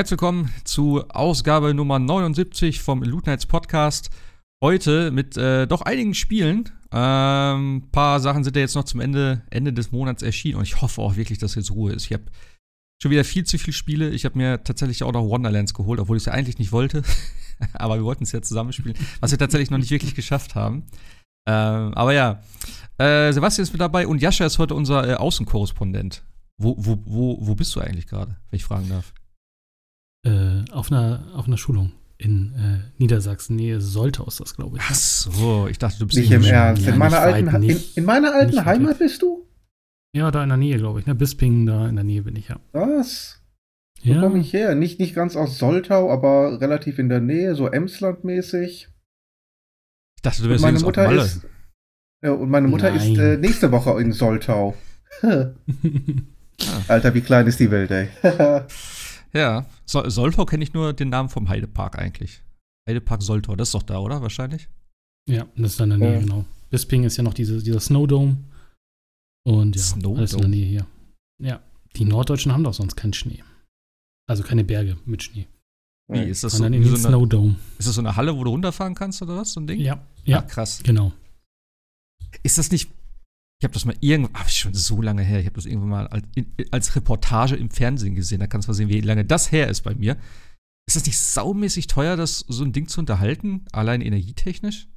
Herzlich willkommen zu Ausgabe Nummer 79 vom Loot Nights Podcast. Heute mit äh, doch einigen Spielen. Ein ähm, paar Sachen sind ja jetzt noch zum Ende, Ende des Monats erschienen und ich hoffe auch wirklich, dass jetzt Ruhe ist. Ich habe schon wieder viel zu viele Spiele. Ich habe mir tatsächlich auch noch Wonderlands geholt, obwohl ich es ja eigentlich nicht wollte. aber wir wollten es ja zusammenspielen, was wir tatsächlich noch nicht wirklich geschafft haben. Ähm, aber ja, äh, Sebastian ist mit dabei und Jascha ist heute unser äh, Außenkorrespondent. Wo, wo, wo, wo bist du eigentlich gerade, wenn ich fragen darf? Äh, auf, einer, auf einer Schulung in äh, Niedersachsen, Nähe Soltau ist das, glaube ich. Ach so, ich dachte, du bist nicht im Ernst. In meiner alten, nicht, in, in meiner alten Heimat bist du? Ja, da in der Nähe, glaube ich. Ne? Bisping, da in der Nähe bin ich, ja. Was? Wo ja. komme ich her? Nicht, nicht ganz aus Soltau, aber relativ in der Nähe, so Emsland-mäßig. Ich dachte, du wärst meine Mutter ist, ja, Und meine Mutter Nein. ist äh, nächste Woche in Soltau. Alter, wie klein ist die Welt, ey. ja, so Soltau kenne ich nur den Namen vom Heidepark eigentlich. Heidepark Soltau, das ist doch da, oder? Wahrscheinlich? Ja, das ist dann in der Nähe, ja. genau. Bisping ist ja noch diese, dieser Snowdome. Und ja, Snowdome. alles in der Nähe hier. Ja, die Norddeutschen haben doch sonst keinen Schnee. Also keine Berge mit Schnee. Wie, ist das so, in so eine, Snowdome. Ist das so eine Halle, wo du runterfahren kannst oder was, so ein Ding? Ja, ja, ah, krass. Genau. Ist das nicht ich habe das mal irgendwann, ach, schon so lange her, ich habe das irgendwann mal als, als, Reportage im Fernsehen gesehen. Da kannst du mal sehen, wie lange das her ist bei mir. Ist das nicht saumäßig teuer, das so ein Ding zu unterhalten, allein energietechnisch?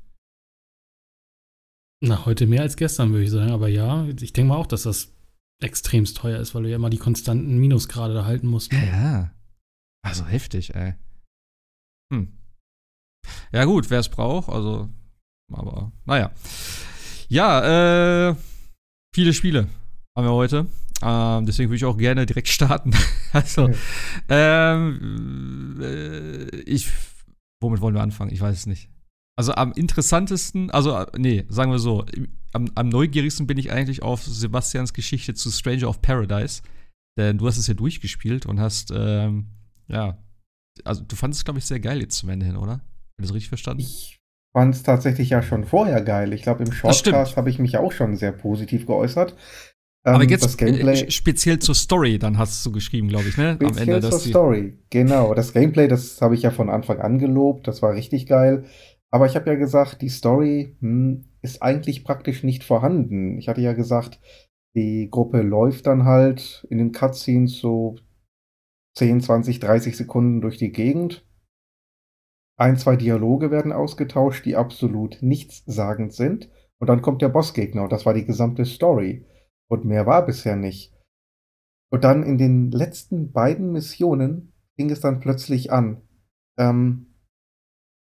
Na, heute mehr als gestern, würde ich sagen. Aber ja, ich denke mal auch, dass das extremst teuer ist, weil du ja immer die konstanten Minusgrade da halten musst. Ne? Ja. Also heftig, ey. Hm. Ja, gut, wer es braucht, also, aber, naja. Ja, äh, viele Spiele haben wir heute. Ähm, deswegen würde ich auch gerne direkt starten. also, okay. ähm, äh, ich, womit wollen wir anfangen? Ich weiß es nicht. Also am interessantesten, also äh, nee, sagen wir so, am, am neugierigsten bin ich eigentlich auf Sebastians Geschichte zu Stranger of Paradise. Denn du hast es ja durchgespielt und hast, ähm, ja, also du fandest es, glaube ich, sehr geil jetzt zum Ende hin, oder? Habe ich das richtig verstanden? Ich fand es tatsächlich ja schon vorher geil. Ich glaube, im Shortcast habe ich mich auch schon sehr positiv geäußert. Ähm, Aber jetzt Gameplay, speziell zur Story, dann hast du geschrieben, glaube ich, ne? Am Ende, zur Story, genau. Das Gameplay, das habe ich ja von Anfang an gelobt, das war richtig geil. Aber ich habe ja gesagt, die Story hm, ist eigentlich praktisch nicht vorhanden. Ich hatte ja gesagt, die Gruppe läuft dann halt in den Cutscenes so 10, 20, 30 Sekunden durch die Gegend ein, zwei Dialoge werden ausgetauscht, die absolut nichtssagend sind. Und dann kommt der Bossgegner und das war die gesamte Story. Und mehr war bisher nicht. Und dann in den letzten beiden Missionen fing es dann plötzlich an. Ähm,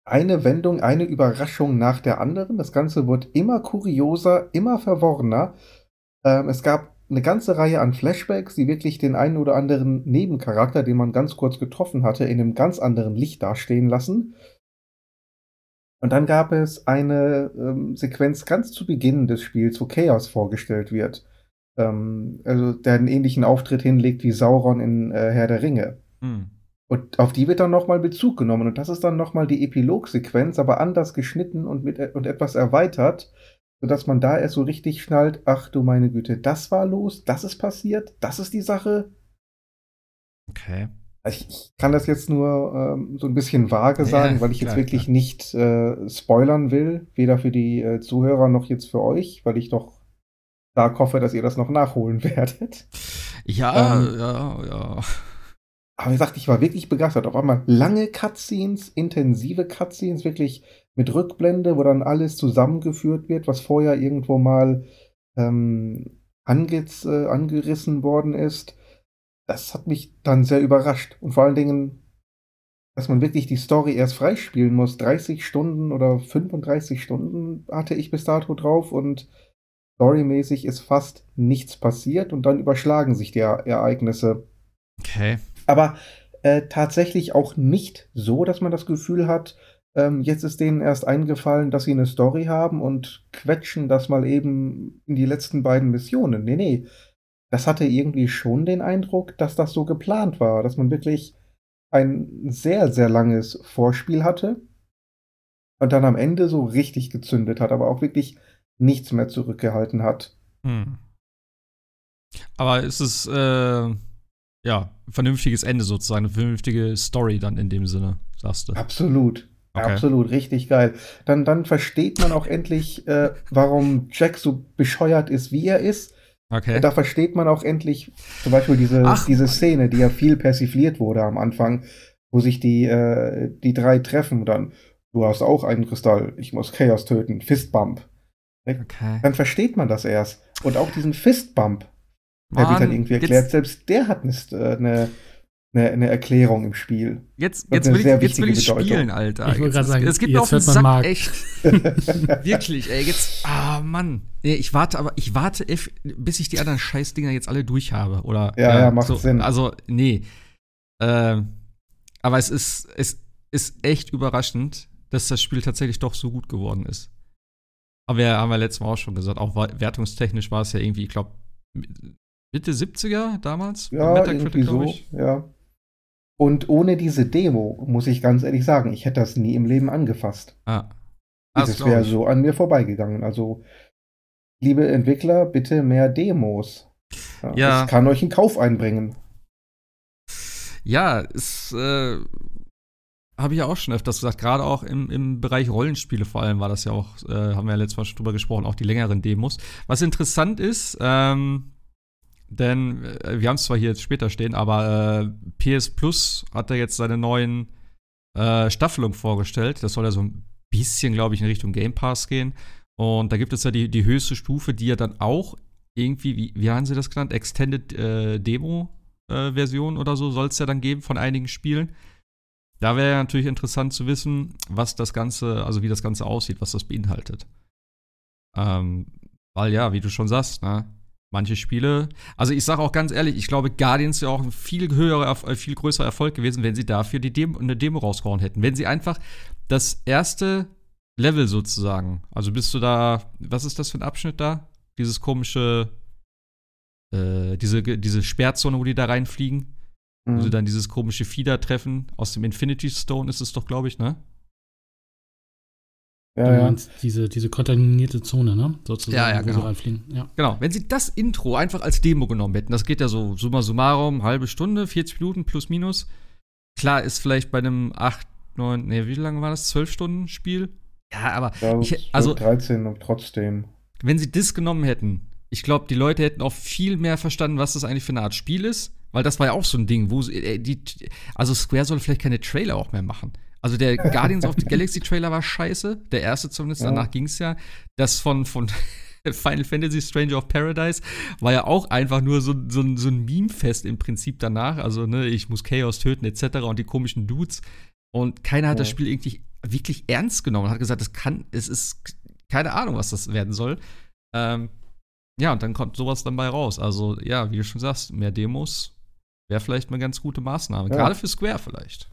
eine Wendung, eine Überraschung nach der anderen. Das Ganze wird immer kurioser, immer verworrener. Ähm, es gab eine ganze Reihe an Flashbacks, die wirklich den einen oder anderen Nebencharakter, den man ganz kurz getroffen hatte, in einem ganz anderen Licht dastehen lassen. Und dann gab es eine ähm, Sequenz ganz zu Beginn des Spiels, wo Chaos vorgestellt wird. Ähm, also der einen ähnlichen Auftritt hinlegt wie Sauron in äh, Herr der Ringe. Hm. Und auf die wird dann nochmal Bezug genommen. Und das ist dann nochmal die Epilogsequenz, aber anders geschnitten und, mit, und etwas erweitert sodass man da erst so richtig schnallt, ach du meine Güte, das war los, das ist passiert, das ist die Sache. Okay. Ich, ich kann das jetzt nur ähm, so ein bisschen vage sagen, ja, weil ich klar, jetzt wirklich klar. nicht äh, spoilern will, weder für die äh, Zuhörer noch jetzt für euch, weil ich doch stark hoffe, dass ihr das noch nachholen werdet. Ja, ähm, ja, ja. Aber wie gesagt, ich war wirklich begeistert. Auf einmal lange Cutscenes, intensive Cutscenes, wirklich mit Rückblende, wo dann alles zusammengeführt wird, was vorher irgendwo mal ähm, ange äh, angerissen worden ist. Das hat mich dann sehr überrascht. Und vor allen Dingen, dass man wirklich die Story erst freispielen muss. 30 Stunden oder 35 Stunden hatte ich bis dato drauf und storymäßig ist fast nichts passiert und dann überschlagen sich die Ereignisse. Okay. Aber äh, tatsächlich auch nicht so, dass man das Gefühl hat, ähm, jetzt ist denen erst eingefallen, dass sie eine Story haben und quetschen das mal eben in die letzten beiden Missionen. Nee, nee. Das hatte irgendwie schon den Eindruck, dass das so geplant war, dass man wirklich ein sehr, sehr langes Vorspiel hatte und dann am Ende so richtig gezündet hat, aber auch wirklich nichts mehr zurückgehalten hat. Hm. Aber ist es, äh, ja, vernünftiges Ende sozusagen, eine vernünftige Story dann in dem Sinne, sagst du. Absolut. Okay. Absolut, richtig geil. Dann, dann versteht man auch endlich, äh, warum Jack so bescheuert ist, wie er ist. Okay. Da versteht man auch endlich zum Beispiel diese, diese Szene, die ja viel persifliert wurde am Anfang, wo sich die, äh, die drei treffen und dann, du hast auch einen Kristall, ich muss Chaos töten, Fistbump. Okay. Dann versteht man das erst. Und auch diesen Fistbump, der wird dann irgendwie erklärt, selbst der hat eine, eine eine, eine Erklärung im Spiel. Jetzt, jetzt will, ich, jetzt will ich spielen, Alter. Ich wollte gerade sagen, es gibt jetzt auf den Sack, Mark. echt. Wirklich, ey, jetzt, ah, Mann. Nee, ich warte aber, ich warte, bis ich die anderen Scheißdinger jetzt alle durch habe, oder? Ja, äh, ja, macht so, Sinn. Also, nee. Ähm, aber es ist, es ist echt überraschend, dass das Spiel tatsächlich doch so gut geworden ist. Aber wir haben ja letztes Mal auch schon gesagt, auch wertungstechnisch war es ja irgendwie, ich glaube, Mitte 70er damals? Ja, irgendwie so, ja. Und ohne diese Demo, muss ich ganz ehrlich sagen, ich hätte das nie im Leben angefasst. Ah. Das, das wäre so an mir vorbeigegangen. Also, liebe Entwickler, bitte mehr Demos. Ja, ja. Das kann euch einen Kauf einbringen. Ja, es äh, habe ich ja auch schon öfters gesagt, gerade auch im, im Bereich Rollenspiele vor allem war das ja auch, äh, haben wir ja letztes Mal schon drüber gesprochen, auch die längeren Demos. Was interessant ist, ähm, denn äh, wir haben es zwar hier jetzt später stehen, aber äh, PS Plus hat da jetzt seine neuen äh, Staffelung vorgestellt. Das soll ja so ein bisschen, glaube ich, in Richtung Game Pass gehen. Und da gibt es ja die, die höchste Stufe, die ja dann auch irgendwie, wie, wie haben sie das genannt? Extended äh, Demo-Version äh, oder so soll es ja dann geben von einigen Spielen. Da wäre ja natürlich interessant zu wissen, was das Ganze, also wie das Ganze aussieht, was das beinhaltet. Ähm, weil ja, wie du schon sagst, ne, manche Spiele. Also ich sage auch ganz ehrlich, ich glaube, Guardians wäre auch ein viel höherer, äh, viel größerer Erfolg gewesen, wenn sie dafür die Demo, eine Demo rausgehauen hätten. Wenn sie einfach das erste Level sozusagen, also bist du da, was ist das für ein Abschnitt da? Dieses komische, äh, diese, diese Sperrzone, wo die da reinfliegen, mhm. wo sie dann dieses komische Fieder treffen. Aus dem Infinity Stone ist es doch, glaube ich, ne? Ja, du meinst diese, diese kontaminierte Zone, ne? Sozusagen, ja, ja, genau. reinfliegen. Ja. Genau. Wenn sie das Intro einfach als Demo genommen hätten, das geht ja so summa summarum, halbe Stunde, 40 Minuten plus minus. Klar ist vielleicht bei einem 8, 9, nee, wie lange war das? 12 Stunden Spiel? Ja, aber ja, ich, also 13 und trotzdem. Wenn sie das genommen hätten, ich glaube, die Leute hätten auch viel mehr verstanden, was das eigentlich für eine Art Spiel ist, weil das war ja auch so ein Ding, wo sie, äh, die, also Square soll vielleicht keine Trailer auch mehr machen. Also der Guardians of the Galaxy Trailer war scheiße. Der erste zumindest, ja. danach ging es ja. Das von, von Final Fantasy Stranger of Paradise war ja auch einfach nur so, so, so ein Meme-Fest im Prinzip danach. Also, ne, ich muss Chaos töten, etc. und die komischen Dudes. Und keiner hat ja. das Spiel irgendwie wirklich ernst genommen und hat gesagt, es kann, es ist keine Ahnung, was das werden soll. Ähm, ja, und dann kommt sowas dann bei raus. Also, ja, wie du schon sagst, mehr Demos wäre vielleicht eine ganz gute Maßnahme. Ja. Gerade für Square vielleicht.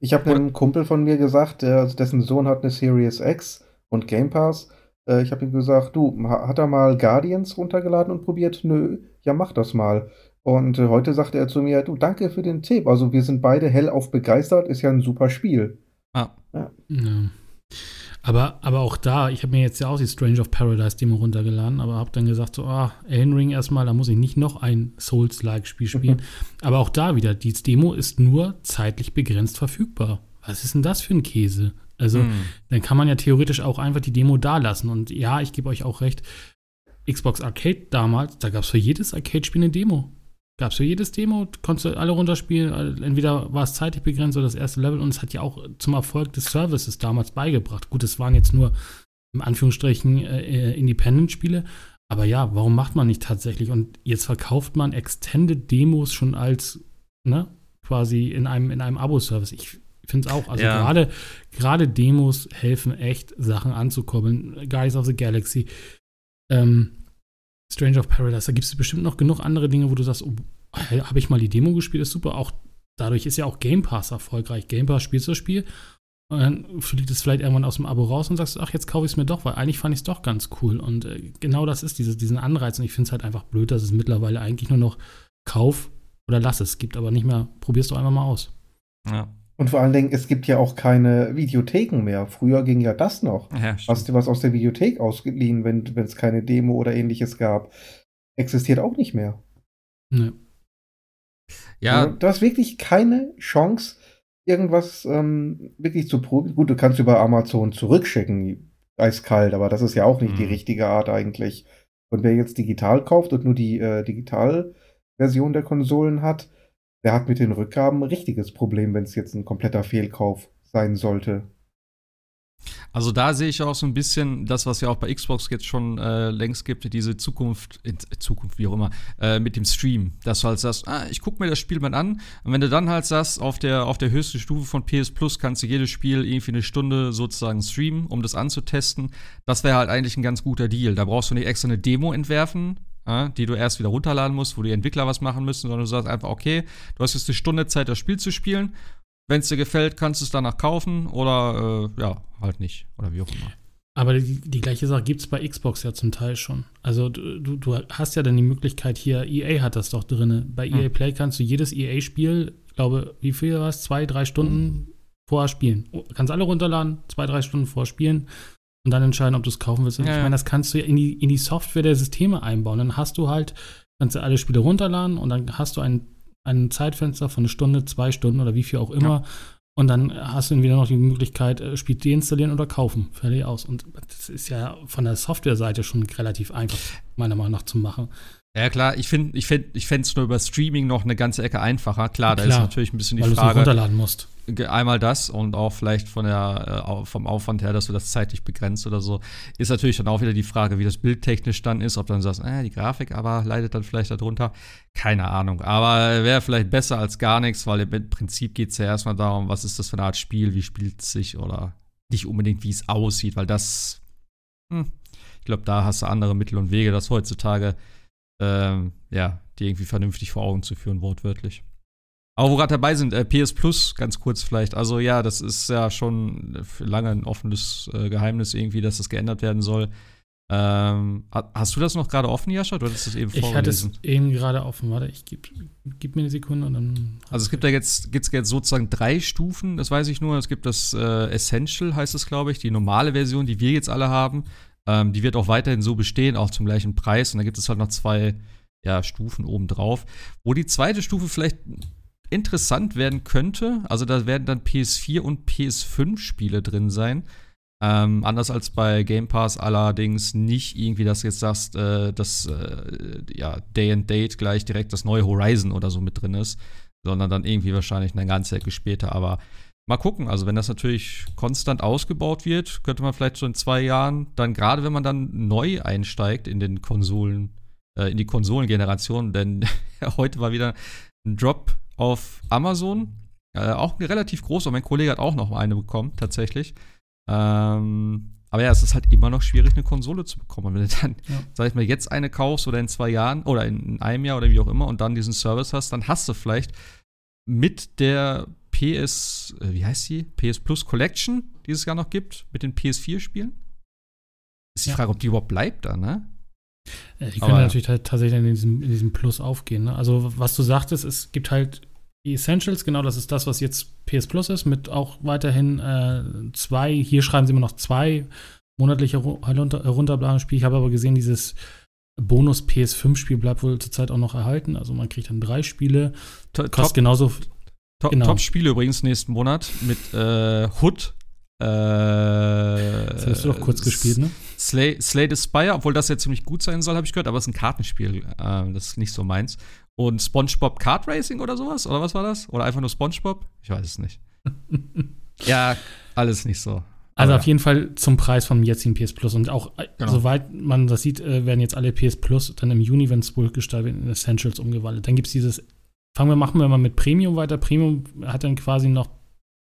Ich habe einem Kumpel von mir gesagt, der, also dessen Sohn hat eine Series X und Game Pass. Äh, ich habe ihm gesagt, du, hat er mal Guardians runtergeladen und probiert? Nö, ja, mach das mal. Und äh, heute sagte er zu mir, du, danke für den Tipp. Also wir sind beide hellauf begeistert, ist ja ein super Spiel. Ah. Ja. ja. Aber, aber auch da, ich habe mir jetzt ja auch die Strange of Paradise Demo runtergeladen, aber habe dann gesagt, so, ah, Elden Ring erstmal, da muss ich nicht noch ein Souls-like-Spiel spielen. aber auch da wieder, die Demo ist nur zeitlich begrenzt verfügbar. Was ist denn das für ein Käse? Also, hm. dann kann man ja theoretisch auch einfach die Demo da lassen. Und ja, ich gebe euch auch recht, Xbox Arcade damals, da gab es für jedes Arcade-Spiel eine Demo. Gab es für jedes Demo, konntest du alle runterspielen. Entweder war es zeitlich begrenzt oder das erste Level und es hat ja auch zum Erfolg des Services damals beigebracht. Gut, es waren jetzt nur in Anführungsstrichen äh, Independent-Spiele, aber ja, warum macht man nicht tatsächlich? Und jetzt verkauft man Extended Demos schon als, ne, quasi in einem, in einem Abo-Service. Ich finde es auch. Also ja. gerade, gerade Demos helfen echt, Sachen anzukurbeln. Guys of the Galaxy, ähm, Stranger of Paradise, da gibt es bestimmt noch genug andere Dinge, wo du sagst, oh, habe ich mal die Demo gespielt, ist super. Auch dadurch ist ja auch Game Pass erfolgreich. Game Pass spielst du das Spiel und dann fliegt es vielleicht irgendwann aus dem Abo raus und sagst, ach, jetzt kaufe ich es mir doch, weil eigentlich fand ich es doch ganz cool. Und äh, genau das ist dieses, diesen Anreiz. Und ich finde es halt einfach blöd, dass es mittlerweile eigentlich nur noch Kauf oder lass es gibt, aber nicht mehr, probierst du einfach mal aus. Ja. Und vor allen Dingen, es gibt ja auch keine Videotheken mehr. Früher ging ja das noch. Ja, Hast du was aus der Videothek ausgeliehen, wenn es keine Demo oder ähnliches gab? Existiert auch nicht mehr. Ne. Ja. Also, du hast wirklich keine Chance, irgendwas ähm, wirklich zu probieren. Gut, du kannst über Amazon zurückschicken, eiskalt, aber das ist ja auch nicht die Mhm. richtige Art eigentlich. Und wer jetzt digital kauft und nur die äh, Digitalversion der Konsolen hat, der hat mit den Rückgaben ein richtiges Problem, wenn es jetzt ein kompletter Fehlkauf sein sollte. Also da sehe ich auch so ein bisschen das, was ja auch bei Xbox jetzt schon äh, längst gibt, diese Zukunft, in, Zukunft, wie auch immer, äh, mit dem Stream. Dass du halt sagst, ah, ich gucke mir das Spiel mal an. Und wenn du dann halt sagst, auf der, auf der höchsten Stufe von PS Plus kannst du jedes Spiel irgendwie eine Stunde sozusagen streamen, um das anzutesten. Das wäre halt eigentlich ein ganz guter Deal. Da brauchst du nicht extra eine Demo entwerfen, ja, die du erst wieder runterladen musst, wo die Entwickler was machen müssen, sondern du sagst einfach, okay, du hast jetzt eine Stunde Zeit, das Spiel zu spielen. Wenn es dir gefällt, kannst du es danach kaufen oder äh, ja, halt nicht. Oder wie auch immer. Aber die, die gleiche Sache gibt es bei Xbox ja zum Teil schon. Also du, du, hast ja dann die Möglichkeit hier, EA hat das doch drin. Bei EA Hm. Play kannst du jedes EA-Spiel, glaube, wie viel war es? Zwei, drei Stunden vorher spielen. Kannst alle runterladen, zwei, drei Stunden vorher spielen und dann entscheiden, ob du es kaufen willst. Ja, ich ja. meine, das kannst du ja in die, in die Software der Systeme einbauen. Dann hast du halt, kannst du alle Spiele runterladen und dann hast du ein, ein Zeitfenster von eine Stunde, zwei Stunden oder wie viel auch immer. Und dann hast du dann wieder noch die Möglichkeit, äh, Spiel deinstallieren oder kaufen. Fertig aus. Und das ist ja von der Softwareseite schon relativ einfach, meiner Meinung nach, zu machen. Ja, klar, ich finde ich find, ich fänd's nur über Streaming noch eine ganze Ecke einfacher. Klar, da ist natürlich ein bisschen die weil es Frage, runterladen musst. einmal das und auch vielleicht von der, äh, vom Aufwand her, dass du das zeitlich begrenzt oder so. Ist natürlich dann auch wieder die Frage, wie das bildtechnisch dann ist, ob dann sagst, äh, die Grafik aber leidet dann vielleicht darunter. Keine Ahnung. Aber wäre vielleicht besser als gar nichts, weil im Prinzip geht es ja erstmal darum, was ist das für eine Art Spiel, wie spielt es sich oder nicht unbedingt, wie es aussieht, weil das, hm, ich glaube, da hast du andere Mittel und Wege, das heutzutage, ähm, ja, die irgendwie vernünftig vor Augen zu führen, wortwörtlich. Aber wo gerade dabei sind, äh, PS Plus, ganz kurz vielleicht. Also ja, das ist ja schon lange ein offenes äh, Geheimnis irgendwie, dass das geändert werden soll. Ähm, ha- hast du das noch gerade offen, Jascha? Du hattest das eben Ich hatte es vorgelesen. eben gerade offen. Warte, ich gib, gib mir eine Sekunde und dann. Also es gibt da jetzt, gibt's jetzt sozusagen drei Stufen, das weiß ich nur. Es gibt das äh, Essential, heißt es, glaube ich, die normale Version, die wir jetzt alle haben. Ähm, die wird auch weiterhin so bestehen, auch zum gleichen Preis. Und da gibt es halt noch zwei ja, Stufen obendrauf. Wo die zweite Stufe vielleicht interessant werden könnte, also da werden dann PS4 und PS5-Spiele drin sein. Ähm, anders als bei Game Pass allerdings nicht irgendwie, dass du jetzt sagst, äh, dass äh, ja, Day and Date gleich direkt das neue Horizon oder so mit drin ist, sondern dann irgendwie wahrscheinlich eine ganze Ecke später. Aber mal gucken, also wenn das natürlich konstant ausgebaut wird, könnte man vielleicht so in zwei Jahren, dann gerade wenn man dann neu einsteigt in den Konsolen, äh, in die Konsolengeneration, denn heute war wieder ein Drop auf Amazon, äh, auch relativ groß, und mein Kollege hat auch noch eine bekommen, tatsächlich. Ähm, aber ja, es ist halt immer noch schwierig, eine Konsole zu bekommen. Und wenn du dann, Ja. sag ich mal, jetzt eine kaufst oder in zwei Jahren oder in einem Jahr oder wie auch immer und dann diesen Service hast, dann hast du vielleicht mit der PS, äh, wie heißt die? PS Plus Collection, die es ja noch gibt, mit den PS4-Spielen. Ist die Ja. Frage, ob die überhaupt bleibt dann, ne? Äh, Die Aber können ja. natürlich halt tatsächlich in diesem, in diesem Plus aufgehen. Ne? Also, was du sagtest, es gibt halt die Essentials, genau das ist das, was jetzt PS Plus ist, mit auch weiterhin äh, zwei, hier schreiben sie immer noch zwei monatliche Ru- herunter, herunterbladene Spiele. Ich habe aber gesehen, dieses Bonus PS5-Spiel bleibt wohl zurzeit auch noch erhalten. Also man kriegt dann drei Spiele. To- Kostet Top, genauso. Top, genau. Top-Spiele übrigens nächsten Monat mit äh, Hood. Äh, Das hast du doch kurz gespielt, ne? Slay, Slay the Spire, obwohl das ja ziemlich gut sein soll, habe ich gehört, aber es ist ein Kartenspiel. Ähm, das ist nicht so meins. Und SpongeBob Kart Racing oder sowas? Oder was war das? Oder einfach nur SpongeBob? Ich weiß es nicht. ja, alles nicht so. Also auf jeden Fall zum Preis vom jetzigen PS Plus. Und auch, äh, Genau. soweit man das sieht, äh, werden jetzt alle PS Plus dann im Juni, wenn es wohl gestartet wird, in Essentials umgewandelt. Dann gibt es dieses, fangen wir, machen wir mal mit Premium weiter. Premium hat dann quasi noch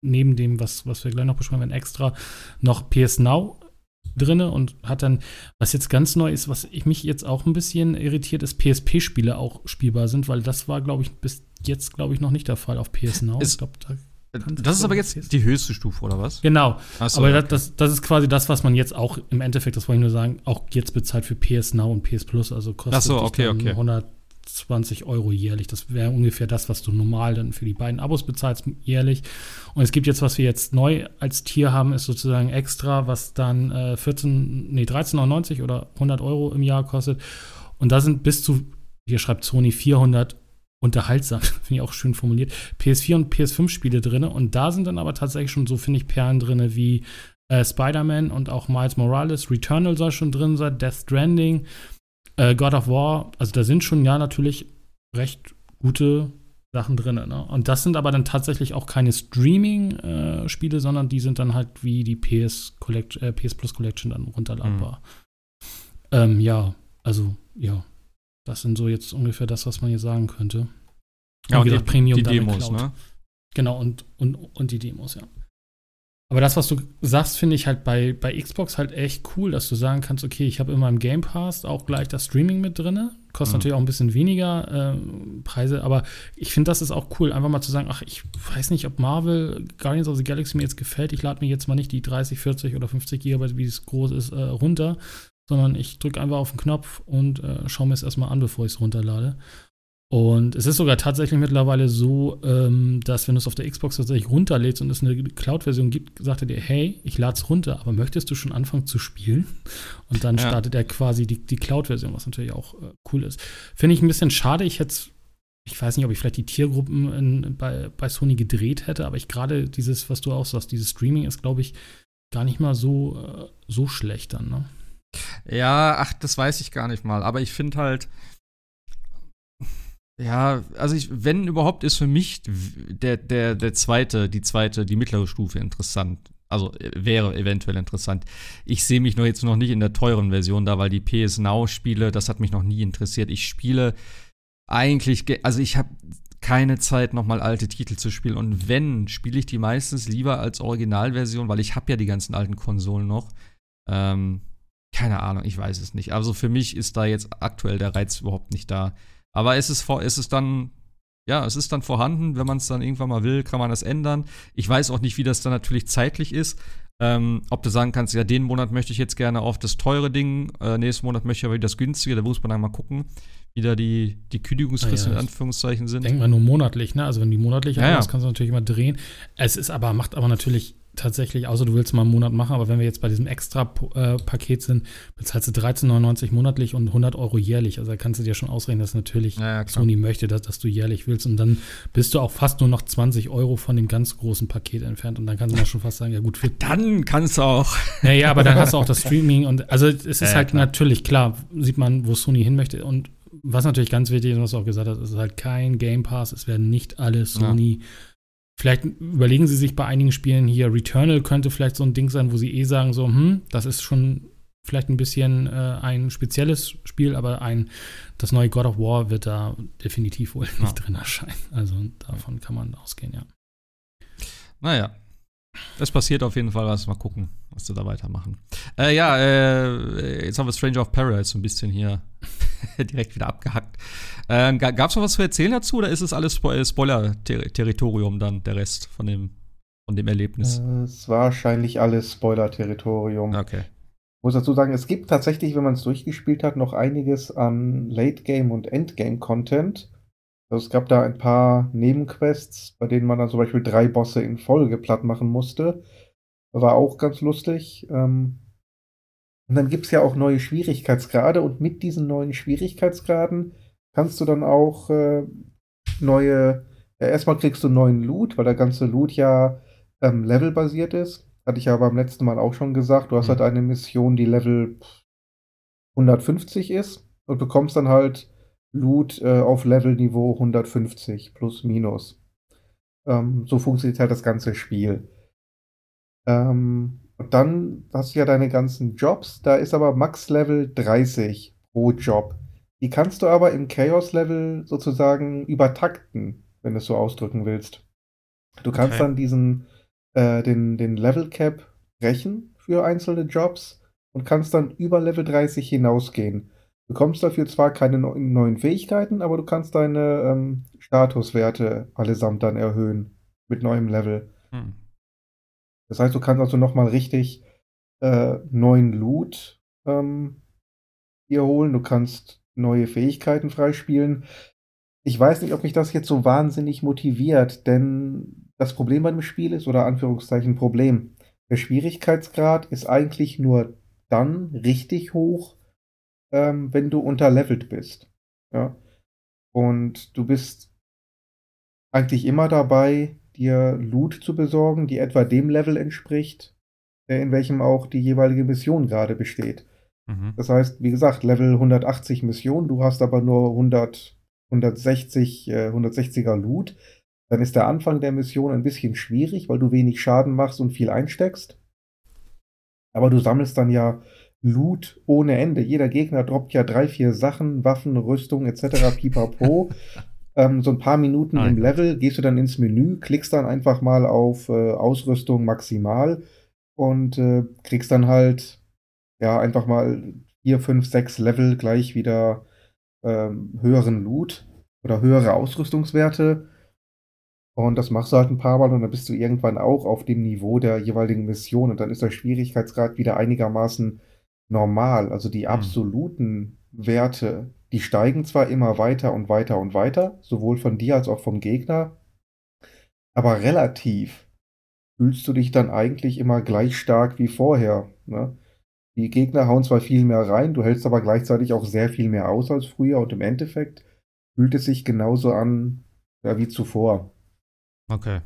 neben dem, was, was wir gleich noch besprechen werden, extra noch PS Now drinne und hat dann, was jetzt ganz neu ist, was ich mich jetzt auch ein bisschen irritiert, ist PSP-Spiele auch spielbar sind, weil das war, glaube ich, bis jetzt, glaube ich, noch nicht der Fall auf PS Now. Ist- ich glaube, da, Das ist aber jetzt die höchste Stufe, oder was? genau. So, Aber okay. das, das, das ist quasi das, was man jetzt auch im Endeffekt, das wollte ich nur sagen, auch jetzt bezahlt für PS Now und PS Plus. Also kostet Ach so, dich okay, dann okay. 120 Euro jährlich. Das wäre ungefähr das, was du normal dann für die beiden Abos bezahlst jährlich. Und es gibt jetzt, was wir jetzt neu als Tier haben, ist sozusagen extra, was dann äh, 14, nee, 13,99 oder 100 Euro im Jahr kostet. Und da sind bis zu, hier schreibt Sony 400 unterhaltsam, finde ich auch schön formuliert, PS4 und PS5-Spiele drin. Und da sind dann aber tatsächlich schon so, finde ich, Perlen drin wie äh, Spider-Man und auch Miles Morales. Returnal soll schon drin sein, Death Stranding, äh, God of War. Also da sind schon ja natürlich recht gute Sachen drin. Ne? Und das sind aber dann tatsächlich auch keine Streaming-Spiele, äh, sondern die sind dann halt wie die PS, Collect äh, PS Plus Collection dann runterladbar. Mhm. Ähm, ja, also ja, das sind so jetzt ungefähr das, was man hier sagen könnte. Ja, und, und die, Premium die Demos, ne? Genau, und, und, und die Demos, ja. Aber das, was du sagst, finde ich halt bei, bei Xbox halt echt cool, dass du sagen kannst, okay, ich habe immer im Game Pass auch gleich das Streaming mit drin. Kostet mhm. natürlich auch ein bisschen weniger äh, Preise, aber ich finde, das ist auch cool, einfach mal zu sagen, ach, ich weiß nicht, ob Marvel Guardians of the Galaxy mir jetzt gefällt. Ich lade mir jetzt mal nicht die 30, 40 oder 50 Gigabyte, wie es groß ist, äh, runter, sondern ich drücke einfach auf den Knopf und äh, schaue mir es erstmal an, bevor ich es runterlade. Und es ist sogar tatsächlich mittlerweile so, ähm, dass wenn du es auf der Xbox tatsächlich runterlädst und es eine Cloud-Version gibt, sagt er dir, hey, ich lade es runter, aber möchtest du schon anfangen zu spielen? Und dann ja. startet er quasi die, die Cloud-Version, was natürlich auch äh, cool ist. Finde ich ein bisschen schade. Ich hätte ich weiß nicht, ob ich vielleicht die Tiergruppen in, bei, bei Sony gedreht hätte, aber ich gerade dieses, was du auch sagst, dieses Streaming ist, glaube ich, gar nicht mal so, äh, so schlecht dann, ne? Ja, ach, das weiß ich gar nicht mal. Aber ich finde halt, ja, also ich, wenn überhaupt, ist für mich der, der, der zweite, die zweite, die mittlere Stufe interessant. Also äh, wäre eventuell interessant. Ich sehe mich noch jetzt noch nicht in der teuren Version da, weil die PS Now-Spiele, das hat mich noch nie interessiert. Ich spiele eigentlich, also ich habe keine Zeit, nochmal alte Titel zu spielen. Und wenn, spiele ich die meistens lieber als Originalversion, weil ich habe ja die ganzen alten Konsolen noch. Ähm, keine Ahnung, ich weiß es nicht. Also für mich ist da jetzt aktuell der Reiz überhaupt nicht da. Aber es ist, es ist dann, ja, es ist dann vorhanden. Wenn man es dann irgendwann mal will, kann man das ändern. Ich weiß auch nicht, wie das dann natürlich zeitlich ist. Ähm, ob du sagen kannst, ja, den Monat möchte ich jetzt gerne auf das teure Ding, äh, nächsten Monat möchte ich aber wieder das günstige, da muss man dann mal gucken, wie da die, die Kündigungsfristen ja, in Anführungszeichen sind. Denkt man nur monatlich, ne? Also wenn die monatlich ja, haben, kannst du natürlich immer drehen. Es ist aber, macht aber natürlich tatsächlich, außer du willst mal einen Monat machen, aber wenn wir jetzt bei diesem Extra-Paket äh, sind, bezahlst du 13,99 monatlich und 100 Euro jährlich. Also da kannst du dir schon ausrechnen, dass natürlich ja, Sony möchte, dass, dass, du jährlich willst. Und dann bist du auch fast nur noch 20 Euro von dem ganz großen Paket entfernt. Und dann kannst du mal schon fast sagen, ja gut, für Dann kannst du auch. Naja, aber dann hast du auch das Streaming und also es ist ja, halt klar. natürlich klar, sieht man, wo Sony hin möchte. Und was natürlich ganz wichtig ist, was du auch gesagt hast, ist halt kein Game Pass. Es werden nicht alle Sony ja Vielleicht überlegen sie sich bei einigen Spielen hier, Returnal könnte vielleicht so ein Ding sein, wo sie eh sagen, so, hm, das ist schon vielleicht ein bisschen äh, ein spezielles Spiel, aber ein, das neue God of War wird da definitiv wohl nicht ja. drin erscheinen. Also davon kann man ausgehen, ja. Naja, es passiert auf jeden Fall was. Mal gucken, was sie da weitermachen. Äh, ja, äh, jetzt haben wir Stranger of Paradise so ein bisschen hier direkt wieder abgehackt. Äh, Gab es noch was zu erzählen dazu oder ist es alles Spo äh, Spoiler-Territorium dann, der Rest von dem, von dem Erlebnis? Äh, es war wahrscheinlich alles Spoiler-Territorium. Okay. Ich muss dazu sagen, es gibt tatsächlich, wenn man es durchgespielt hat, noch einiges an Late-Game- und Endgame-Content. Also es gab da ein paar Nebenquests, bei denen man dann zum Beispiel drei Bosse in Folge platt machen musste. War auch ganz lustig. Ähm, und dann gibt es ja auch neue Schwierigkeitsgrade und mit diesen neuen Schwierigkeitsgraden kannst du dann auch äh, neue, ja, erstmal kriegst du neuen Loot, weil der ganze Loot ja ähm, levelbasiert ist. Hatte ich ja beim letzten Mal auch schon gesagt. Du hast mhm. halt eine Mission, die Level 150 ist und bekommst dann halt Loot äh, auf Levelniveau 150 plus minus. Ähm, so funktioniert halt das ganze Spiel. Ähm, und dann hast du ja deine ganzen Jobs. Da ist aber Max Level 30 pro Job. Die kannst du aber im Chaos-Level sozusagen übertakten, wenn du es so ausdrücken willst. Du kannst okay. dann diesen, äh, den, den Level Cap brechen für einzelne Jobs und kannst dann über Level 30 hinausgehen. Du bekommst dafür zwar keine neuen Fähigkeiten, aber du kannst deine ähm, Statuswerte allesamt dann erhöhen mit neuem Level. Hm. Das heißt, du kannst also nochmal richtig äh, neuen Loot ähm, hier holen. Du kannst neue Fähigkeiten freispielen. Ich weiß nicht, ob mich das jetzt so wahnsinnig motiviert, denn das Problem bei dem Spiel ist, oder Anführungszeichen Problem, der Schwierigkeitsgrad ist eigentlich nur dann richtig hoch, ähm, wenn du unterlevelt bist. Ja? Und du bist eigentlich immer dabei, dir Loot zu besorgen, die etwa dem Level entspricht, in welchem auch die jeweilige Mission gerade besteht. Mhm. Das heißt, wie gesagt, Level 180 Mission, du hast aber nur 100, 160, äh, 160er Loot. Dann ist der Anfang der Mission ein bisschen schwierig, weil du wenig Schaden machst und viel einsteckst. Aber du sammelst dann ja Loot ohne Ende. Jeder Gegner droppt ja drei, vier Sachen, Waffen, Rüstung etc. pipapo. ähm, so ein paar Minuten Nein. im Level gehst du dann ins Menü, klickst dann einfach mal auf äh, Ausrüstung maximal und äh, kriegst dann halt ja einfach mal vier, fünf, sechs Level gleich wieder ähm, höheren Loot oder höhere Ausrüstungswerte. Und das machst du halt ein paar Mal und dann bist du irgendwann auch auf dem Niveau der jeweiligen Mission und dann ist der Schwierigkeitsgrad wieder einigermaßen normal. Also die hm. absoluten Werte, die steigen zwar immer weiter und weiter und weiter, sowohl von dir als auch vom Gegner, aber relativ fühlst du dich dann eigentlich immer gleich stark wie vorher. Ne? Die Gegner hauen zwar viel mehr rein, du hältst aber gleichzeitig auch sehr viel mehr aus als früher und im Endeffekt fühlt es sich genauso an ja, wie zuvor. Okay.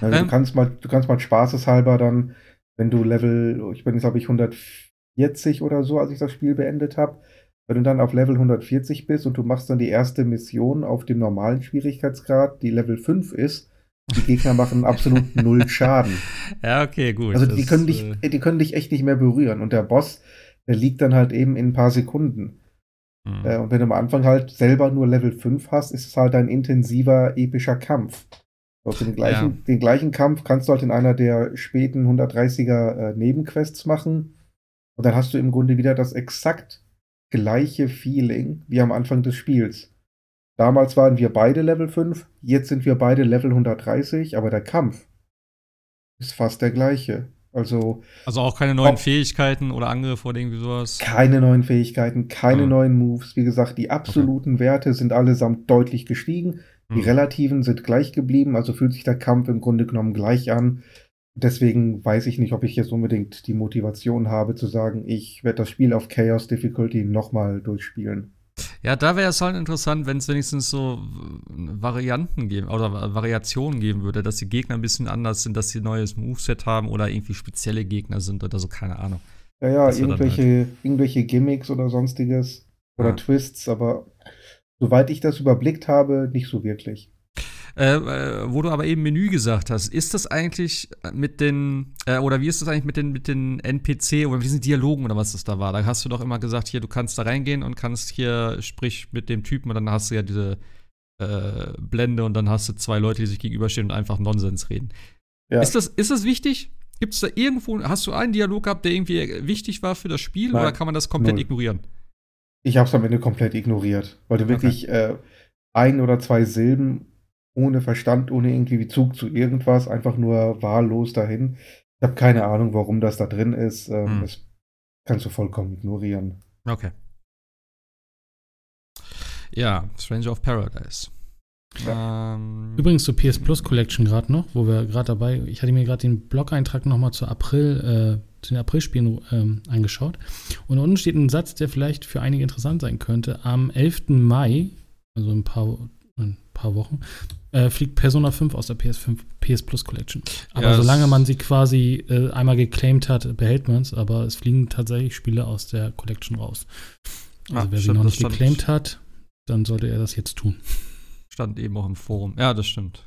Also ähm, du kannst mal, du kannst mal spaßeshalber dann, wenn du Level, ich bin jetzt glaube ich 140 oder so, als ich das Spiel beendet habe, wenn du dann auf Level 140 bist und du machst dann die erste Mission auf dem normalen Schwierigkeitsgrad, die Level 5 ist, die Gegner machen absolut null Schaden. Ja, okay, gut. Also die können, dich, äh, die können dich echt nicht mehr berühren. Und der Boss, der liegt dann halt eben in ein paar Sekunden. Mhm. Und wenn du am Anfang halt selber nur Level 5 hast, ist es halt ein intensiver, epischer Kampf. Also den gleichen, ja. den gleichen Kampf kannst du halt in einer der späten 130er äh, Nebenquests machen. Und dann hast du im Grunde wieder das exakt gleiche Feeling wie am Anfang des Spiels. Damals waren wir beide Level 5, jetzt sind wir beide Level 130, aber der Kampf ist fast der gleiche. Also, also auch keine neuen Fähigkeiten oder Angriffe oder irgendwie sowas? Keine neuen Fähigkeiten, keine mhm. neuen Moves. Wie gesagt, die absoluten okay. Werte sind allesamt deutlich gestiegen. Die mhm. relativen sind gleich geblieben, also fühlt sich der Kampf im Grunde genommen gleich an. Deswegen weiß ich nicht, ob ich jetzt unbedingt die Motivation habe zu sagen, ich werde das Spiel auf Chaos Difficulty nochmal durchspielen. Ja, da wäre es halt interessant, wenn es wenigstens so Varianten geben oder Variationen geben würde, dass die Gegner ein bisschen anders sind, dass sie ein neues Moveset haben oder irgendwie spezielle Gegner sind oder so, keine Ahnung. Ja, ja, irgendwelche, halt. irgendwelche Gimmicks oder sonstiges oder ja. Twists, aber soweit ich das überblickt habe, nicht so wirklich. Äh, äh, wo du aber eben Menü gesagt hast, ist das eigentlich mit den, äh, oder wie ist das eigentlich mit den, mit den NPC oder mit diesen Dialogen oder was das da war? Da hast du doch immer gesagt, hier, du kannst da reingehen und kannst hier, sprich mit dem Typen und dann hast du ja diese äh, Blende und dann hast du zwei Leute, die sich gegenüberstehen und einfach Nonsens reden. Ja. Ist, das, ist das wichtig? Gibt es da irgendwo, hast du einen Dialog gehabt, der irgendwie wichtig war für das Spiel Nein, oder kann man das komplett null. ignorieren? Ich habe es am Ende komplett ignoriert, weil du wirklich okay. äh, ein oder zwei Silben ohne Verstand, ohne irgendwie Bezug zu irgendwas, einfach nur wahllos dahin. Ich habe keine Ahnung, warum das da drin ist. Ähm, hm. Das kannst du vollkommen ignorieren. Okay. Ja, Stranger of Paradise. Ja. Ähm, Übrigens zur PS Plus Collection gerade noch, wo wir gerade dabei, ich hatte mir gerade den Blog-Eintrag nochmal zu April, äh, zu den Aprilspielen ähm, angeschaut. Und unten steht ein Satz, der vielleicht für einige interessant sein könnte. Am 11. Mai, also ein paar, ein paar Wochen, äh, fliegt Persona 5 aus der PS5, PS Plus Collection. Aber ja, solange man sie quasi äh, einmal geclaimed hat, behält man es, aber es fliegen tatsächlich Spiele aus der Collection raus. Also ah, wer stimmt, sie noch nicht geclaimed hat, dann sollte er das jetzt tun. Stand eben auch im Forum. Ja, das stimmt.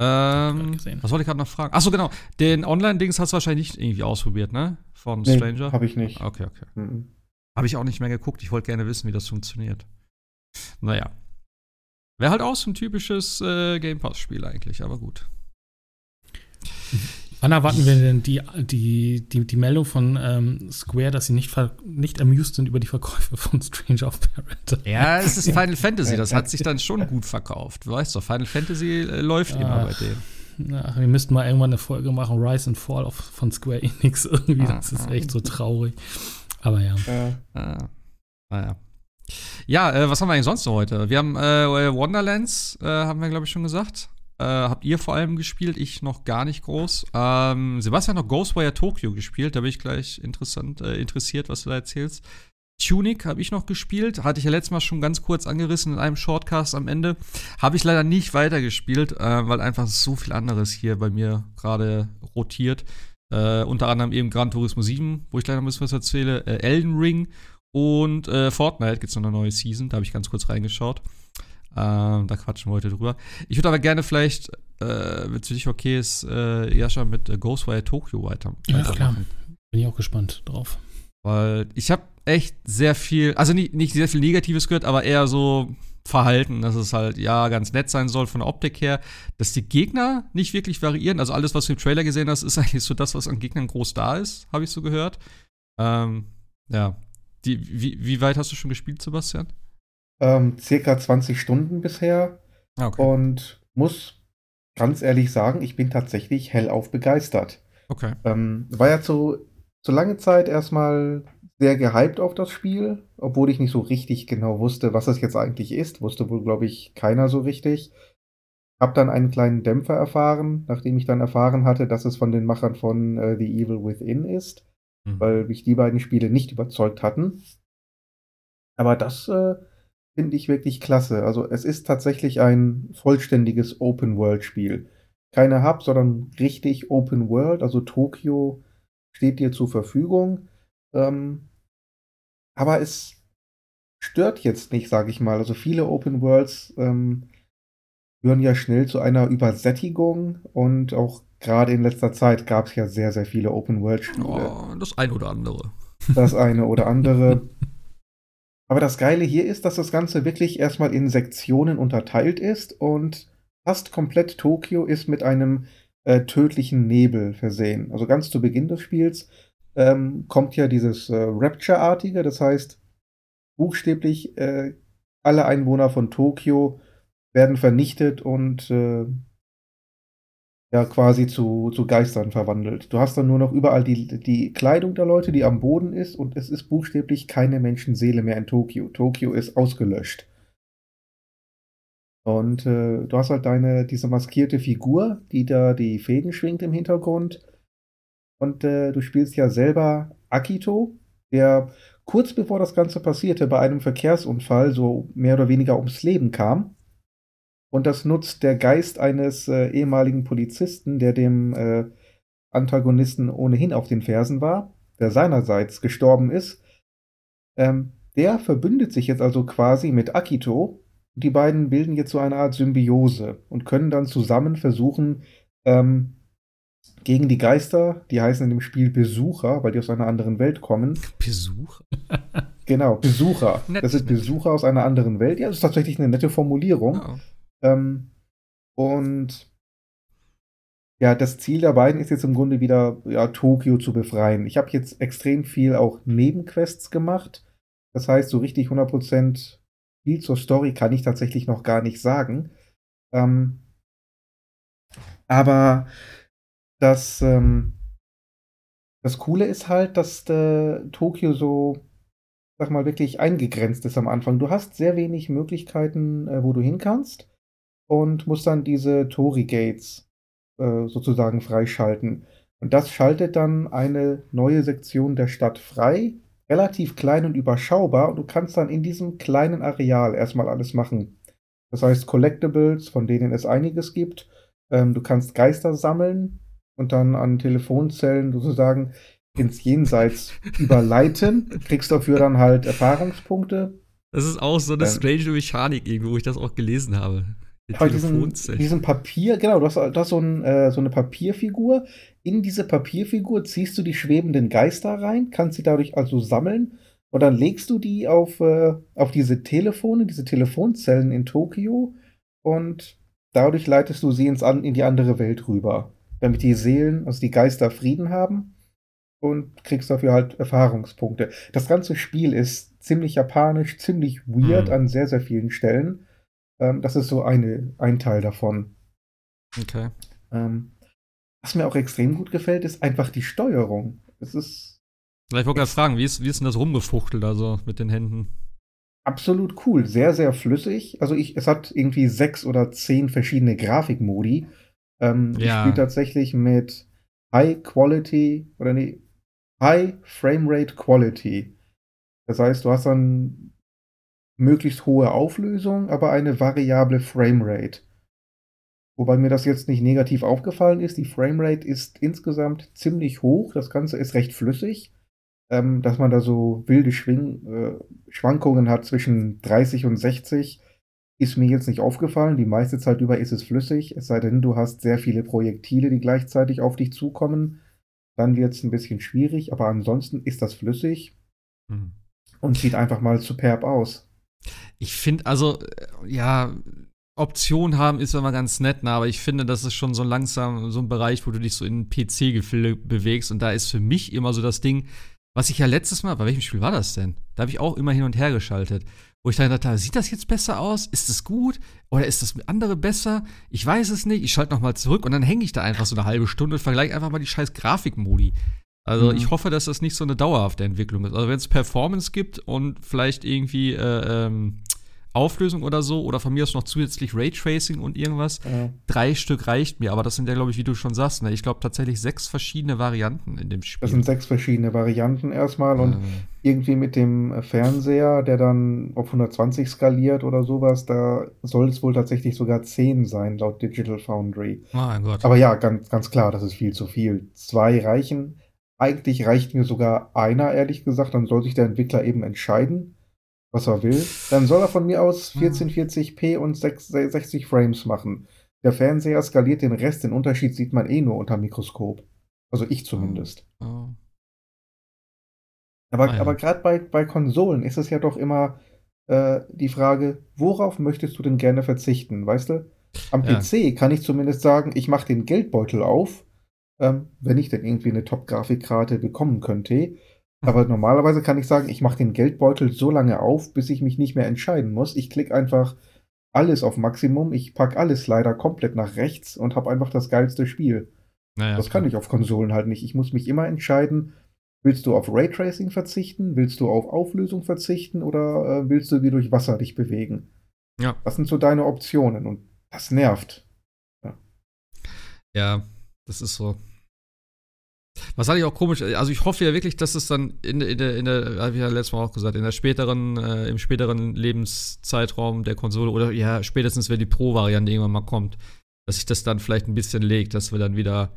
Ähm, was wollte ich gerade noch fragen? Achso, genau. Den Online-Dings hast du wahrscheinlich nicht irgendwie ausprobiert, ne? Von nee, Stranger? Hab ich nicht. Okay, okay. Mhm. Habe ich auch nicht mehr geguckt. Ich wollte gerne wissen, wie das funktioniert. Naja. Wäre halt auch so ein typisches äh, Game Pass-Spiel eigentlich, aber gut. Wann erwarten wir denn die, die, die, die Meldung von ähm, Square, dass sie nicht, nicht amused sind über die Verkäufe von Strange of Paradise? Ja, es ist Final Fantasy, das hat sich dann schon gut verkauft. Du weißt doch, Final Fantasy äh, läuft Ach, immer bei denen. Ach, wir müssten mal irgendwann eine Folge machen, Rise and Fall of, von Square Enix irgendwie. Das ist echt so traurig. Aber ja. Äh, ah, naja. Ja, äh, was haben wir eigentlich sonst noch heute? Wir haben äh, Wonderlands, äh, haben wir, glaube ich, schon gesagt. Äh, habt ihr vor allem gespielt, ich noch gar nicht groß. Ähm, Sebastian hat noch Ghostwire Tokyo gespielt, da bin ich gleich interessant, äh, interessiert, was du da erzählst. Tunic habe ich noch gespielt. Hatte ich ja letztes Mal schon ganz kurz angerissen in einem Shortcast am Ende. Habe ich leider nicht weitergespielt, äh, weil einfach so viel anderes hier bei mir gerade rotiert. Unter anderem eben Gran Turismo 7, wo ich noch ein bisschen was erzähle. Äh, Elden Ring und äh, Fortnite gibt es noch eine neue Season. Da habe ich ganz kurz reingeschaut. Ähm, da quatschen wir heute drüber. Ich würde aber gerne vielleicht, äh, wenn es für dich okay ist, äh, Jascha mit äh, Ghostwire Tokyo weiter. Ja, klar. Bin ich auch gespannt drauf. Weil ich habe echt sehr viel, also nicht, nicht sehr viel Negatives gehört, aber eher so Verhalten, dass es halt ja ganz nett sein soll von der Optik her, dass die Gegner nicht wirklich variieren. Also alles, was du im Trailer gesehen hast, ist eigentlich so das, was an Gegnern groß da ist, habe ich so gehört. Ähm, ja. Die, wie, wie weit hast du schon gespielt, Sebastian? Ähm, circa 20 Stunden bisher. Ah, okay. Und muss ganz ehrlich sagen, ich bin tatsächlich hellauf begeistert. Okay. Ähm, war ja zu, zu lange Zeit erstmal sehr gehypt auf das Spiel, obwohl ich nicht so richtig genau wusste, was es jetzt eigentlich ist. Wusste wohl, glaube ich, keiner so richtig. Hab dann einen kleinen Dämpfer erfahren, nachdem ich dann erfahren hatte, dass es von den Machern von äh, The Evil Within ist, Mhm. weil mich die beiden Spiele nicht überzeugt hatten. Aber das äh, finde ich wirklich klasse. Also es ist tatsächlich ein vollständiges Open-World-Spiel. Keine Hub, sondern richtig Open World. Also Tokio steht dir zur Verfügung. Ähm, aber es stört jetzt nicht, sage ich mal. Also viele Open Worlds ähm, führen ja schnell zu einer Übersättigung und auch gerade in letzter Zeit gab es ja sehr, sehr viele Open World Spiele. Oh, das ein oder andere. Das eine oder andere. Aber das Geile hier ist, dass das Ganze wirklich erstmal in Sektionen unterteilt ist und fast komplett Tokio ist mit einem äh, tödlichen Nebel versehen. Also ganz zu Beginn des Spiels ähm, kommt ja dieses äh, Rapture-artige, das heißt buchstäblich äh, alle Einwohner von Tokio werden vernichtet und äh, ja quasi zu, zu Geistern verwandelt. Du hast dann nur noch überall die, die Kleidung der Leute, die am Boden ist und es ist buchstäblich keine Menschenseele mehr in Tokio. Tokio ist ausgelöscht. Und äh, du hast halt deine, diese maskierte Figur, die da die Fäden schwingt im Hintergrund. Und äh, du spielst ja selber Akito, der kurz bevor das Ganze passierte, bei einem Verkehrsunfall so mehr oder weniger ums Leben kam. Und das nutzt der Geist eines äh, ehemaligen Polizisten, der dem äh, Antagonisten ohnehin auf den Fersen war, der seinerseits gestorben ist. Ähm, der verbündet sich jetzt also quasi mit Akito. Die beiden bilden jetzt so eine Art Symbiose und können dann zusammen versuchen, ähm, gegen die Geister, die heißen in dem Spiel Besucher, weil die aus einer anderen Welt kommen. Besuch? Genau, Besucher. Nett, das sind nett. Besucher aus einer anderen Welt. Ja, das ist tatsächlich eine nette Formulierung. Oh. Ähm, und ja, das Ziel der beiden ist jetzt im Grunde wieder ja, Tokio zu befreien. Ich habe jetzt extrem viel auch Nebenquests gemacht. Das heißt, so richtig 100% viel zur Story kann ich tatsächlich noch gar nicht sagen. Ähm, aber das, ähm, das Coole ist halt, dass äh, Tokio so, sag mal, wirklich eingegrenzt ist am Anfang. Du hast sehr wenig Möglichkeiten, äh, wo du hin kannst und musst dann diese Tori-Gates äh, sozusagen freischalten. Und das schaltet dann eine neue Sektion der Stadt frei, relativ klein und überschaubar, und du kannst dann in diesem kleinen Areal erstmal alles machen. Das heißt Collectibles, von denen es einiges gibt. Ähm, du kannst Geister sammeln und dann an Telefonzellen sozusagen ins Jenseits überleiten. Kriegst dafür dann halt Erfahrungspunkte. Das ist auch so eine Ähm. strange Mechanik irgendwo, wo ich das auch gelesen habe. Bei diesem, diesem Papier, genau, du hast, du hast so, ein, äh, so eine Papierfigur. In diese Papierfigur ziehst du die schwebenden Geister rein, kannst sie dadurch also sammeln und dann legst du die auf, äh, auf diese Telefone, diese Telefonzellen in Tokio und dadurch leitest du sie ins in die andere Welt rüber, damit die Seelen, also die Geister Frieden haben und kriegst dafür halt Erfahrungspunkte. Das ganze Spiel ist ziemlich japanisch, ziemlich weird Mhm. an sehr, sehr vielen Stellen. Ähm, das ist so eine, ein Teil davon. Okay. Ähm, was mir auch extrem gut gefällt, ist einfach die Steuerung. Es ist Vielleicht wollte ich gerade fragen, wie ist, wie ist denn das rumgefuchtelt, also mit den Händen? absolut cool, sehr, sehr flüssig. Also ich, es hat irgendwie sechs oder zehn verschiedene Grafikmodi. Ähm, Ich Ja. spiele tatsächlich mit High Quality oder nee, High Framerate Quality. Das heißt, du hast dann möglichst hohe Auflösung, aber eine variable Framerate. Wobei mir das jetzt nicht negativ aufgefallen ist. Die Framerate ist insgesamt ziemlich hoch. Das Ganze ist recht flüssig. Ähm, dass man da so wilde Schwing äh, Schwankungen hat zwischen 30 und 60, ist mir jetzt nicht aufgefallen. Die meiste Zeit über ist es flüssig. Es sei denn, du hast sehr viele Projektile, die gleichzeitig auf dich zukommen. Dann wird es ein bisschen schwierig. Aber ansonsten ist das flüssig. Mhm. Und sieht einfach mal superb aus. Ich finde, also, äh, ja, Option haben ist immer ganz nett, ne? aber ich finde, das ist schon so langsam so ein Bereich, wo du dich so in PC-Gefilde bewegst. Und da ist für mich immer so das Ding, was ich ja letztes Mal, bei welchem Spiel war das denn? Da habe ich auch immer hin und her geschaltet. Wo ich dann dachte, sieht das jetzt besser aus? Ist es gut? Oder ist das andere besser? Ich weiß es nicht. Ich schalte nochmal zurück und dann hänge ich da einfach so eine halbe Stunde und vergleiche einfach mal die scheiß Grafikmodi. Also mhm. ich hoffe, dass das nicht so eine dauerhafte Entwicklung ist. Also wenn es Performance gibt und vielleicht irgendwie äh, ähm, Auflösung oder so oder von mir aus noch zusätzlich Raytracing und irgendwas. Ja. Drei Stück reicht mir, aber das sind ja, glaube ich, wie du schon sagst, ne? ich glaube tatsächlich sechs verschiedene Varianten in dem Spiel. Das sind sechs verschiedene Varianten erstmal und äh. irgendwie mit dem Fernseher, der dann auf 120 skaliert oder sowas, da soll es wohl tatsächlich sogar zehn sein, laut Digital Foundry. Mein Gott. Aber ja, ganz, ganz klar, das ist viel zu viel. Zwei reichen. Eigentlich reicht mir sogar einer, ehrlich gesagt, dann soll sich der Entwickler eben entscheiden was er will, dann soll er von mir aus 1440p und 60 Frames machen. Der Fernseher skaliert den Rest, den Unterschied sieht man eh nur unter Mikroskop. Also ich zumindest. Oh. Oh. Aber, ah, ja. aber gerade bei, bei Konsolen ist es ja doch immer äh, die Frage, worauf möchtest du denn gerne verzichten, weißt du? Am ja. PC kann ich zumindest sagen, ich mache den Geldbeutel auf, ähm, wenn ich denn irgendwie eine Top-Grafikkarte bekommen könnte. Aber normalerweise kann ich sagen, ich mache den Geldbeutel so lange auf, bis ich mich nicht mehr entscheiden muss. Ich klicke einfach alles auf Maximum, ich packe alles leider komplett nach rechts und habe einfach das geilste Spiel. Naja, das kann ich auf Konsolen halt nicht. Ich muss mich immer entscheiden, willst du auf Raytracing verzichten, willst du auf Auflösung verzichten oder äh, willst du wie durch Wasser dich bewegen? Ja. Was sind so deine Optionen? Und das nervt. Ja, ja das ist so. Was hatte ich auch komisch, also ich hoffe ja wirklich, dass es dann in, in der, in der, habe ich ja letztes Mal auch gesagt, in der späteren, äh, im späteren Lebenszeitraum der Konsole oder ja, spätestens wenn die Pro-Variante irgendwann mal kommt, dass sich das dann vielleicht ein bisschen legt, dass wir dann wieder,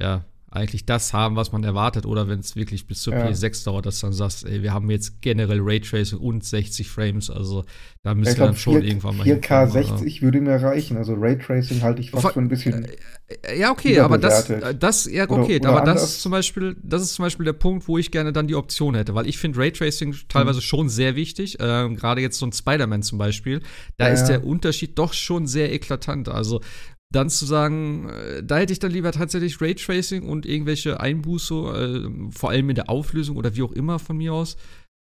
ja, eigentlich das haben, was man erwartet, oder wenn es wirklich bis zur ja. PS6 dauert, dass dann sagst, ey, wir haben jetzt generell Raytracing und 60 Frames, also da müssen wir dann schon 4, irgendwann mal 4K 60 würde mir reichen, also Raytracing halte ich fast für ein bisschen äh, äh, Ja, okay, aber das, das, ja, okay, oder, oder aber das ist zum Beispiel, das ist zum Beispiel der Punkt, wo ich gerne dann die Option hätte, weil ich finde Raytracing teilweise mhm. schon sehr wichtig, äh, gerade jetzt so ein Spider-Man zum Beispiel, da ja, ist der Unterschied doch schon sehr eklatant, also dann zu sagen, äh, da hätte ich dann lieber tatsächlich Raytracing und irgendwelche Einbuße, äh, vor allem in der Auflösung oder wie auch immer von mir aus.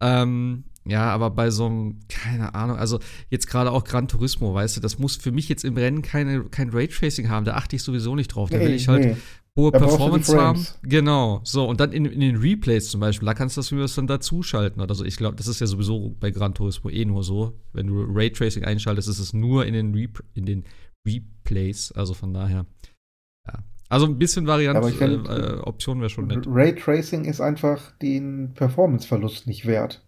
Ähm, ja, aber bei so einem, keine Ahnung, also jetzt gerade auch Gran Turismo, weißt du, das muss für mich jetzt im Rennen keine, kein Raytracing haben, da achte ich sowieso nicht drauf. Da will ich halt nee. hohe da Performance haben. Genau, so, und dann in, in, den Replays zum Beispiel, da kannst du das, das dann dazuschalten oder so. Ich glaube, das ist ja sowieso bei Gran Turismo eh nur so. Wenn du Raytracing einschaltest, ist es nur in den, Re in den Replays. Also von daher. Ja. Also ein bisschen Variante, find, äh, äh, Option wäre schon nett. Raytracing ist einfach den Performanceverlust nicht wert.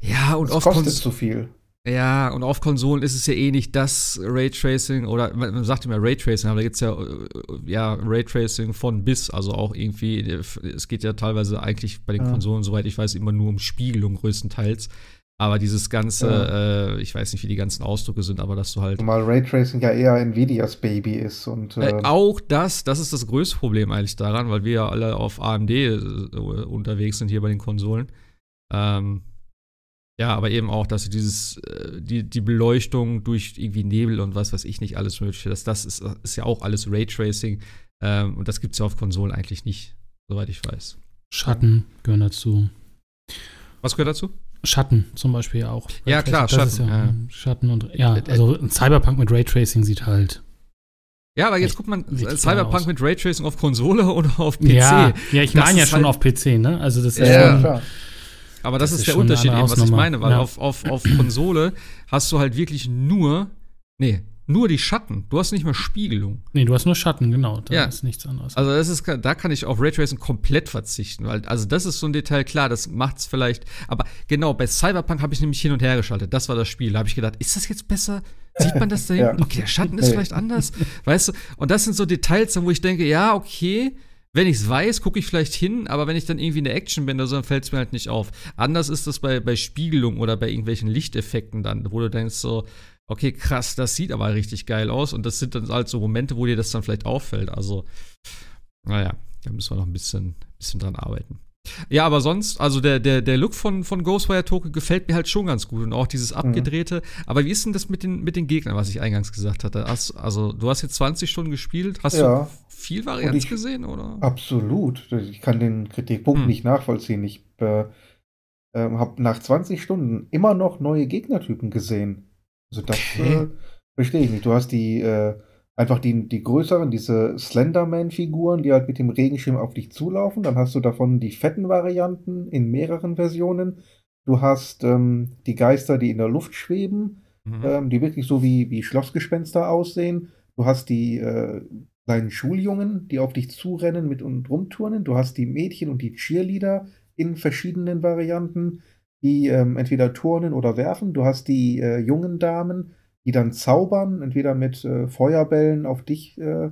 Ja, und das oft kostet zu viel. Ja, und auf Konsolen ist es ja eh nicht das Raytracing oder man sagt immer Raytracing, aber da gibt es ja, äh, ja Raytracing von bis, also auch irgendwie, es geht ja teilweise eigentlich bei den ja. Konsolen, soweit ich weiß, immer nur um Spiegelung größtenteils. Aber dieses ganze, ja. äh, ich weiß nicht, wie die ganzen Ausdrücke sind, aber dass du halt. Zumal Raytracing ja eher Nvidias Baby ist und. Äh, äh, auch das, das ist das größte Problem eigentlich daran, weil wir ja alle auf AMD äh, unterwegs sind hier bei den Konsolen. Ähm, ja, aber eben auch, dass du dieses, äh, die, die Beleuchtung durch irgendwie Nebel und was weiß ich nicht alles mögliche, dass das ist, ist ja auch alles Raytracing. Ähm, und das gibt es ja auf Konsolen eigentlich nicht, soweit ich weiß. Schatten gehören dazu. Was gehört dazu? Schatten zum Beispiel auch. Ja, klar, Schatten. Ja, ja. Schatten und ja, also ein Cyberpunk mit Raytracing sieht halt. Ja, aber jetzt guckt man Cyberpunk mit Raytracing auf Konsole oder auf PC. Ja, ja ich meine ja schon halt auf PC, ne? Also das ist ja, schon, Aber das, das ist, ist der Unterschied, eben, was ich meine, weil ja. auf, auf, auf Konsole hast du halt wirklich nur, nee, nur die Schatten. Du hast nicht mal Spiegelung. Nee, du hast nur Schatten, genau. Da ja. ist nichts anderes. Also das ist, da kann ich auf Raytracing komplett verzichten, weil, also das ist so ein Detail, klar, das macht's vielleicht. Aber genau, bei Cyberpunk habe ich nämlich hin und her geschaltet. Das war das Spiel. Da habe ich gedacht, ist das jetzt besser? Sieht man das da hinten? ja. Okay, der Schatten ist vielleicht anders. weißt du? Und das sind so Details, wo ich denke, ja, okay, wenn ich es weiß, gucke ich vielleicht hin, aber wenn ich dann irgendwie in der Action bin, dann fällt es mir halt nicht auf. Anders ist das bei, bei Spiegelung oder bei irgendwelchen Lichteffekten dann, wo du denkst so, okay, krass, das sieht aber richtig geil aus. Und das sind dann halt so Momente, wo dir das dann vielleicht auffällt. Also, naja, da müssen wir noch ein bisschen, bisschen dran arbeiten. Ja, aber sonst, also der, der, der Look von, von Ghostwire Tokyo gefällt mir halt schon ganz gut und auch dieses mhm. abgedrehte. Mhm. Aber wie ist denn das mit den, mit den Gegnern, was ich eingangs gesagt hatte? also, du hast jetzt 20 Stunden gespielt. Hast ja. du viel Varianz gesehen, oder? Absolut. Ich kann den Kritikpunkt hm. nicht nachvollziehen. Ich äh, äh, habe nach 20 Stunden immer noch neue Gegnertypen gesehen. Also das okay. äh, verstehe ich nicht. Du hast die äh, einfach die, die größeren, diese Slenderman-Figuren, die halt mit dem Regenschirm auf dich zulaufen. Dann hast du davon die fetten Varianten in mehreren Versionen. Du hast ähm, die Geister, die in der Luft schweben, mhm. ähm, die wirklich so wie, wie Schlossgespenster aussehen. Du hast die äh, kleinen Schuljungen, die auf dich zurennen mit und rumturnen. Du hast die Mädchen und die Cheerleader in verschiedenen Varianten die ähm, entweder turnen oder werfen. Du hast die äh, jungen Damen, die dann zaubern, entweder mit äh, Feuerbällen auf dich äh,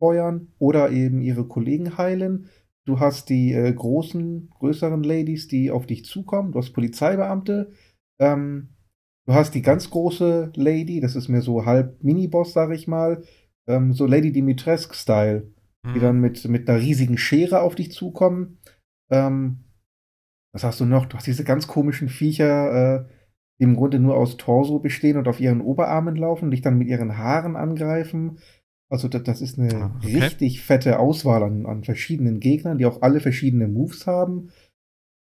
feuern oder eben ihre Kollegen heilen. Du hast die äh, großen, größeren Ladies, die auf dich zukommen. Du hast Polizeibeamte. Ähm, du hast die ganz große Lady, das ist mir so halb Miniboss, sag ich mal. Ähm, so Lady Dimitrescu-Style, mhm. die dann mit, mit einer riesigen Schere auf dich zukommen. Ähm, was hast du noch? Du hast diese ganz komischen Viecher, äh, die im Grunde nur aus Torso bestehen und auf ihren Oberarmen laufen, dich dann mit ihren Haaren angreifen. Also das, das ist eine ah, okay. richtig fette Auswahl an, an verschiedenen Gegnern, die auch alle verschiedene Moves haben,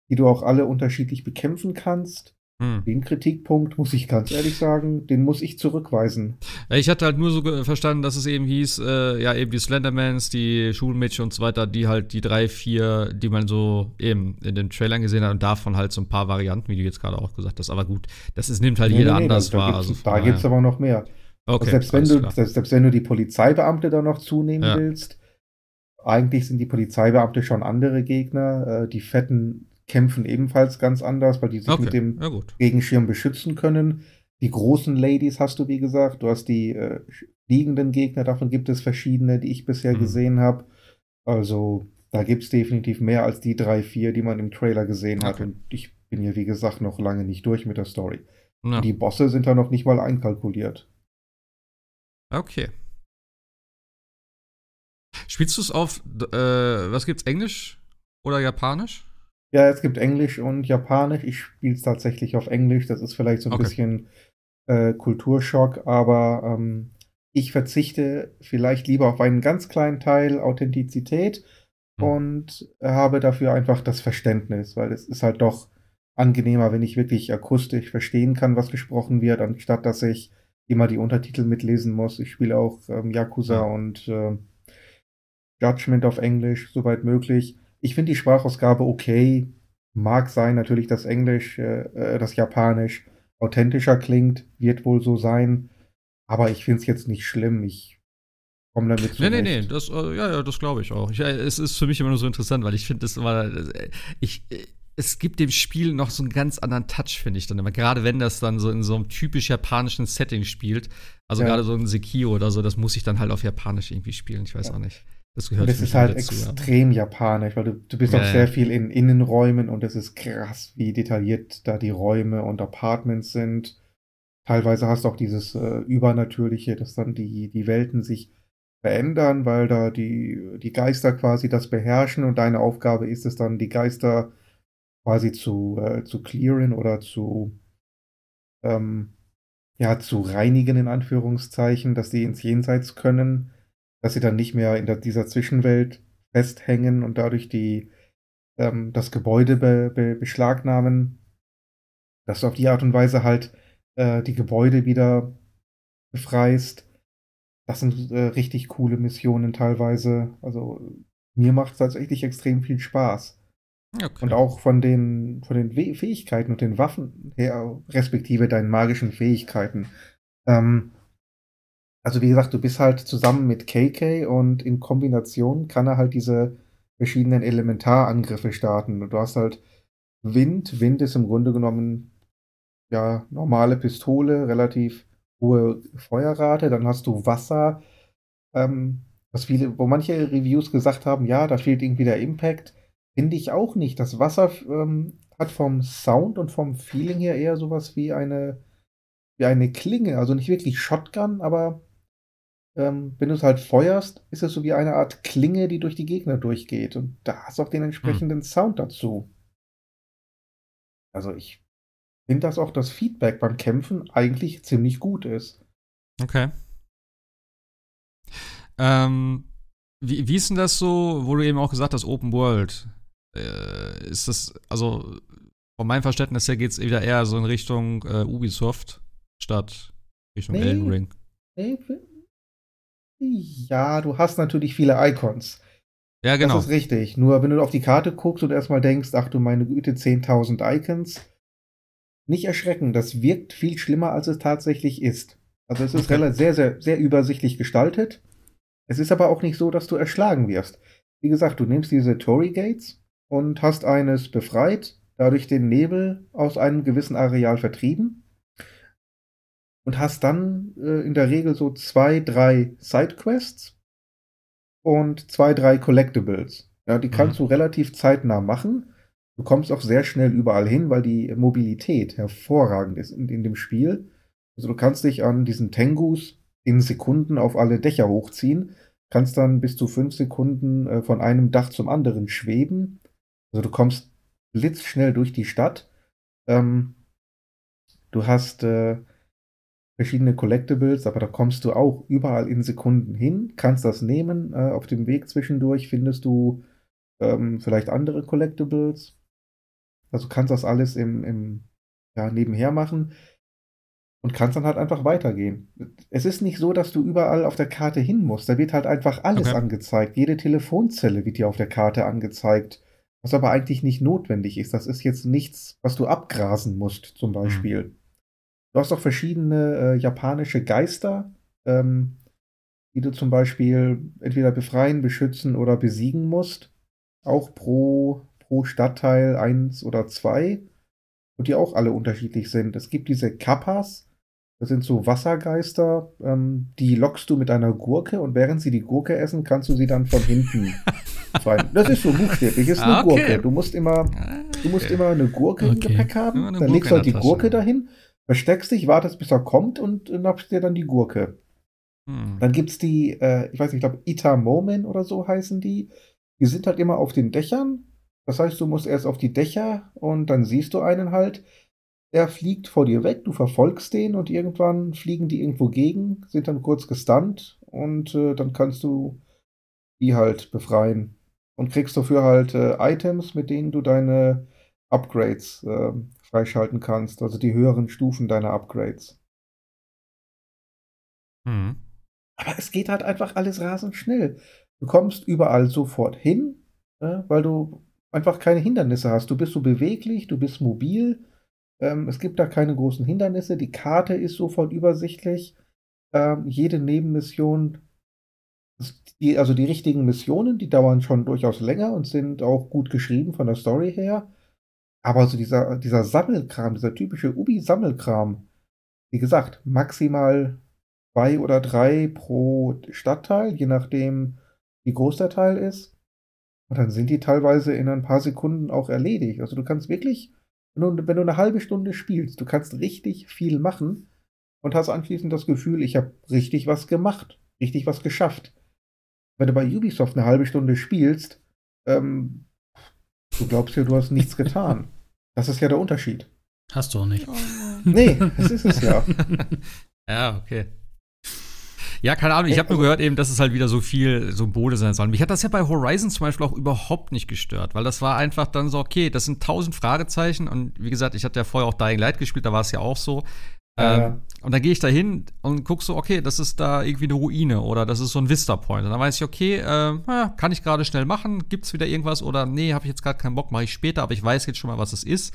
die du auch alle unterschiedlich bekämpfen kannst. Hm. Den Kritikpunkt, muss ich ganz ehrlich sagen, den muss ich zurückweisen. Ich hatte halt nur so verstanden, dass es eben hieß, äh, ja, eben die Slendermans, die Schulmädchen und so weiter, die halt die drei, vier, die man so eben in den Trailern gesehen hat und davon halt so ein paar Varianten, wie du jetzt gerade auch gesagt hast. Aber gut, das ist, nimmt halt nee, jeder nee, anders da, wahr. Also, da gibt es aber noch mehr. Okay, also selbst, wenn du, selbst wenn du die Polizeibeamte da noch zunehmen ja. willst, eigentlich sind die Polizeibeamte schon andere Gegner. Äh, die fetten kämpfen ebenfalls ganz anders, weil die sich okay. mit dem Regenschirm beschützen können. Die großen Ladies hast du, wie gesagt. Du hast die äh, liegenden Gegner, davon gibt es verschiedene, die ich bisher mhm. gesehen habe. Also da gibt es definitiv mehr als die drei, vier, die man im Trailer gesehen hat. Okay. Und ich bin ja, wie gesagt, noch lange nicht durch mit der Story. Ja. Die Bosse sind da noch nicht mal einkalkuliert. Okay. Spielst du es auf, äh, was gibt's, Englisch oder Japanisch? Ja, es gibt Englisch und Japanisch. Ich spiele es tatsächlich auf Englisch. Das ist vielleicht so ein okay. bisschen äh, Kulturschock, aber ähm, ich verzichte vielleicht lieber auf einen ganz kleinen Teil Authentizität mhm. und habe dafür einfach das Verständnis, weil es ist halt doch angenehmer, wenn ich wirklich akustisch verstehen kann, was gesprochen wird, anstatt dass ich immer die Untertitel mitlesen muss. Ich spiele auch ähm, Yakuza mhm. und äh, Judgment auf Englisch, soweit möglich. Ich finde die Sprachausgabe okay. Mag sein natürlich, dass Englisch, äh, äh, das Japanisch authentischer klingt, wird wohl so sein. Aber ich finde es jetzt nicht schlimm. Ich komme damit zurecht. Nee, nee, nee, das, äh, ja, ja, das glaube ich auch. Ich, äh, es ist für mich immer nur so interessant, weil ich finde das immer, äh, ich, es gibt dem Spiel noch so einen ganz anderen Touch, finde ich dann immer. Gerade wenn das dann so in so einem typisch japanischen Setting spielt. Also ja. gerade so ein Sekiro oder so, das muss ich dann halt auf Japanisch irgendwie spielen. Ich weiß ja. auch nicht. Das gehört und das ist halt dazu, extrem ja. japanisch, weil du, du bist ja, auch sehr viel in Innenräumen und es ist krass, wie detailliert da die Räume und Apartments sind. Teilweise hast du auch dieses äh, Übernatürliche, dass dann die, die Welten sich verändern, weil da die, die Geister quasi das beherrschen und deine Aufgabe ist es dann, die Geister quasi zu, äh, zu clearen oder zu, ähm, ja, zu reinigen, in Anführungszeichen, dass die ins Jenseits können dass sie dann nicht mehr in der, dieser Zwischenwelt festhängen und dadurch die, ähm, das Gebäude be, be, beschlagnahmen, dass du auf die Art und Weise halt äh, die Gebäude wieder befreist. Das sind äh, richtig coole Missionen teilweise. Also mir macht es tatsächlich extrem viel Spaß. Okay. Und auch von den, von den Fähigkeiten und den Waffen her, respektive deinen magischen Fähigkeiten. Ähm, also wie gesagt, du bist halt zusammen mit KK und in Kombination kann er halt diese verschiedenen Elementarangriffe starten. Und du hast halt Wind. Wind ist im Grunde genommen ja normale Pistole, relativ hohe Feuerrate. Dann hast du Wasser, ähm, was viele, wo manche Reviews gesagt haben, ja, da fehlt irgendwie der Impact. Finde ich auch nicht. Das Wasser ähm, hat vom Sound und vom Feeling her eher sowas wie eine, wie eine Klinge. Also nicht wirklich Shotgun, aber ähm, wenn du es halt feuerst, ist es so wie eine Art Klinge, die durch die Gegner durchgeht. Und da hast du auch den entsprechenden hm. Sound dazu. Also ich finde, dass auch das Feedback beim Kämpfen eigentlich ziemlich gut ist. Okay. Ähm, wie, wie ist denn das so, wo du eben auch gesagt hast, Open World? Äh, ist das, also von meinem Verständnis her geht es wieder eher so in Richtung äh, Ubisoft statt Richtung nee, Elden Ring. Nee, ja, du hast natürlich viele Icons. Ja, genau. Das ist richtig. Nur wenn du auf die Karte guckst und erstmal denkst, ach du meine Güte, 10.000 Icons, nicht erschrecken. Das wirkt viel schlimmer, als es tatsächlich ist. Also es ist okay. sehr, sehr, sehr übersichtlich gestaltet. Es ist aber auch nicht so, dass du erschlagen wirst. Wie gesagt, du nimmst diese Tory Gates und hast eines befreit, dadurch den Nebel aus einem gewissen Areal vertrieben und hast dann äh, in der Regel so zwei, drei Sidequests und zwei, drei Collectibles. Ja, die kannst mhm. du relativ zeitnah machen. Du kommst auch sehr schnell überall hin, weil die Mobilität hervorragend ist in, in dem Spiel. Also du kannst dich an diesen Tengus in Sekunden auf alle Dächer hochziehen, kannst dann bis zu fünf Sekunden äh, von einem Dach zum anderen schweben. Also du kommst blitzschnell durch die Stadt. Ähm, du hast äh, verschiedene Collectibles, aber da kommst du auch überall in Sekunden hin, kannst das nehmen. Äh, auf dem Weg zwischendurch findest du ähm, vielleicht andere Collectibles. Also kannst das alles im, im ja, nebenher machen und kannst dann halt einfach weitergehen. Es ist nicht so, dass du überall auf der Karte hin musst. Da wird halt einfach alles okay. angezeigt. Jede Telefonzelle wird dir auf der Karte angezeigt, was aber eigentlich nicht notwendig ist. Das ist jetzt nichts, was du abgrasen musst, zum mhm. Beispiel. Mhm. Du hast auch verschiedene äh, japanische Geister, ähm, die du zum Beispiel entweder befreien, beschützen oder besiegen musst. Auch pro, pro Stadtteil eins oder zwei. Und die auch alle unterschiedlich sind. Es gibt diese Kappas, das sind so Wassergeister, ähm, die lockst du mit einer Gurke und während sie die Gurke essen, kannst du sie dann von hinten fallen. Das ist so buchstäblich, ist eine ah, okay. Gurke. Du musst immer, du musst immer eine Gurke okay. im Gepäck haben. Dann Gurke legst du halt die Gurke dahin versteckst dich, wartest, bis er kommt und nappst dir dann die Gurke. Hm. Dann gibt's die, äh, ich weiß nicht, ich glaube, Itamomen oder so heißen die. Die sind halt immer auf den Dächern. Das heißt, du musst erst auf die Dächer und dann siehst du einen halt. Er fliegt vor dir weg, du verfolgst den und irgendwann fliegen die irgendwo gegen, sind dann kurz gestunt und äh, dann kannst du die halt befreien. Und kriegst dafür halt äh, Items, mit denen du deine Upgrades äh, freischalten kannst, also die höheren Stufen deiner Upgrades. Mhm. Aber es geht halt einfach alles rasend schnell. Du kommst überall sofort hin, äh, weil du einfach keine Hindernisse hast. Du bist so beweglich, du bist mobil. Ähm, es gibt da keine großen Hindernisse. Die Karte ist sofort übersichtlich. Ähm, jede Nebenmission, die, also die richtigen Missionen, die dauern schon durchaus länger und sind auch gut geschrieben von der Story her. Aber so dieser, dieser Sammelkram, dieser typische Ubi-Sammelkram, wie gesagt, maximal zwei oder drei pro Stadtteil, je nachdem, wie groß der Teil ist. Und dann sind die teilweise in ein paar Sekunden auch erledigt. Also du kannst wirklich, wenn du, wenn du eine halbe Stunde spielst, du kannst richtig viel machen und hast anschließend das Gefühl, ich habe richtig was gemacht, richtig was geschafft. Wenn du bei Ubisoft eine halbe Stunde spielst, ähm, Du glaubst ja, du hast nichts getan. Das ist ja der Unterschied. Hast du auch nicht. nee, das ist es ja. ja, okay. Ja, keine Ahnung, ich habe nur gehört eben, dass es halt wieder so viel Symbole sein sollen. Mich hat das ja bei Horizon zum Beispiel auch überhaupt nicht gestört, weil das war einfach dann so, okay, das sind tausend Fragezeichen und wie gesagt, ich hatte ja vorher auch Dying Light gespielt, da war es ja auch so. Ähm, und dann gehe ich da hin und guck so, okay, das ist da irgendwie eine Ruine oder das ist so ein Vista Point. Und dann weiß ich, okay, äh, kann ich gerade schnell machen, gibt's wieder irgendwas oder nee, habe ich jetzt gerade keinen Bock, mache ich später, aber ich weiß jetzt schon mal, was es ist.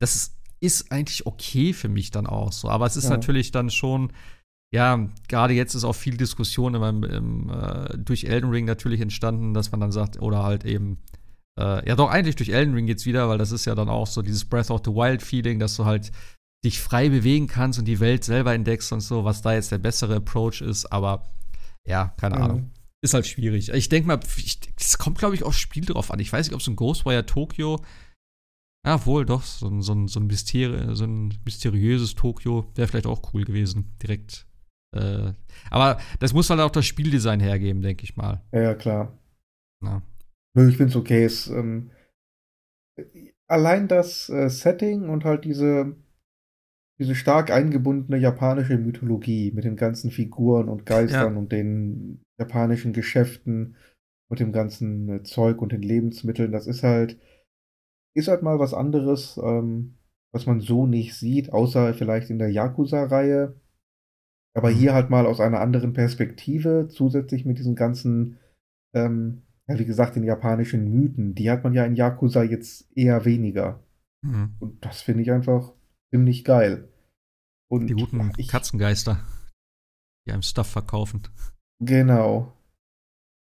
Das ist, ist eigentlich okay für mich dann auch so. Aber es ist ja. natürlich dann schon, ja, gerade jetzt ist auch viel Diskussion im, im, äh, durch Elden Ring natürlich entstanden, dass man dann sagt, oder halt eben, äh, ja doch, eigentlich durch Elden Ring geht's wieder, weil das ist ja dann auch so dieses Breath of the Wild Feeling, dass du halt dich frei bewegen kannst und die Welt selber entdeckst und so, was da jetzt der bessere Approach ist, aber ja, keine mhm. Ahnung. Ist halt schwierig. Ich denke mal, es kommt, glaube ich, aufs Spiel drauf an. Ich weiß nicht, ob so ein Ghostwire Tokyo ja, wohl, doch. So, ein, so, ein, so, ein, Mysteri so ein mysteriöses Tokio wäre vielleicht auch cool gewesen. Direkt. Äh, aber das muss halt auch das Spieldesign hergeben, denke ich mal. Ja, klar. Na. Ich finde es okay. Es, ähm, allein das äh, Setting und halt diese, diese stark eingebundene japanische Mythologie mit den ganzen Figuren und Geistern ja. und den japanischen Geschäften und dem ganzen äh, Zeug und den Lebensmitteln, das ist halt ist halt mal was anderes, ähm, was man so nicht sieht, außer vielleicht in der Yakuza-Reihe. Aber mhm. hier halt mal aus einer anderen Perspektive, zusätzlich mit diesen ganzen, ähm, ja, wie gesagt, den japanischen Mythen. Die hat man ja in Yakuza jetzt eher weniger. Mhm. Und das finde ich einfach ziemlich geil. Und die guten ich, Katzengeister, die einem Stuff verkaufen. Genau.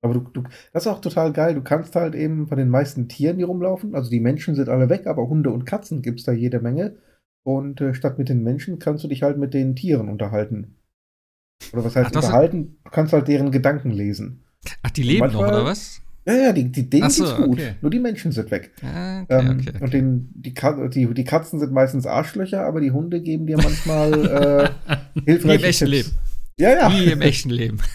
Aber du, du, das ist auch total geil. Du kannst halt eben von den meisten Tieren, die rumlaufen, also die Menschen sind alle weg, aber Hunde und Katzen gibt es da jede Menge. Und äh, statt mit den Menschen kannst du dich halt mit den Tieren unterhalten. Oder was heißt Ach, unterhalten? Du kannst halt deren Gedanken lesen. Ach, die leben manchmal, noch, oder was? Ja, ja, die, die, denen so, geht's gut. Okay. Nur die Menschen sind weg. Ah, okay, ähm, okay, und den, die, die, die, Katzen sind meistens Arschlöcher, aber die Hunde geben dir manchmal äh, hilfreiche Wie im echten Tipps. Leben. Ja, ja. Wie im echten Leben.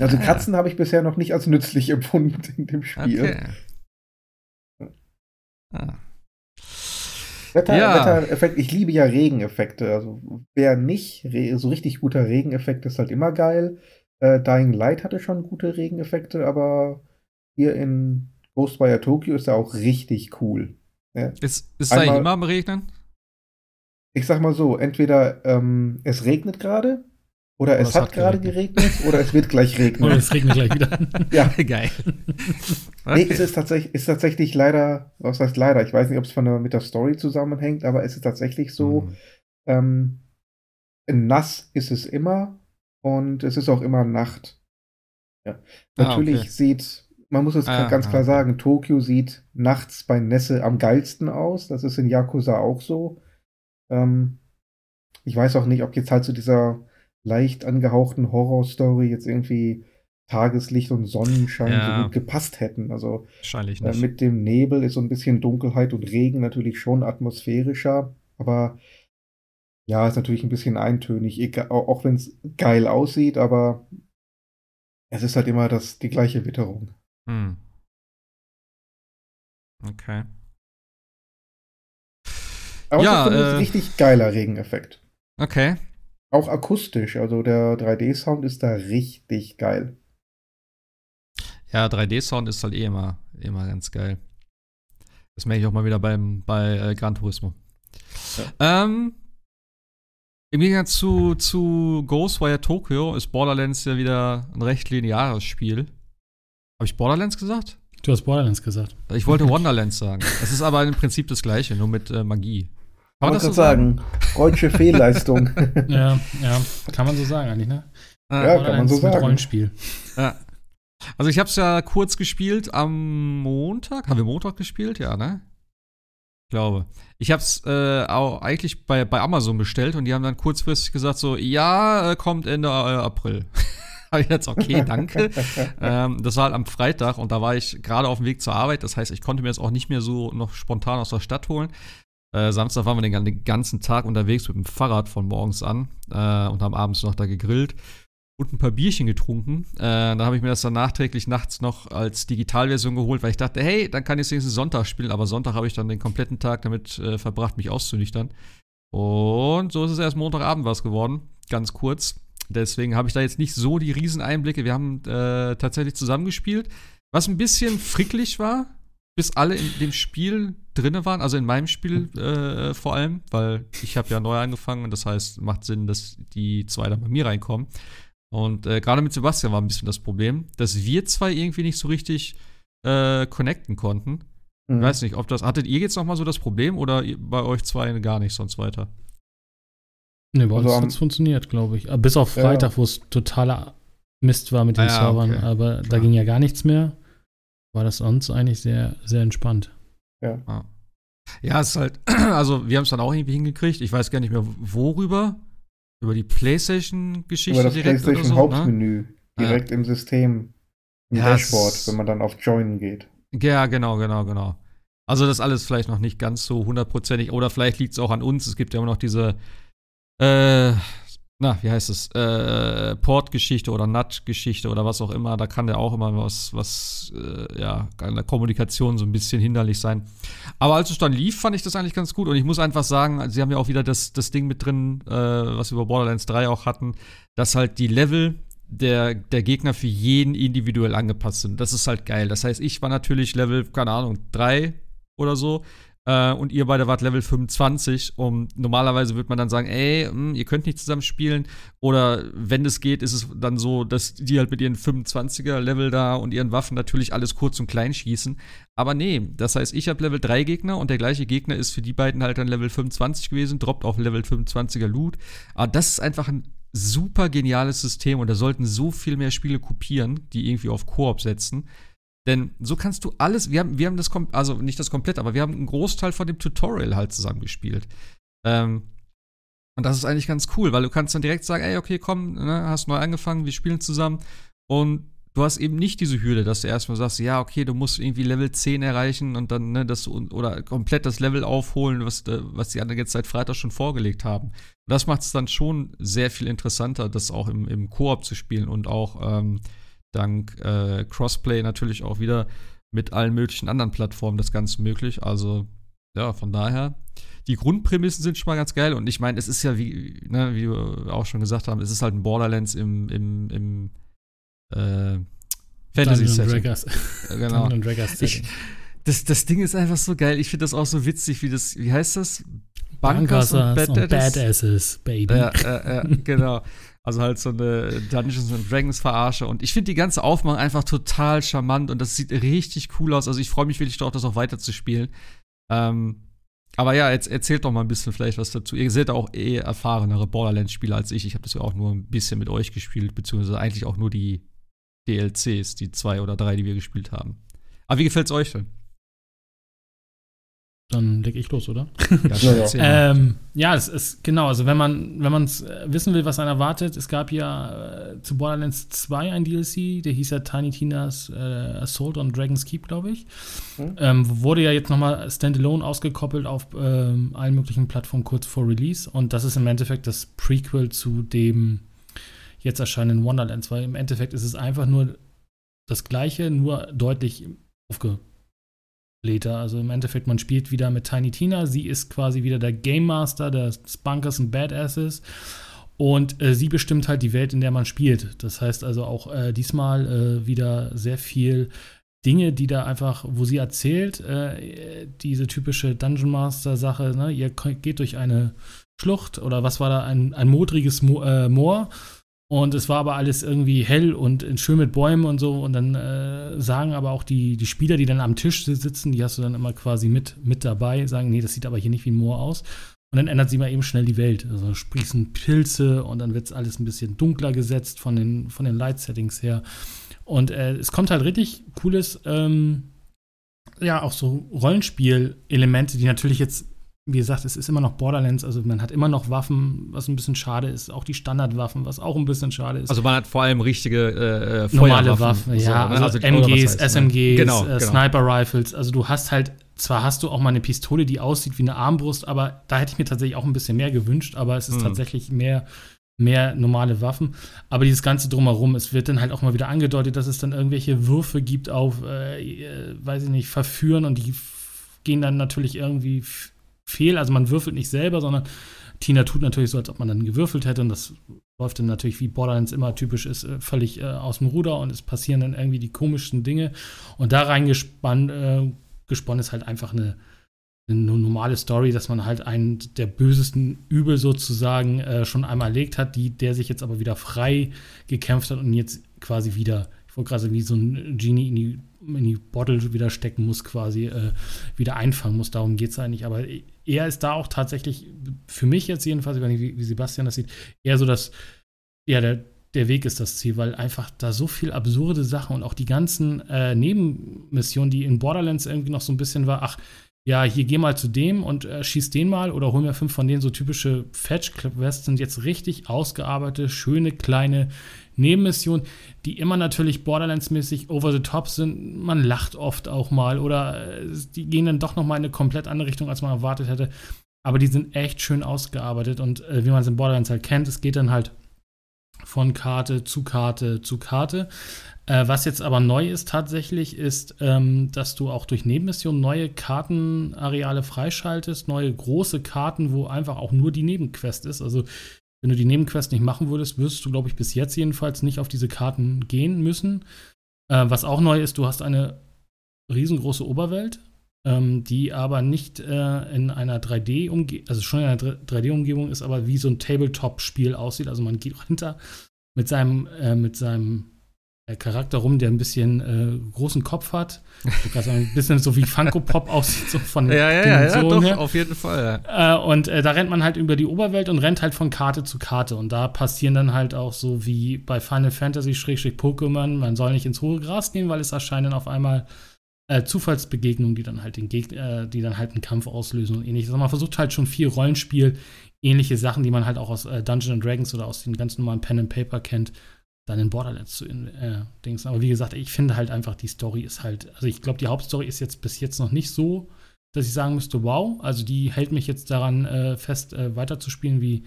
Also ah. Katzen habe ich bisher noch nicht als nützlich empfunden in dem Spiel. Okay. Ah. Wetter, ja. Wettereffekt, ich liebe ja Regeneffekte. Also wer nicht, so richtig guter Regeneffekt ist halt immer geil. Äh, Dying Light hatte schon gute Regeneffekte, aber hier in Ghostwire Tokyo ist er auch richtig cool. Ja. Ist, ist da immer am Regnen? Ich sag mal so, entweder ähm, es regnet gerade oder, oder es, hat, hat gerade geregnet oder es wird gleich regnen. Oder es regnet gleich wieder. ja. Geil. Okay. Nee, es ist tatsächlich, ist tatsächlich leider, was heißt leider, ich weiß nicht, ob es der, mit der Story zusammenhängt, aber es ist tatsächlich so, mhm. ähm, nass ist es immer und es ist auch immer Nacht. Ja. Ah, Natürlich ah, okay. sieht, man muss es ah, ganz klar ah, sagen, Tokio sieht nachts bei Nässe am geilsten aus. Das ist in Yakuza auch so. Ähm, ich weiß auch nicht, ob jetzt halt zu so dieser leicht angehauchten Horrorstory jetzt irgendwie Tageslicht und Sonnenschein ja. so gut gepasst hätten. Also Wahrscheinlich äh, nicht. Äh, mit dem Nebel ist so ein bisschen Dunkelheit und Regen natürlich schon atmosphärischer, aber ja, ist natürlich ein bisschen eintönig, egal, auch wenn es geil aussieht, aber es ist halt immer das, die gleiche Witterung. Hm. Okay. Aber ja, das ist ein äh, richtig geiler Regeneffekt. Okay. Auch akustisch, also der 3D-Sound ist da richtig geil. Ja, 3D-Sound ist halt eh immer, immer ganz geil. Das merke ich auch mal wieder beim, bei äh, Gran Turismo. Ja. Ähm, Im Gegensatz zu, zu Ghostwire Tokyo ist Borderlands ja wieder ein recht lineares Spiel. Habe ich Borderlands gesagt? Du hast Borderlands gesagt. Ich wollte Wonderlands sagen. Es ist aber im Prinzip das gleiche, nur mit äh, Magie. Kann man das so sagen? Freudsche Fehlleistung. ja, ja, kann man so sagen eigentlich, ne? Ja, kann man so sagen. Rollenspiel. Ja. Also ich habe es ja kurz gespielt am Montag. Haben wir Montag gespielt? Ja, ne? Ich glaube. Ich habe es äh, auch eigentlich bei, bei Amazon bestellt und die haben dann kurzfristig gesagt so, ja, äh, kommt Ende äh, April. habe ich jetzt, okay, danke. ähm, das war halt am Freitag und da war ich gerade auf dem Weg zur Arbeit. Das heißt, ich konnte mir jetzt auch nicht mehr so noch spontan aus der Stadt holen. Äh, Samstag waren wir den, ganzen Tag unterwegs mit dem Fahrrad von morgens an äh, und haben abends noch da gegrillt und ein paar Bierchen getrunken. Äh, da habe ich mir das dann nachträglich nachts noch als Digitalversion geholt, weil ich dachte, hey, dann kann ich es wenigstens Sonntag spielen. Aber Sonntag habe ich dann den kompletten Tag damit äh, verbracht, mich auszunüchtern. Und so ist es erst Montagabend was geworden, ganz kurz. Deswegen habe ich da jetzt nicht so die Rieseneinblicke. Wir haben äh, tatsächlich zusammengespielt, was ein bisschen fricklich war, bis alle in dem Spiel drinne waren, also in meinem Spiel äh, vor allem, weil ich habe ja neu angefangen und das heißt, macht Sinn, dass die zwei dann bei mir reinkommen. Und äh, gerade mit Sebastian war ein bisschen das Problem, dass wir zwei irgendwie nicht so richtig äh, connecten konnten. Mhm. Ich weiß nicht, ob das, hattet ihr jetzt noch mal so das Problem oder bei euch zwei gar nicht sonst weiter? Nee, bei Also uns hat es funktioniert, glaube ich. Aber Bis auf Ja. Freitag, wo es totaler Mist war mit den Ah ja, Servern. okay. Aber da Klar. ging ja gar nichts mehr. War das sonst eigentlich sehr, sehr entspannt. Ja, es ist halt, also wir haben es dann auch irgendwie hingekriegt. Ich weiß gar nicht mehr worüber. Über die PlayStation-Geschichte Über das direkt oder PlayStation so. Ne? Direkt im System, im Ja, Dashboard, wenn man dann auf Join geht. Ja, genau, genau, genau. Also das alles vielleicht noch nicht ganz so hundertprozentig. Oder vielleicht liegt es auch an uns. Es gibt ja immer noch diese, äh, na, wie heißt es? Äh, Port-Geschichte oder NAT-Geschichte oder was auch immer. Da kann der auch immer was, was, äh, ja, an der Kommunikation so ein bisschen hinderlich sein. Aber als es dann lief, fand ich das eigentlich ganz gut. Und ich muss einfach sagen, sie haben ja auch wieder das, das Ding mit drin, äh, was wir über Borderlands 3 auch hatten, dass halt die Level der, der Gegner für jeden individuell angepasst sind. Das ist halt geil. Das heißt, ich war natürlich Level, keine Ahnung, 3 oder so. Äh, und ihr beide wart Level 25. Und normalerweise würde man dann sagen, ey, hm, ihr könnt nicht zusammen spielen. Oder wenn es geht, ist es dann so, dass die halt mit ihren 25er Level da und ihren Waffen natürlich alles kurz und klein schießen. Aber nee, das heißt, ich habe Level 3 Gegner und der gleiche Gegner ist für die beiden halt dann Level 25 gewesen, droppt auf Level 25er Loot. Aber das ist einfach ein super geniales System und da sollten so viel mehr Spiele kopieren, die irgendwie auf Koop setzen. Denn so kannst du alles, wir haben, wir haben das, also nicht das komplett, aber wir haben einen Großteil von dem Tutorial halt zusammengespielt. Ähm, und das ist eigentlich ganz cool, weil du kannst dann direkt sagen, ey, okay, komm, ne, hast neu angefangen, wir spielen zusammen. Und du hast eben nicht diese Hürde, dass du erstmal sagst, ja, okay, du musst irgendwie Level 10 erreichen und dann, ne, das oder komplett das Level aufholen, was, äh, was die anderen jetzt seit Freitag schon vorgelegt haben. Und das macht es dann schon sehr viel interessanter, das auch im, im Koop zu spielen und auch ähm, dank äh, Crossplay natürlich auch wieder mit allen möglichen anderen Plattformen das Ganze möglich. Also, ja, von daher, die Grundprämissen sind schon mal ganz geil. Und ich meine, es ist ja, wie, ne, wie wir auch schon gesagt haben, es ist halt ein Borderlands im, im, im äh, Fantasy-Setting. Genau. Ich, das, das Ding ist einfach so geil. Ich finde das auch so witzig, wie das, wie heißt das? Bunkers Bunkers und und Badasses. Badasses, Baby. Ja, äh, äh, genau. Also halt so eine Dungeons and Dragons Verarsche. Und ich finde die ganze Aufmachung einfach total charmant und das sieht richtig cool aus. Also ich freue mich wirklich darauf, das auch weiter zu spielen. Ähm, aber ja, jetzt erzählt doch mal ein bisschen vielleicht was dazu. Ihr seid auch eh erfahrenere Borderlands-Spieler als ich. Ich habe das ja auch nur ein bisschen mit euch gespielt, beziehungsweise eigentlich auch nur die DLCs, die zwei oder drei, die wir gespielt haben. Aber wie gefällt's euch denn? Dann leg ich los, oder? Ja. Ähm, ja, es ist genau, also wenn man wenn man äh, wissen will, was einen erwartet, es gab ja äh, zu Borderlands 2 ein DLC, der hieß ja Tiny Tina's äh, Assault on Dragon's Keep, glaube ich. Hm. Ähm, wurde ja jetzt nochmal standalone ausgekoppelt auf ähm, allen möglichen Plattformen kurz vor Release und das ist im Endeffekt das Prequel zu dem jetzt erscheinenden Wonderlands, weil im Endeffekt ist es einfach nur das gleiche, nur deutlich aufgeblähter. Also im Endeffekt, man spielt wieder mit Tiny Tina. Sie ist quasi wieder der Game Master des Bunkers und Badasses. Und äh, sie bestimmt halt die Welt, in der man spielt. Das heißt also auch äh, diesmal äh, wieder sehr viel Dinge, die da einfach, wo sie erzählt, äh, diese typische Dungeon Master-Sache, ne? ihr geht durch eine Schlucht oder was war da, ein, ein modriges Mo äh, Moor und es war aber alles irgendwie hell und schön mit Bäumen und so. Und dann äh, sagen aber auch die, die Spieler, die dann am Tisch sitzen, die hast du dann immer quasi mit, mit dabei, sagen, nee, das sieht aber hier nicht wie ein Moor aus. Und dann ändert sich mal eben schnell die Welt. Also sprießen Pilze und dann wird es alles ein bisschen dunkler gesetzt von den, von den Light-Settings her. Und äh, es kommt halt richtig cooles, ähm, ja, auch so Rollenspiel-Elemente, die natürlich jetzt wie gesagt, es ist immer noch Borderlands, also man hat immer noch Waffen, was ein bisschen schade ist, auch die Standardwaffen, was auch ein bisschen schade ist. Also man hat vor allem richtige äh, äh, normale. Waffen, ja, So, also, ne? oder was MGs, heißt, ne? SMGs, genau, äh, genau. Sniper Rifles, also du hast halt, zwar hast du auch mal eine Pistole, die aussieht wie eine Armbrust, aber da hätte ich mir tatsächlich auch ein bisschen mehr gewünscht, aber es ist Mhm. tatsächlich mehr mehr normale Waffen, aber dieses ganze drumherum, es wird dann halt auch mal wieder angedeutet, dass es dann irgendwelche Würfe gibt auf, äh, äh, weiß ich nicht, verführen und die gehen dann natürlich irgendwie fehl, also man würfelt nicht selber, sondern Tina tut natürlich so, als ob man dann gewürfelt hätte. Und das läuft dann natürlich, wie Borderlands immer typisch ist, äh, völlig äh, aus dem Ruder. Und es passieren dann irgendwie die komischsten Dinge. Und da reingespannt äh, gesponnen ist halt einfach eine, eine normale Story, dass man halt einen der bösesten Übel sozusagen äh, schon einmal erlegt hat, die, der sich jetzt aber wieder frei gekämpft hat und jetzt quasi wieder, ich gerade wie so ein Genie in die, in die Bottle wieder stecken muss, quasi äh, wieder einfangen muss. Darum geht es eigentlich. Aber er ist da auch tatsächlich, für mich jetzt jedenfalls, ich weiß nicht, wie, wie Sebastian das sieht, eher so, dass ja, der, der Weg ist das Ziel, weil einfach da so viel absurde Sachen und auch die ganzen äh, Nebenmissionen, die in Borderlands irgendwie noch so ein bisschen war, ach, ja, hier geh mal zu dem und äh, schieß den mal oder hol mir fünf von denen, so typische Fetch-Quests sind jetzt richtig ausgearbeitete, schöne, kleine Nebenmissionen, die immer natürlich Borderlands-mäßig over the top sind. Man lacht oft auch mal oder äh, die gehen dann doch noch mal in eine komplett andere Richtung, als man erwartet hätte. Aber die sind echt schön ausgearbeitet und äh, wie man es in Borderlands halt kennt, es geht dann halt von Karte zu Karte zu Karte. Äh, was jetzt aber neu ist tatsächlich, ist, ähm, dass du auch durch Nebenmissionen neue Kartenareale freischaltest, neue große Karten, wo einfach auch nur die Nebenquest ist. Also wenn du die Nebenquest nicht machen würdest, wirst du, glaube ich, bis jetzt jedenfalls nicht auf diese Karten gehen müssen. Äh, was auch neu ist, du hast eine riesengroße Oberwelt, ähm, die aber nicht äh, in einer 3D-Umgebung, also schon in einer 3D-Umgebung ist, aber wie so ein Tabletop-Spiel aussieht. Also man geht hinter mit seinem, äh, mit seinem Charakter rum, der ein bisschen äh, großen Kopf hat. So ein bisschen so wie Funko Pop aussieht, so von ja, ja, ja, ja, doch, her. auf jeden Fall. Ja. Äh, und äh, da rennt man halt über die Oberwelt und rennt halt von Karte zu Karte. Und da passieren dann halt auch so wie bei Final Fantasy Pokémon, man soll nicht ins hohe Gras gehen, weil es erscheinen auf einmal äh, Zufallsbegegnungen, die dann halt den Gegner, äh, die dann halt einen Kampf auslösen und ähnliches. Also man versucht halt schon viel Rollenspiel, ähnliche Sachen, die man halt auch aus äh, Dungeons Dragons oder aus den ganz normalen Pen and Paper kennt, dann in Borderlands zu äh, Dings. Aber wie gesagt, ich finde halt einfach, die Story ist halt, also ich glaube, die Hauptstory ist jetzt bis jetzt noch nicht so, dass ich sagen müsste, wow, also die hält mich jetzt daran äh, fest, äh, weiterzuspielen, wie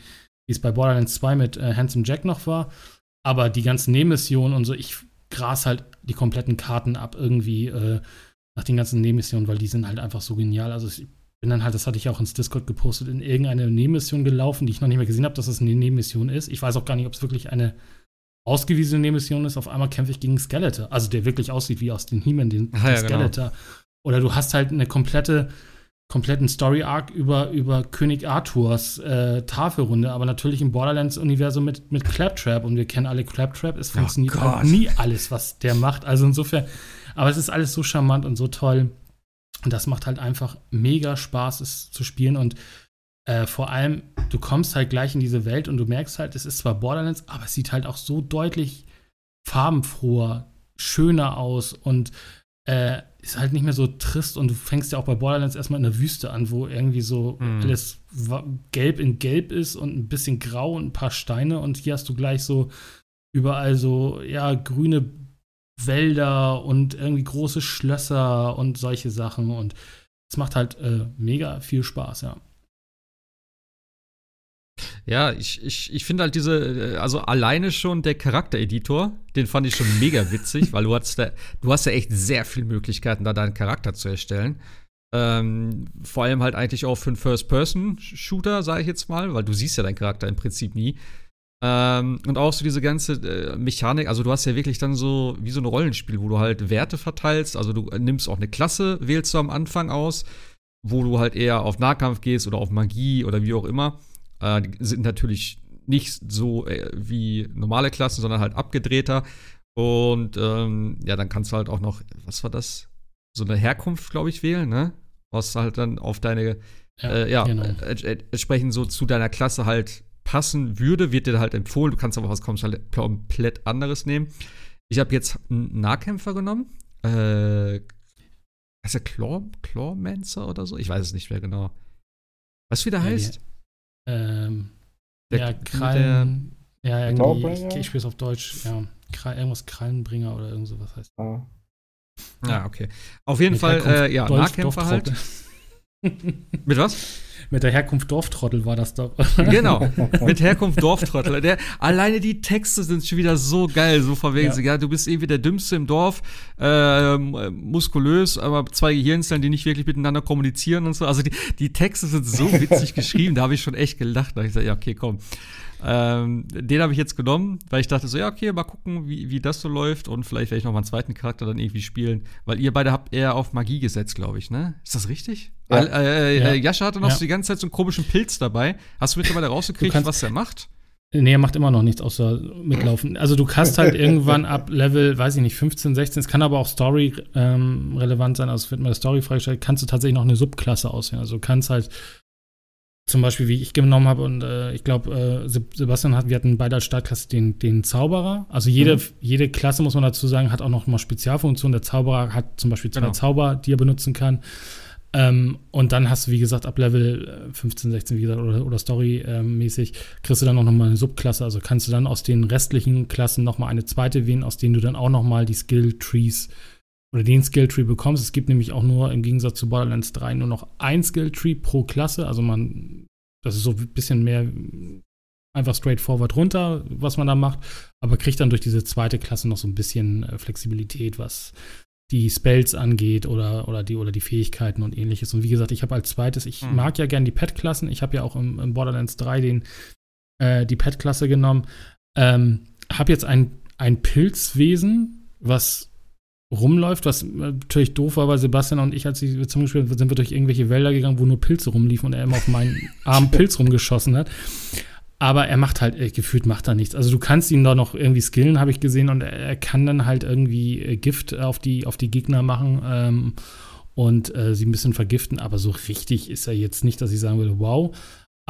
es bei Borderlands 2 mit äh, Handsome Jack noch war. Aber die ganzen Nebenmissionen und so, ich gras halt die kompletten Karten ab irgendwie äh, nach den ganzen Nebenmissionen, weil die sind halt einfach so genial. Also ich bin dann halt, das hatte ich auch ins Discord gepostet, in irgendeine Nebenmission gelaufen, die ich noch nicht mehr gesehen habe, dass das eine Nebenmission ist. Ich weiß auch gar nicht, ob es wirklich eine ausgewiesene Nebenmission ist. Auf einmal kämpfe ich gegen Skeletor, also der wirklich aussieht wie aus den He-Man, den, ah, ja, Skeletor. Genau. Oder du hast halt eine komplette kompletten Story-Arc über, über König Arthurs äh, Tafelrunde, aber natürlich im Borderlands-Universum mit, mit Claptrap und wir kennen alle Claptrap. Es oh funktioniert oh halt nie alles, was der macht. Also insofern, aber es ist alles so charmant und so toll. Und das macht halt einfach mega Spaß, es zu spielen. Und äh, vor allem, du kommst halt gleich in diese Welt und du merkst halt, es ist zwar Borderlands, aber es sieht halt auch so deutlich farbenfroher, schöner aus und äh, ist halt nicht mehr so trist und du fängst ja auch bei Borderlands erstmal in der Wüste an, wo irgendwie so mhm. alles gelb in gelb ist und ein bisschen grau und ein paar Steine und hier hast du gleich so überall so, ja, grüne Wälder und irgendwie große Schlösser und solche Sachen und es macht halt äh, mega viel Spaß, ja. Ja, ich, ich, ich finde halt diese, äh, also alleine schon der Charaktereditor, den fand ich schon mega witzig, weil du hast, da, du hast ja echt sehr viele Möglichkeiten, da deinen Charakter zu erstellen. Ähm, vor allem halt eigentlich auch für einen First-Person-Shooter, sage ich jetzt mal, weil du siehst ja deinen Charakter im Prinzip nie. Ähm, und auch so diese ganze äh, Mechanik, also du hast ja wirklich dann so wie so ein Rollenspiel, wo du halt Werte verteilst, also du nimmst auch eine Klasse, wählst du am Anfang aus, wo du halt eher auf Nahkampf gehst oder auf Magie oder wie auch immer. Äh, sind natürlich nicht so äh, wie normale Klassen, sondern halt abgedrehter. Und ähm, ja, dann kannst du halt auch noch, was war das? So eine Herkunft, glaube ich, wählen, ne? Was halt dann auf deine, ja, äh, ja genau. entsprechend so zu deiner Klasse halt passen würde, wird dir halt empfohlen. Du kannst aber was komplett anderes nehmen. Ich habe jetzt einen Nahkämpfer genommen. Äh, heißt der Claw, Clawmancer oder so? Ich weiß es nicht mehr genau. Was wieder heißt? Ähm, der, ja, Krallen. Ja, irgendwie. Ich, ich spiele es auf Deutsch. Ja, Krall, irgendwas Krallenbringer oder irgend sowas heißt. Ah. Ja, okay. Auf jeden Mit Fall, äh, ja, Nahkämpfer halt. Mit was? Mit der Herkunft Dorftrottel war das doch. genau, mit Herkunft Dorftrottel. Der, alleine die Texte sind schon wieder so geil, so verwegen ja. ja, du bist irgendwie der Dümmste im Dorf, äh, muskulös, aber zwei Gehirnzellen, die nicht wirklich miteinander kommunizieren und so. Also die, die Texte sind so witzig geschrieben, da habe ich schon echt gelacht. Da habe ich gesagt, ja, okay, komm. Ähm, den habe ich jetzt genommen, weil ich dachte so, ja, okay, mal gucken, wie, wie das so läuft und vielleicht werde ich noch mal einen zweiten Charakter dann irgendwie spielen, weil ihr beide habt eher auf Magie gesetzt, glaube ich, ne? Ist das richtig? Ja. Äh, äh, ja. Jascha hatte noch ja. so die ganze Zeit so einen komischen Pilz dabei. Hast du mittlerweile rausgekriegt, was der macht? Nee, er macht immer noch nichts außer mitlaufen. Also du kannst halt irgendwann ab Level, weiß ich nicht, 15, 16, es kann aber auch Story ähm, relevant sein, also es wird mal Story freigestellt, kannst du tatsächlich noch eine Subklasse auswählen. Also du kannst halt zum Beispiel, wie ich genommen habe, und äh, ich glaube, äh, Sebastian hat, wir hatten beide als Startklasse den, den Zauberer. Also jede, mhm. jede Klasse, muss man dazu sagen, hat auch noch mal Spezialfunktionen. Der Zauberer hat zum Beispiel zwei genau. Zauber, die er benutzen kann. Ähm, und dann hast du, wie gesagt, ab Level 15, äh, 16, wie gesagt, oder, oder Story-mäßig, kriegst du dann auch nochmal eine Subklasse. Also kannst du dann aus den restlichen Klassen nochmal eine zweite wählen, aus denen du dann auch nochmal die Skill-Trees oder den Skill-Tree bekommst. Es gibt nämlich auch nur im Gegensatz zu Borderlands 3 nur noch ein Skill-Tree pro Klasse. Also man, das ist so ein bisschen mehr einfach straightforward runter, was man da macht, aber kriegt dann durch diese zweite Klasse noch so ein bisschen äh, Flexibilität, was die Spells angeht oder, oder, die, oder die Fähigkeiten und ähnliches. Und wie gesagt, ich habe als zweites, ich mhm. mag ja gern die Pet-Klassen. Ich habe ja auch im, im, Borderlands 3 den, äh, die Pet-Klasse genommen. Ähm, habe jetzt ein, ein Pilzwesen, was rumläuft, was natürlich doof war, weil Sebastian und ich, als ich zum Beispiel sind wir durch irgendwelche Wälder gegangen, wo nur Pilze rumliefen und er immer auf meinen armen Pilz rumgeschossen hat. Aber er macht halt, äh, gefühlt macht er nichts. Also du kannst ihn da noch irgendwie skillen, habe ich gesehen, und er, er, kann dann halt irgendwie äh, Gift auf die, auf die Gegner machen ähm, und äh, sie ein bisschen vergiften, aber so richtig ist er jetzt nicht, dass ich sagen würde, wow.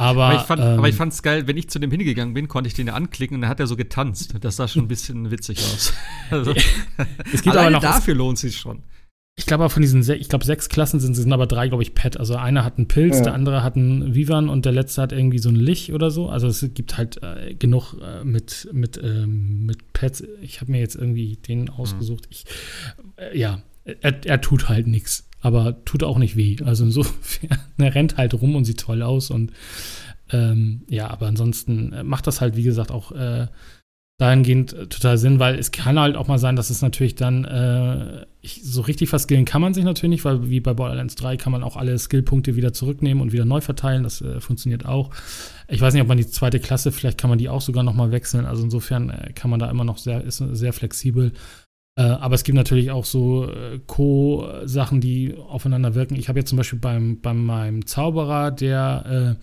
Aber, aber ich, fand, ähm, aber ich fand's geil, wenn ich zu dem hingegangen bin, konnte ich den ja anklicken und dann hat er so getanzt. Das sah schon ein bisschen witzig aus. Also, es gibt aber noch, dafür lohnt es sich schon. Ich glaube, von diesen, ich glaube, sechs Klassen sind, sind aber drei, glaube ich, Pet. Also einer hat einen Pilz, ja. der andere hat einen Vivan und der letzte hat irgendwie so ein Lich oder so. Also es gibt halt äh, genug äh, mit, mit, ähm, mit Pets. Ich habe mir jetzt irgendwie den ausgesucht. Ich, äh, ja, er, er, tut halt nichts, aber tut auch nicht weh. Also insofern, er rennt halt rum und sieht toll aus und ähm, ja, aber ansonsten äh, macht das halt, wie gesagt, auch äh, dahingehend äh, total Sinn, weil es kann halt auch mal sein, dass es natürlich dann äh, ich, so richtig verskillen kann man sich natürlich nicht, weil wie bei Borderlands 3 kann man auch alle Skillpunkte wieder zurücknehmen und wieder neu verteilen. Das äh, funktioniert auch. Ich weiß nicht, ob man die zweite Klasse, vielleicht kann man die auch sogar noch mal wechseln. Also insofern äh, kann man da immer noch sehr, ist sehr flexibel. Äh, aber es gibt natürlich auch so äh, Co-Sachen, die aufeinander wirken. Ich habe jetzt zum Beispiel beim, bei meinem Zauberer, der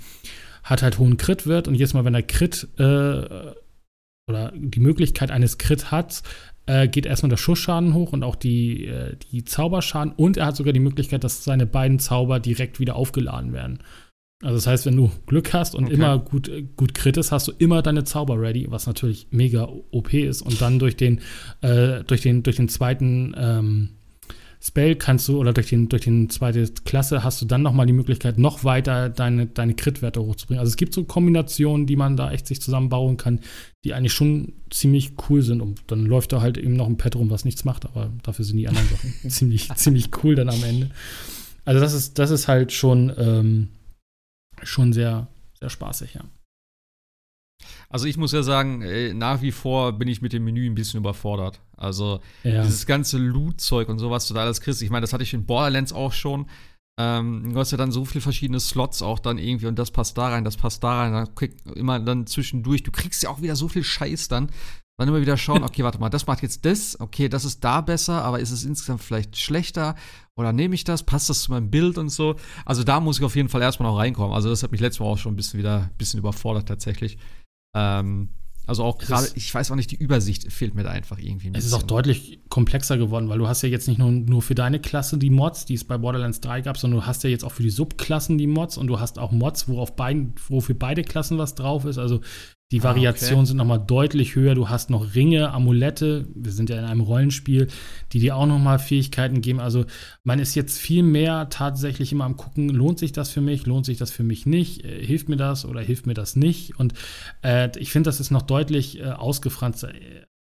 hat halt hohen Crit-Wert und jedes Mal, wenn er Crit oder die Möglichkeit eines Crit hat, äh, geht erstmal der Schussschaden hoch und auch die, äh, die Zauberschaden. Und er hat sogar die Möglichkeit, dass seine beiden Zauber direkt wieder aufgeladen werden. Also das heißt, wenn du Glück hast und okay. immer gut, äh, gut krittest, hast du immer deine Zauber ready, was natürlich mega OP ist. Und dann durch den, äh, durch den, durch den zweiten ähm, Spell kannst du, oder durch den, durch den zweite Klasse hast du dann nochmal die Möglichkeit, noch weiter deine, deine Crit-Werte hochzubringen. Also es gibt so Kombinationen, die man da echt sich zusammenbauen kann, die eigentlich schon ziemlich cool sind. Und dann läuft da halt eben noch ein Pad rum, was nichts macht, aber dafür sind die anderen Sachen ziemlich, ziemlich cool dann am Ende. Also das ist, das ist halt schon, ähm, schon sehr, sehr spaßig, ja. Also ich muss ja sagen, äh, nach wie vor bin ich mit dem Menü ein bisschen überfordert. Also ja. dieses ganze Loot-Zeug und so, was du da alles kriegst. Ich meine, das hatte ich in Borderlands auch schon. Ähm, du hast ja dann so viele verschiedene Slots auch dann irgendwie und das passt da rein, das passt da rein. Dann krieg, immer dann zwischendurch. Du kriegst ja auch wieder so viel Scheiß dann. Dann immer wieder schauen, okay, warte mal, das macht jetzt das, okay, das ist da besser, aber ist es insgesamt vielleicht schlechter? Oder nehme ich das? Passt das zu meinem Bild und so? Also da muss ich auf jeden Fall erstmal noch reinkommen. Also das hat mich letztes Mal auch schon ein bisschen wieder ein bisschen überfordert tatsächlich. Ähm, also auch gerade, ich weiß auch nicht, die Übersicht fehlt mir da einfach irgendwie. Ein es ist auch deutlich komplexer geworden, weil du hast ja jetzt nicht nur, nur für deine Klasse die Mods, die es bei Borderlands 3 gab, sondern du hast ja jetzt auch für die Subklassen die Mods und du hast auch Mods, wo, auf beiden, wo für beide Klassen was drauf ist. Also die Variationen ah, okay. sind nochmal deutlich höher. Du hast noch Ringe, Amulette. Wir sind ja in einem Rollenspiel, die dir auch nochmal Fähigkeiten geben. Also man ist jetzt viel mehr tatsächlich immer am gucken, lohnt sich das für mich, lohnt sich das für mich nicht, äh, hilft mir das oder hilft mir das nicht. Und äh, ich finde, das ist noch deutlich äh, ausgefranster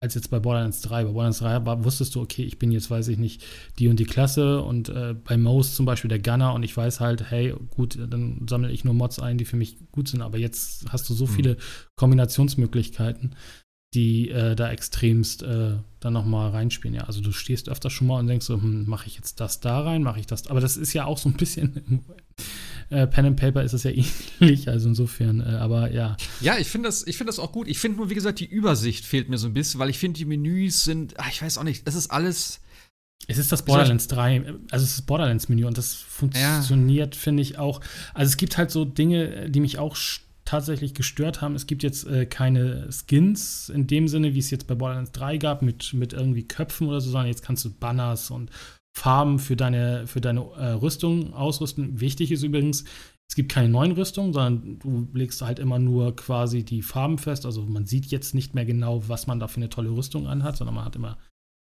als jetzt bei Borderlands 3. Bei Borderlands 3 war, wusstest du, okay, ich bin jetzt, weiß ich nicht, die und die Klasse und äh, bei Most zum Beispiel der Gunner und ich weiß halt, hey, gut, dann sammle ich nur Mods ein, die für mich gut sind. Aber jetzt hast du so mhm. viele Kombinationsmöglichkeiten, die äh, da extremst äh, dann nochmal reinspielen. Ja, also du stehst öfter schon mal und denkst so, hm, mache ich jetzt das da rein, mache ich das. Aber das ist ja auch so ein bisschen äh, Pen and Paper ist es ja ähnlich, also insofern, äh, aber ja. Ja, ich finde das, find das auch gut. Ich finde nur, wie gesagt, die Übersicht fehlt mir so ein bisschen, weil ich finde, die Menüs sind, ach, ich weiß auch nicht, es ist alles. Es ist das Borderlands 3, also es ist das Borderlands-Menü und das funktioniert, ja. finde ich, auch. Also es gibt halt so Dinge, die mich auch tatsächlich gestört haben. Es gibt jetzt äh, keine Skins in dem Sinne, wie es jetzt bei Borderlands 3 gab, mit, mit irgendwie Köpfen oder so, sondern jetzt kannst du Banners und Farben für deine, für deine äh, Rüstung ausrüsten. Wichtig ist übrigens, es gibt keine neuen Rüstungen, sondern du legst halt immer nur quasi die Farben fest. Also man sieht jetzt nicht mehr genau, was man da für eine tolle Rüstung anhat, sondern man hat immer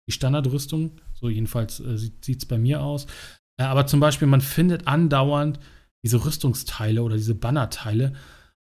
die Standardrüstung. So jedenfalls äh, sieht es bei mir aus. Äh, aber zum Beispiel, man findet andauernd diese Rüstungsteile oder diese Bannerteile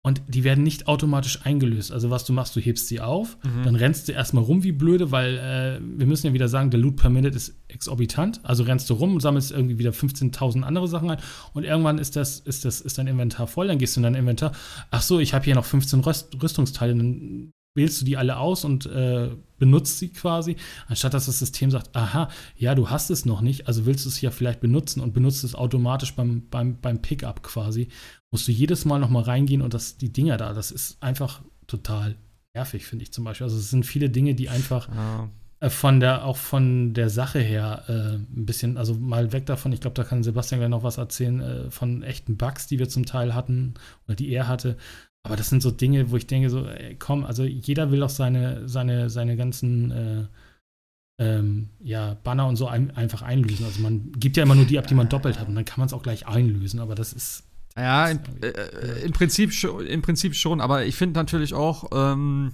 und die werden nicht automatisch eingelöst. Also was du machst, du hebst sie auf, mhm. dann rennst du erstmal rum wie blöde, weil äh, wir müssen ja wieder sagen, der Loot per Minute ist exorbitant. Also rennst du rum, sammelst irgendwie wieder 15.000 andere Sachen ein und irgendwann ist das, ist das, ist dein Inventar voll, dann gehst du in dein Inventar. Ach so, ich habe hier noch 15 Rüst Rüstungsteile, dann wählst du die alle aus und äh, benutzt sie quasi, anstatt dass das System sagt, aha, ja, du hast es noch nicht, also willst du es ja vielleicht benutzen und benutzt es automatisch beim, beim, beim Pickup quasi, musst du jedes Mal nochmal reingehen und das, die Dinger da, das ist einfach total nervig, finde ich zum Beispiel. Also es sind viele Dinge, die einfach ja. äh, von der, auch von der Sache her äh, ein bisschen, also mal weg davon, ich glaube, da kann Sebastian gleich noch was erzählen, äh, von echten Bugs, die wir zum Teil hatten oder die er hatte, aber das sind so Dinge, wo ich denke, so, ey, komm, also jeder will doch seine, seine, seine ganzen äh, ähm, ja, Banner und so ein, einfach einlösen. Also man gibt ja immer nur die ab, die man doppelt hat und dann kann man es auch gleich einlösen, aber das ist. Ja, im, äh, im, Prinzip, im Prinzip schon, aber ich finde natürlich auch, ähm,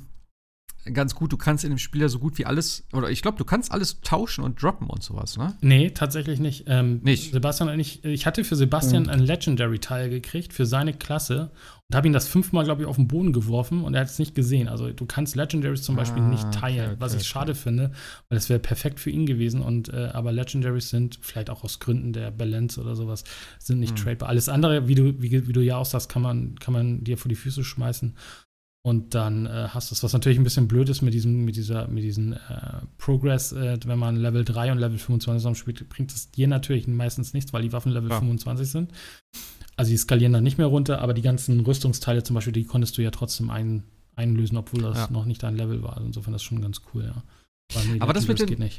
ganz gut, du kannst in dem Spiel ja so gut wie alles, oder ich glaube, du kannst alles tauschen und droppen und sowas, ne? Nee, tatsächlich nicht. Ähm, nicht. Sebastian und ich, ich hatte für Sebastian mhm. ein Legendary-Teil gekriegt für seine Klasse und habe ihn das fünfmal, glaube ich, auf den Boden geworfen und er hat es nicht gesehen. Also du kannst Legendaries zum Beispiel ah, nicht teilen, okay, was ich okay. schade finde, weil es wäre perfekt für ihn gewesen. Und äh, aber Legendaries sind vielleicht auch aus Gründen der Balance oder sowas sind nicht mhm. tradebar. Alles andere, wie du wie, wie du ja auch sagst, kann man kann man dir vor die Füße schmeißen. Und dann äh, hast du es, was natürlich ein bisschen blöd ist mit diesem, mit dieser, mit diesem äh, Progress, äh, wenn man Level 3 und Level 25 zusammen spielt, bringt es dir natürlich meistens nichts, weil die Waffen Level ja. 25 sind. Also die skalieren dann nicht mehr runter, aber die ganzen Rüstungsteile zum Beispiel, die konntest du ja trotzdem ein, einlösen, obwohl das ja. noch nicht dein Level war. Also insofern das ist schon ganz cool, ja. Nee, aber das mit, den, äh,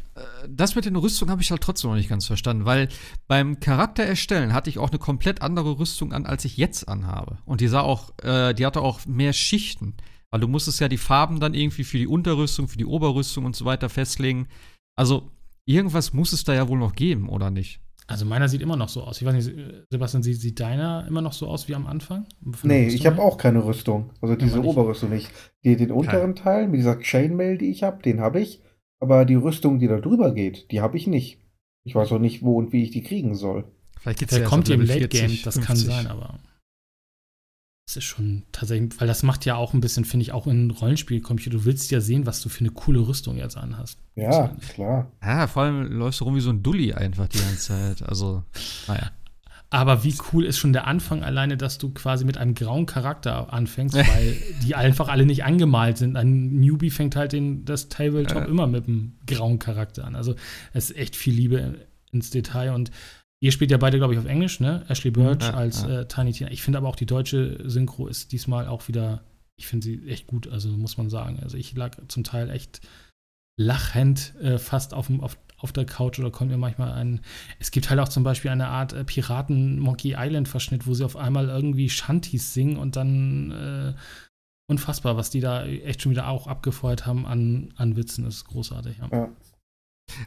das mit den Rüstungen habe ich halt trotzdem noch nicht ganz verstanden, weil beim Charakter erstellen hatte ich auch eine komplett andere Rüstung an, als ich jetzt anhabe. Und die sah auch, äh, die hatte auch mehr Schichten. Weil du musstest ja die Farben dann irgendwie für die Unterrüstung, für die Oberrüstung und so weiter festlegen. Also irgendwas muss es da ja wohl noch geben, oder nicht? Also meiner sieht immer noch so aus. Ich weiß nicht, Sebastian, sieht, sieht deiner immer noch so aus wie am Anfang? Nee, ich habe auch keine Rüstung. Also diese Oberrüstung nicht. Die, den unteren. Teil mit dieser Chainmail, die ich habe, den habe ich. Aber die Rüstung, die da drüber geht, die habe ich nicht. Ich weiß auch nicht, wo und wie ich die kriegen soll. Vielleicht Der ja kommt ja im Late Game, das 50. kann sein, aber das ist schon tatsächlich, weil das macht ja auch ein bisschen, finde ich, auch in Rollenspielcomputer. Du willst ja sehen, was du für eine coole Rüstung jetzt anhast. Ja, klar. Ja, vor allem läufst du rum wie so ein Dulli einfach die ganze Zeit. Also, naja. Aber wie cool ist schon der Anfang alleine, dass du quasi mit einem grauen Charakter anfängst, weil die einfach alle nicht angemalt sind. Ein Newbie fängt halt den, das Tabletop äh. immer mit einem grauen Charakter an. Also es ist echt viel Liebe ins Detail und ihr spielt ja beide, glaube ich, auf Englisch, ne? Ashley Birch ja, als ja. Äh, Tiny Tina. Ich finde aber auch die deutsche Synchro ist diesmal auch wieder, ich finde sie echt gut, also muss man sagen. Also ich lag zum Teil echt lachend äh, fast auf, auf auf der Couch oder kommt mir manchmal ein. Es gibt halt auch zum Beispiel eine Art äh, Piraten-Monkey Island-Verschnitt, wo sie auf einmal irgendwie Shanties singen und dann äh, unfassbar, was die da echt schon wieder auch abgefeuert haben an, an Witzen. Das ist großartig. Ja. ja.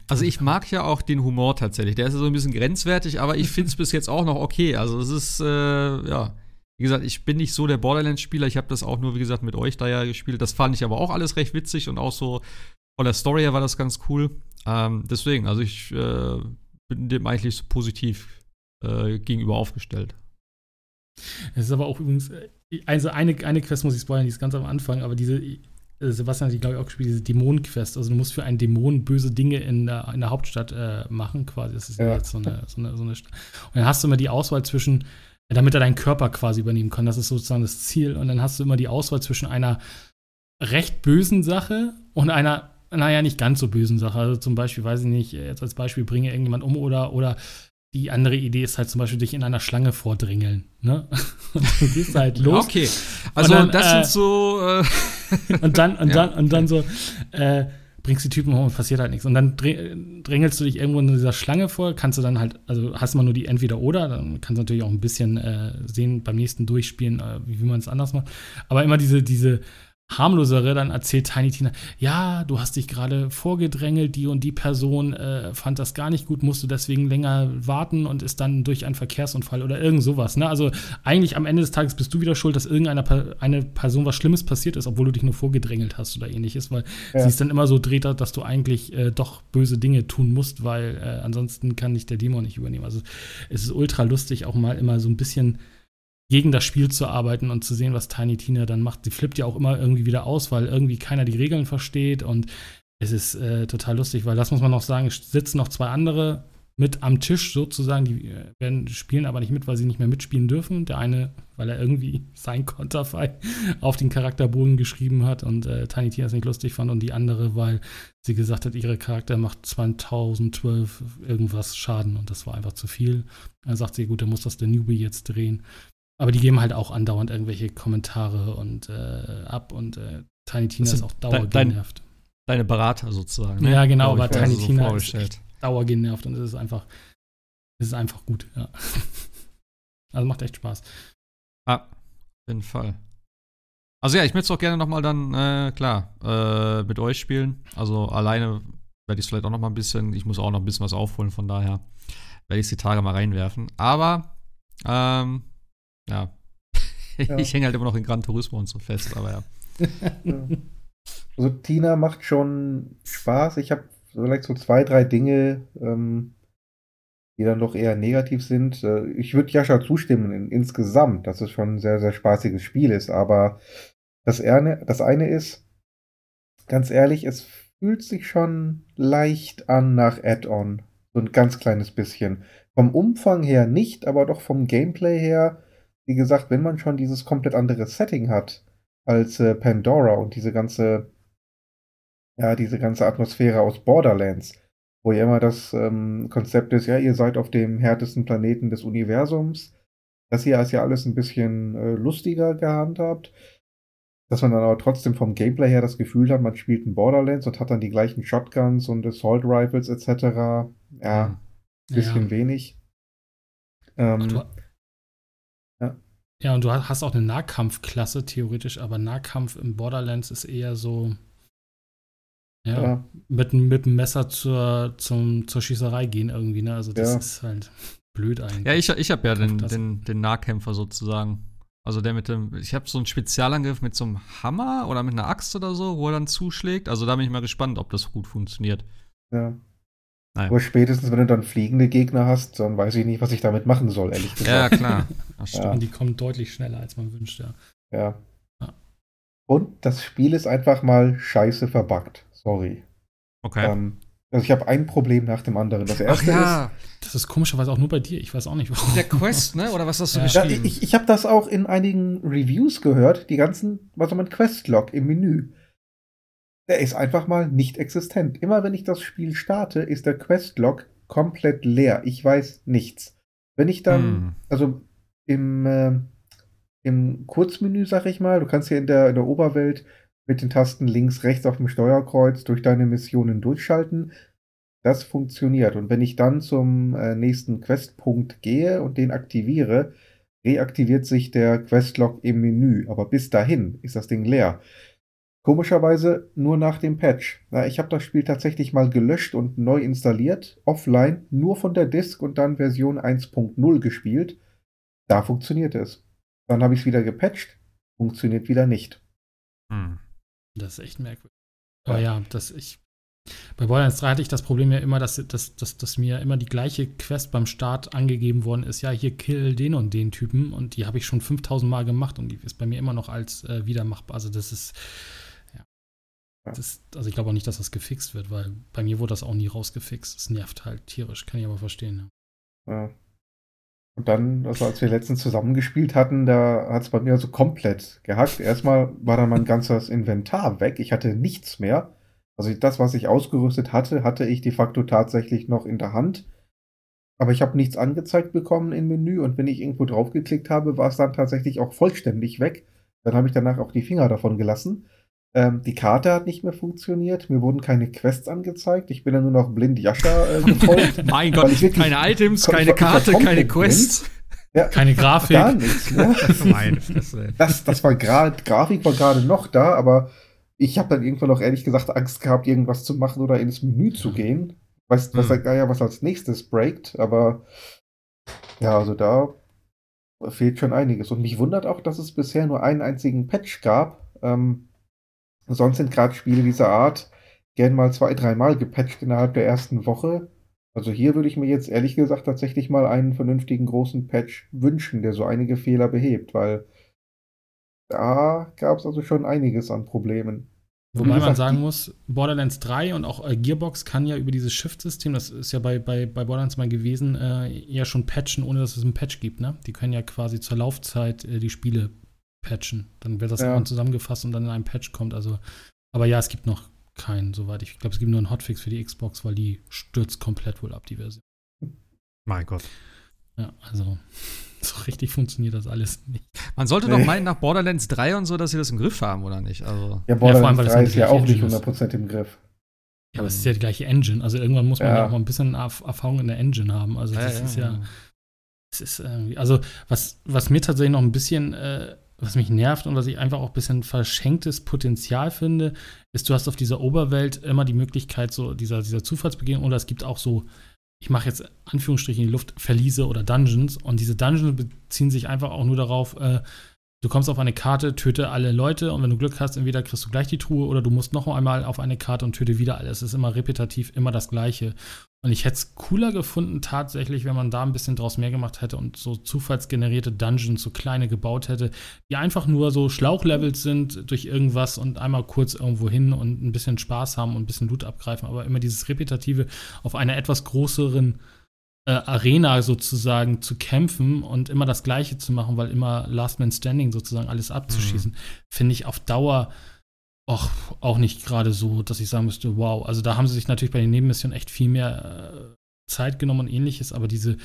Also ich mag ja auch den Humor tatsächlich. Der ist so ein bisschen grenzwertig, aber ich finde es bis jetzt auch noch okay. Also es ist, äh, ja, wie gesagt, ich bin nicht so der Borderlands-Spieler. Ich habe das auch nur, wie gesagt, mit euch da ja gespielt. Das fand ich aber auch alles recht witzig und auch so von der Story her war das ganz cool. Ähm, deswegen, also ich äh, bin dem eigentlich so positiv äh, gegenüber aufgestellt. Es ist aber auch übrigens, äh, also eine, eine Quest muss ich spoilern, die ist ganz am Anfang, aber diese, äh, Sebastian hat die, glaube ich, auch gespielt, diese Dämonenquest. Also du musst für einen Dämon böse Dinge in der, in der Hauptstadt äh, machen, quasi. Das ist ja. jetzt so eine, so, eine, so eine Stadt. Und dann hast du immer die Auswahl zwischen, damit er deinen Körper quasi übernehmen kann. Das ist sozusagen das Ziel. Und dann hast du immer die Auswahl zwischen einer recht bösen Sache und einer naja, nicht ganz so bösen Sache. Also zum Beispiel, weiß ich nicht, jetzt als Beispiel bringe irgendjemand um oder, oder die andere Idee ist halt zum Beispiel dich in einer Schlange vordrängeln. Ne? Und dann gehst halt los. Okay. Also dann, das äh, sind so. Äh und dann, und ja, dann, und dann so, äh, bringst die Typen hoch und passiert halt nichts. Und dann drängelst du dich irgendwo in dieser Schlange vor, kannst du dann halt, also hast man nur die Entweder-Oder, dann kannst du natürlich auch ein bisschen äh, sehen beim nächsten Durchspielen, äh, wie, wie man es anders macht. Aber immer diese, diese harmlosere, dann erzählt Tiny Tina, ja, du hast dich gerade vorgedrängelt, die und die Person äh, fand das gar nicht gut, musst du deswegen länger warten und ist dann durch einen Verkehrsunfall oder irgend sowas. Ne? Also eigentlich am Ende des Tages bist du wieder schuld, dass irgendeiner eine Person was Schlimmes passiert ist, obwohl du dich nur vorgedrängelt hast oder ähnliches, weil ja. sie es dann immer so dreht, dass du eigentlich äh, doch böse Dinge tun musst, weil äh, ansonsten kann dich der Dämon nicht übernehmen. Also es ist ultra lustig, auch mal immer so ein bisschen gegen das Spiel zu arbeiten und zu sehen, was Tiny Tina dann macht. Sie flippt ja auch immer irgendwie wieder aus, weil irgendwie keiner die Regeln versteht und es ist äh, total lustig, weil das muss man noch sagen, es sitzen noch zwei andere mit am Tisch sozusagen, die äh, werden spielen aber nicht mit, weil sie nicht mehr mitspielen dürfen. Der eine, weil er irgendwie sein Konterfei auf den Charakterbogen geschrieben hat und äh, Tiny Tina es nicht lustig fand und die andere, weil sie gesagt hat, ihre Charakter macht 2012 irgendwas Schaden und das war einfach zu viel. Dann sagt sie, gut, dann muss das der Newbie jetzt drehen. Aber die geben halt auch andauernd irgendwelche Kommentare und äh, ab und äh, Tiny Tina ist auch dauergenervt. Dein, deine Berater sozusagen. Ne? Ja, genau, aber Tiny so Tina ist dauergenervt und es ist einfach, es ist einfach gut, ja. also macht echt Spaß. Ah, auf jeden Fall. Also ja, ich möchte es auch gerne noch mal dann, äh, klar, äh, mit euch spielen. Also alleine werde ich es vielleicht auch noch mal ein bisschen, ich muss auch noch ein bisschen was aufholen, von daher werde ich es die Tage mal reinwerfen. Aber ähm, ja. ja. Ich hänge halt immer noch in Gran Turismo und so fest, aber ja. Also Tina macht schon Spaß. Ich habe vielleicht so zwei, drei Dinge, ähm, die dann doch eher negativ sind. Äh, ich würde Jascha zustimmen in, insgesamt, dass es schon ein sehr, sehr spaßiges Spiel ist, aber das, eine, das eine ist, ganz ehrlich, es fühlt sich schon leicht an nach Add-on. So ein ganz kleines bisschen. Vom Umfang her nicht, aber doch vom Gameplay her wie gesagt, wenn man schon dieses komplett andere Setting hat als äh, Pandora und diese ganze, ja, diese ganze Atmosphäre aus Borderlands, wo ja immer das ähm, Konzept ist, ja, ihr seid auf dem härtesten Planeten des Universums. Das hier ist ja alles ein bisschen äh, lustiger gehandhabt. Dass man dann aber trotzdem vom Gameplay her das Gefühl hat, man spielt ein Borderlands und hat dann die gleichen Shotguns und Assault Rifles etc. Ja, ein bisschen ja. wenig. Ähm, Ach, ja. Und du hast auch eine Nahkampfklasse theoretisch, aber Nahkampf im Borderlands ist eher so, ja, ja. Mit, mit dem Messer zur, zum, zur Schießerei gehen irgendwie, ne? Also das ja. ist halt blöd eigentlich. Ja, ich, ich habe ja den, den, den Nahkämpfer sozusagen. Also der mit dem, ich habe so einen Spezialangriff mit so einem Hammer oder mit einer Axt oder so, wo er dann zuschlägt. Also da bin ich mal gespannt, ob das gut funktioniert. Ja. Naja. Aber spätestens, wenn du dann fliegende Gegner hast, dann weiß ich nicht, was ich damit machen soll, ehrlich gesagt. Ja, klar. Ja. Und die kommen deutlich schneller, als man wünscht, ja. Ja. ja. Und das Spiel ist einfach mal scheiße verbuggt. Sorry. Okay. Ähm, also ich habe ein Problem nach dem anderen. Das erste Ach ja. ist. Das ist komischerweise auch nur bei dir. Ich weiß auch nicht, warum. Der Quest, ne? Oder was hast du ja. geschrieben? Ja, ich ich habe das auch in einigen Reviews gehört. Die ganzen, was man Quest-Log im Menü der ist einfach mal nicht existent. Immer wenn ich das Spiel starte, ist der Questlog komplett leer. Ich weiß nichts. Wenn ich dann, hm. also im, äh, im Kurzmenü, sag ich mal, du kannst hier in der, in der Oberwelt mit den Tasten links, rechts auf dem Steuerkreuz durch deine Missionen durchschalten. Das funktioniert. Und wenn ich dann zum äh, nächsten Questpunkt gehe und den aktiviere, reaktiviert sich der Questlog im Menü. Aber bis dahin ist das Ding leer. Komischerweise nur nach dem Patch. Ja, ich habe das Spiel tatsächlich mal gelöscht und neu installiert, offline, nur von der Disk und dann Version 1.0 gespielt. Da funktioniert es. Dann habe ich es wieder gepatcht, funktioniert wieder nicht. Hm. Das ist echt merkwürdig. Aber ja, ja das ich. Bei Borderlands 3 hatte ich das Problem ja immer, dass, dass, dass, dass mir immer die gleiche Quest beim Start angegeben worden ist. Ja, hier kill den und den Typen. Und die habe ich schon 5000 Mal gemacht und die ist bei mir immer noch als äh, wieder machbar. Also, das ist das, also ich glaube auch nicht, dass das gefixt wird, weil bei mir wurde das auch nie rausgefixt. Es nervt halt tierisch, kann ich aber verstehen. Ja. Und dann, also als wir letztens zusammengespielt hatten, da hat es bei mir also komplett gehackt. Erstmal war dann mein ganzes Inventar weg. Ich hatte nichts mehr. Also das, was ich ausgerüstet hatte, hatte ich de facto tatsächlich noch in der Hand. Aber ich habe nichts angezeigt bekommen im Menü und wenn ich irgendwo draufgeklickt habe, war es dann tatsächlich auch vollständig weg. Dann habe ich danach auch die Finger davon gelassen. Ähm, die Karte hat nicht mehr funktioniert. Mir wurden keine Quests angezeigt. Ich bin dann nur noch blind Jascha äh, gefolgt. mein Gott, keine Items, keine Karte, keine Quests. Ja, keine Grafik. Gar nichts. Ne? das, das war gerade, Grafik war gerade noch da, aber ich habe dann irgendwann noch ehrlich gesagt Angst gehabt, irgendwas zu machen oder ins Menü zu gehen. Weißt, was, hm. ja, was als nächstes breakt, aber ja, also da fehlt schon einiges. Und mich wundert auch, dass es bisher nur einen einzigen Patch gab. Ähm, sonst sind gerade Spiele dieser Art gern mal zwei, dreimal gepatcht innerhalb der ersten Woche. Also hier würde ich mir jetzt ehrlich gesagt tatsächlich mal einen vernünftigen großen Patch wünschen, der so einige Fehler behebt, weil da gab es also schon einiges an Problemen. Wobei man sagen muss, Borderlands 3 und auch äh, Gearbox kann ja über dieses Shift-System, das ist ja bei, bei, bei Borderlands mal gewesen, äh, ja schon patchen, ohne dass es einen Patch gibt. Ne? Die können ja quasi zur Laufzeit äh, die Spiele patchen. Dann wird das ja. irgendwann zusammengefasst und dann in einem Patch kommt. Also, aber ja, es gibt noch keinen, soweit ich. Ich glaube, es gibt nur einen Hotfix für die Xbox, weil die stürzt komplett wohl ab, die Version. Mein Gott. Ja, also so richtig funktioniert das alles nicht. Man sollte nee. doch meinen, nach Borderlands 3 und so, dass sie das im Griff haben, oder nicht? Also ja, Borderlands ja, allem, 3 ist ja auch nicht 100% im Griff. Ja, aber es ist ja die gleiche Engine. Also irgendwann muss man ja, ja auch mal ein bisschen Erfahrung in der Engine haben. Also das ja, ist ja, es ist irgendwie, also was, was mir tatsächlich noch ein bisschen, äh, was mich nervt und was ich einfach auch ein bisschen verschenktes Potenzial finde, ist, du hast auf dieser Oberwelt immer die Möglichkeit, so dieser, dieser Zufallsbegegnung, oder es gibt auch so ich mache jetzt Anführungsstriche in die Luft, Verliese oder Dungeons. Und diese Dungeons beziehen sich einfach auch nur darauf, äh, du kommst auf eine Karte, töte alle Leute und wenn du Glück hast, entweder kriegst du gleich die Truhe oder du musst noch einmal auf eine Karte und töte wieder alles. Es ist immer repetitiv, immer das Gleiche. Und ich hätte es cooler gefunden, tatsächlich, wenn man da ein bisschen draus mehr gemacht hätte und so zufallsgenerierte Dungeons, so kleine gebaut hätte, die einfach nur so Schlauchlevels sind durch irgendwas und einmal kurz irgendwo hin und ein bisschen Spaß haben und ein bisschen Loot abgreifen, aber immer dieses Repetitive auf einer etwas größeren äh, Arena sozusagen zu kämpfen und immer das Gleiche zu machen, weil immer Last Man Standing sozusagen alles abzuschießen, mhm. finde ich auf Dauer auch, auch nicht gerade so, dass ich sagen müsste, wow. Also da haben sie sich natürlich bei den Nebenmissionen echt viel mehr äh, Zeit genommen und ähnliches, aber diese,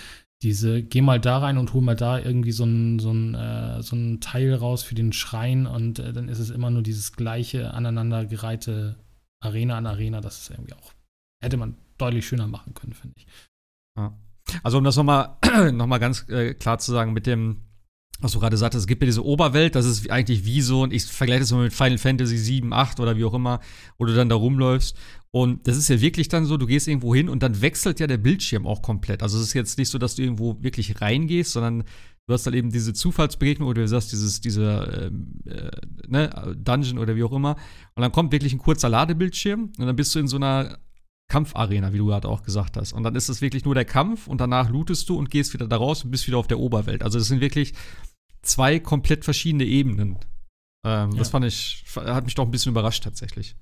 diese, geh mal da rein und hol mal da irgendwie so ein, so ein, äh, so ein Teil raus für den Schrein und äh, dann ist es immer nur dieses gleiche aneinandergereihte Arena an Arena, das ist irgendwie auch, hätte man deutlich schöner machen können, finde ich. Ja. Also um das nochmal noch mal ganz äh, klar zu sagen, mit dem was du gerade sagtest, es gibt ja diese Oberwelt, das ist eigentlich wie so, und ich vergleiche das mal mit Final Fantasy 7, 8 oder wie auch immer, wo du dann da rumläufst. Und das ist ja wirklich dann so, du gehst irgendwo hin und dann wechselt ja der Bildschirm auch komplett. Also es ist jetzt nicht so, dass du irgendwo wirklich reingehst, sondern du hast dann eben diese Zufallsbegegnung oder du sagst, dieses, diese ähm, äh, ne, Dungeon oder wie auch immer. Und dann kommt wirklich ein kurzer Ladebildschirm und dann bist du in so einer Kampfarena, wie du gerade auch gesagt hast. Und dann ist es wirklich nur der Kampf und danach lootest du und gehst wieder da raus und bist wieder auf der Oberwelt. Also das sind wirklich zwei komplett verschiedene Ebenen. Ähm, ja. Das fand ich, hat mich doch ein bisschen überrascht tatsächlich.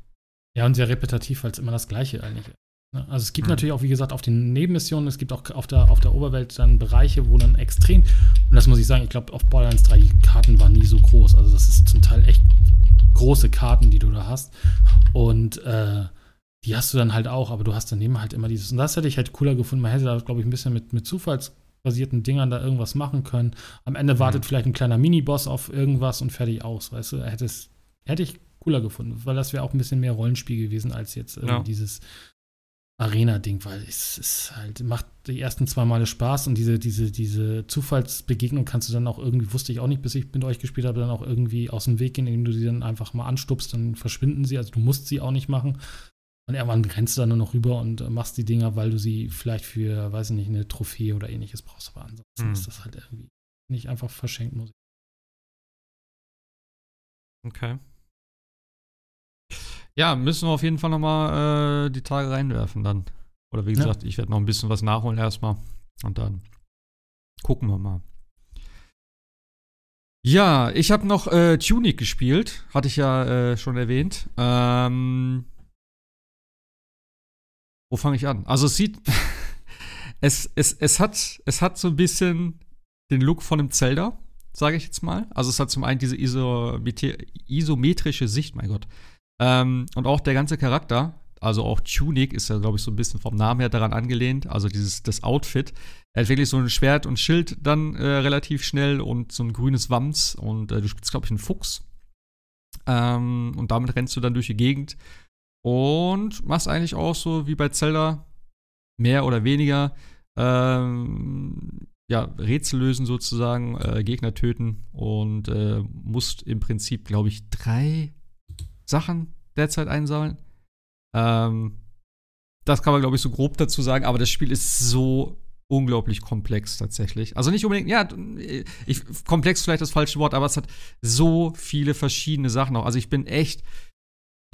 Ja, und sehr repetitiv, weil es immer das Gleiche eigentlich ist. Ne? Also es gibt mhm. natürlich auch, wie gesagt, auf den Nebenmissionen, es gibt auch auf der, auf der Oberwelt dann Bereiche, wo dann extrem, und das muss ich sagen, ich glaube, auf Borderlands 3, die Karten waren nie so groß. Also das ist zum Teil echt große Karten, die du da hast. Und äh, die hast du dann halt auch, aber du hast daneben halt immer dieses. Und das hätte ich halt cooler gefunden. Man hätte da, glaube ich, ein bisschen mit, mit zufallsbasierten Dingern da irgendwas machen können. Am Ende mhm. wartet vielleicht ein kleiner Miniboss auf irgendwas und fertig aus, weißt du? Hätte, es, hätte ich cooler gefunden, weil das wäre auch ein bisschen mehr Rollenspiel gewesen als jetzt ja. dieses Arena-Ding, weil es ist halt, macht die ersten zwei Male Spaß und diese, diese, diese Zufallsbegegnung kannst du dann auch irgendwie, wusste ich auch nicht, bis ich mit euch gespielt habe, dann auch irgendwie aus dem Weg gehen, indem du sie dann einfach mal anstupst, dann verschwinden sie. Also du musst sie auch nicht machen. Und irgendwann rennst du dann nur noch rüber und äh, machst die Dinger, weil du sie vielleicht für, weiß ich nicht, eine Trophäe oder ähnliches brauchst. Aber ansonsten hm. ist das halt irgendwie nicht einfach verschenkt Musik. Okay. Ja, müssen wir auf jeden Fall noch mal äh, die Tage reinwerfen dann. Oder wie gesagt, ja. ich werde noch ein bisschen was nachholen erstmal. Und dann gucken wir mal. Ja, ich habe noch äh, Tunic gespielt. Hatte ich ja äh, schon erwähnt. Ähm, wo fange ich an? Also es sieht, es, es, es, hat, es hat so ein bisschen den Look von einem Zelda, sage ich jetzt mal. Also es hat zum einen diese isometrische Sicht, mein Gott. Ähm, und auch der ganze Charakter, also auch Tunic ist ja, glaube ich, so ein bisschen vom Namen her daran angelehnt. Also dieses das Outfit. Er hat wirklich so ein Schwert und Schild dann äh, relativ schnell und so ein grünes Wams und äh, du spielst, glaube ich, einen Fuchs. Ähm, und damit rennst du dann durch die Gegend und machst eigentlich auch so wie bei Zelda mehr oder weniger ähm, ja, Rätsel lösen sozusagen, äh, Gegner töten und äh, musst im Prinzip, glaube ich, drei Sachen derzeit einsammeln. Ähm, das kann man, glaube ich, so grob dazu sagen, aber das Spiel ist so unglaublich komplex tatsächlich. Also nicht unbedingt, ja, ich, komplex vielleicht das falsche Wort, aber es hat so viele verschiedene Sachen auch. Also ich bin echt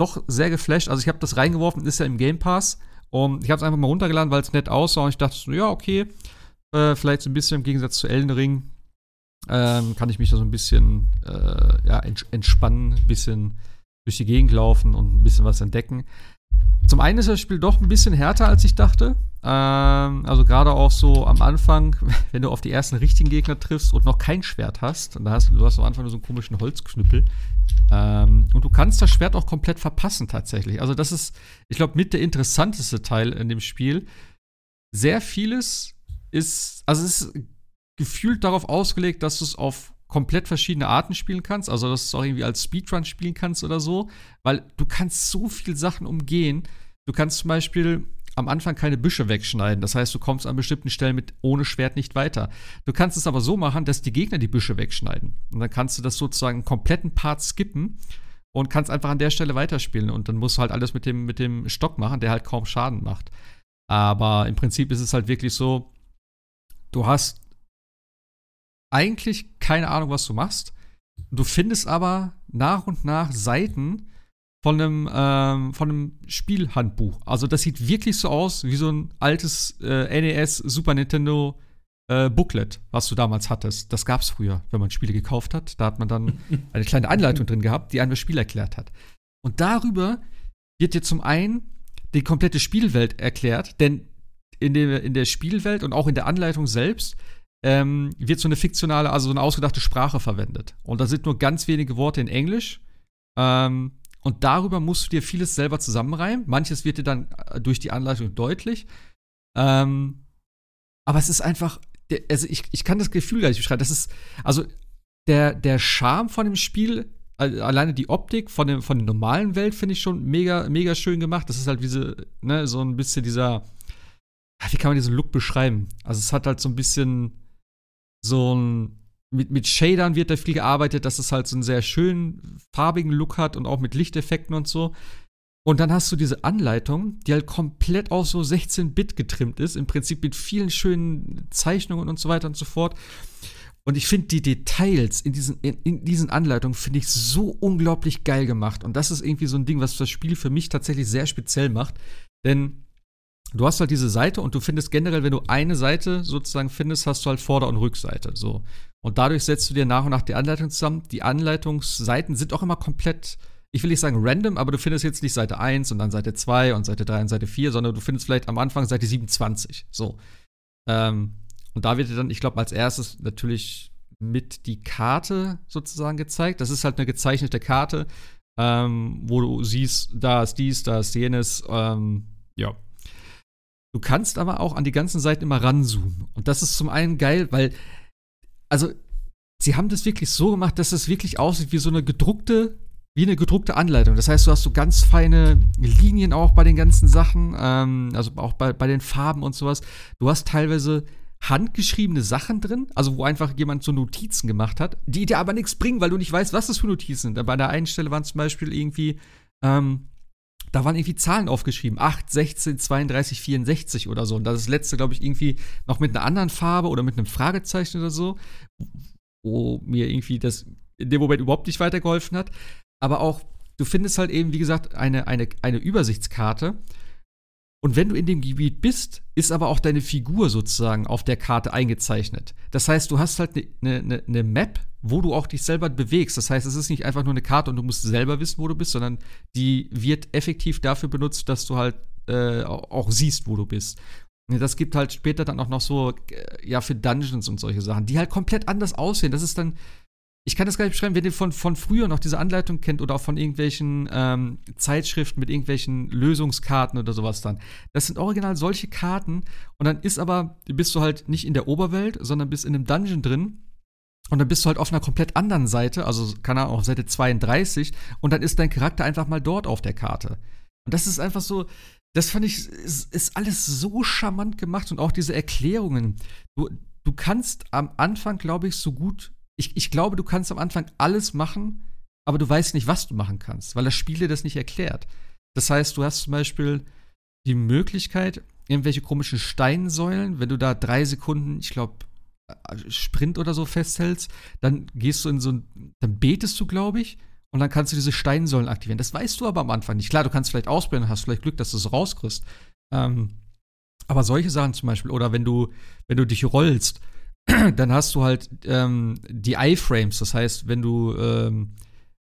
doch sehr geflasht. Also ich habe das reingeworfen, ist ja im Game Pass. Und ich habe es einfach mal runtergeladen, weil es nett aussah. Und ich dachte so, ja, okay, äh, vielleicht so ein bisschen im Gegensatz zu Elden Ring ähm, kann ich mich da so ein bisschen äh, ja, entspannen, ein bisschen durch die Gegend laufen und ein bisschen was entdecken. Zum einen ist das Spiel doch ein bisschen härter, als ich dachte. Ähm, also gerade auch so am Anfang, wenn du auf die ersten richtigen Gegner triffst und noch kein Schwert hast, und hast du hast am Anfang nur so einen komischen Holzknüppel. Ähm, und du kannst das Schwert auch komplett verpassen tatsächlich. Also das ist, ich glaube, mit der interessanteste Teil in dem Spiel. Sehr vieles ist, also es ist gefühlt darauf ausgelegt, dass du es auf komplett verschiedene Arten spielen kannst, also dass du es auch irgendwie als Speedrun spielen kannst oder so, weil du kannst so viel Sachen umgehen. Du kannst zum Beispiel am Anfang keine Büsche wegschneiden. Das heißt, du kommst an bestimmten Stellen mit ohne Schwert nicht weiter. Du kannst es aber so machen, dass die Gegner die Büsche wegschneiden. Und dann kannst du das sozusagen einen kompletten Part skippen und kannst einfach an der Stelle weiterspielen. Und dann musst du halt alles mit dem, mit dem Stock machen, der halt kaum Schaden macht. Aber im Prinzip ist es halt wirklich so, du hast eigentlich keine Ahnung, was du machst. Du findest aber nach und nach Seiten von einem, ähm, von einem Spielhandbuch. Also das sieht wirklich so aus wie so ein altes äh, NES Super Nintendo äh, Booklet, was du damals hattest. Das gab es früher, wenn man Spiele gekauft hat. Da hat man dann eine kleine Anleitung drin gehabt, die einem das Spiel erklärt hat. Und darüber wird dir zum einen die komplette Spielwelt erklärt, denn in der, in der Spielwelt und auch in der Anleitung selbst ähm, wird so eine fiktionale, also so eine ausgedachte Sprache verwendet. Und da sind nur ganz wenige Worte in Englisch. Ähm, und darüber musst du dir vieles selber zusammenreimen. Manches wird dir dann äh, durch die Anleitung deutlich. Ähm, aber es ist einfach, also ich, ich kann das Gefühl gar nicht beschreiben. Das ist, also der, der Charme von dem Spiel, alleine die Optik von, dem, von der normalen Welt finde ich schon mega, mega schön gemacht. Das ist halt diese, ne, so ein bisschen dieser, wie kann man diesen Look beschreiben? Also es hat halt so ein bisschen so ein mit, mit Shadern wird da viel gearbeitet, dass es halt so einen sehr schönen farbigen Look hat und auch mit Lichteffekten und so. Und dann hast du diese Anleitung, die halt komplett auf so 16-Bit getrimmt ist, im Prinzip mit vielen schönen Zeichnungen und so weiter und so fort. Und ich finde die Details in diesen, in, in diesen Anleitungen finde ich so unglaublich geil gemacht. Und das ist irgendwie so ein Ding, was das Spiel für mich tatsächlich sehr speziell macht. Denn du hast halt diese Seite und du findest generell, wenn du eine Seite sozusagen findest, hast du halt Vorder- und Rückseite. So. Und dadurch setzt du dir nach und nach die Anleitung zusammen. Die Anleitungsseiten sind auch immer komplett, ich will nicht sagen random, aber du findest jetzt nicht Seite 1 und dann Seite 2 und Seite 3 und Seite 4, sondern du findest vielleicht am Anfang Seite 27. So. Ähm, und da wird dir dann, ich glaube, als erstes natürlich mit die Karte sozusagen gezeigt. Das ist halt eine gezeichnete Karte, ähm, wo du siehst, da ist dies, da ist jenes. Ähm, ja, Du kannst aber auch an die ganzen Seiten immer ranzoomen. Und das ist zum einen geil, weil, also, sie haben das wirklich so gemacht, dass es wirklich aussieht wie so eine gedruckte, wie eine gedruckte Anleitung. Das heißt, du hast so ganz feine Linien auch bei den ganzen Sachen, ähm, also auch bei, bei den Farben und sowas. Du hast teilweise handgeschriebene Sachen drin, also wo einfach jemand so Notizen gemacht hat, die dir aber nichts bringen, weil du nicht weißt, was das für Notizen sind. Bei der einen Stelle waren zum Beispiel irgendwie, ähm, da waren irgendwie Zahlen aufgeschrieben. 8, 16, 32, 64 oder so. Und das letzte, glaube ich, irgendwie noch mit einer anderen Farbe oder mit einem Fragezeichen oder so, wo mir irgendwie das in dem Moment überhaupt nicht weitergeholfen hat. Aber auch, du findest halt eben, wie gesagt, eine, eine, eine Übersichtskarte. Und wenn du in dem Gebiet bist, ist aber auch deine Figur sozusagen auf der Karte eingezeichnet. Das heißt, du hast halt eine, eine, eine Map wo du auch dich selber bewegst. Das heißt, es ist nicht einfach nur eine Karte und du musst selber wissen, wo du bist, sondern die wird effektiv dafür benutzt, dass du halt äh, auch siehst, wo du bist. Das gibt halt später dann auch noch so, äh, ja, für Dungeons und solche Sachen, die halt komplett anders aussehen. Das ist dann, ich kann das gar nicht beschreiben, wenn ihr von, von früher noch diese Anleitung kennt oder auch von irgendwelchen ähm, Zeitschriften mit irgendwelchen Lösungskarten oder sowas dann. Das sind original solche Karten und dann ist aber, bist du halt nicht in der Oberwelt, sondern bist in einem Dungeon drin und dann bist du halt auf einer komplett anderen Seite, also keine Ahnung, auf Seite 32 und dann ist dein Charakter einfach mal dort auf der Karte. Und das ist einfach so, das fand ich, ist, ist alles so charmant gemacht und auch diese Erklärungen. Du, du kannst am Anfang, glaube ich, so gut, ich, ich glaube, du kannst am Anfang alles machen, aber du weißt nicht, was du machen kannst, weil das Spiel dir das nicht erklärt. Das heißt, du hast zum Beispiel die Möglichkeit, irgendwelche komischen Steinsäulen, wenn du da drei Sekunden, ich glaube, Sprint oder so festhältst, dann gehst du in so ein, dann betest du, glaube ich, und dann kannst du diese Steinsäulen aktivieren. Das weißt du aber am Anfang nicht. Klar, du kannst vielleicht ausprobieren, hast vielleicht Glück, dass du es rauskriegst. Ähm, aber solche Sachen zum Beispiel, oder wenn du, wenn du dich rollst, dann hast du halt ähm, die Iframes. Das heißt, wenn du ähm,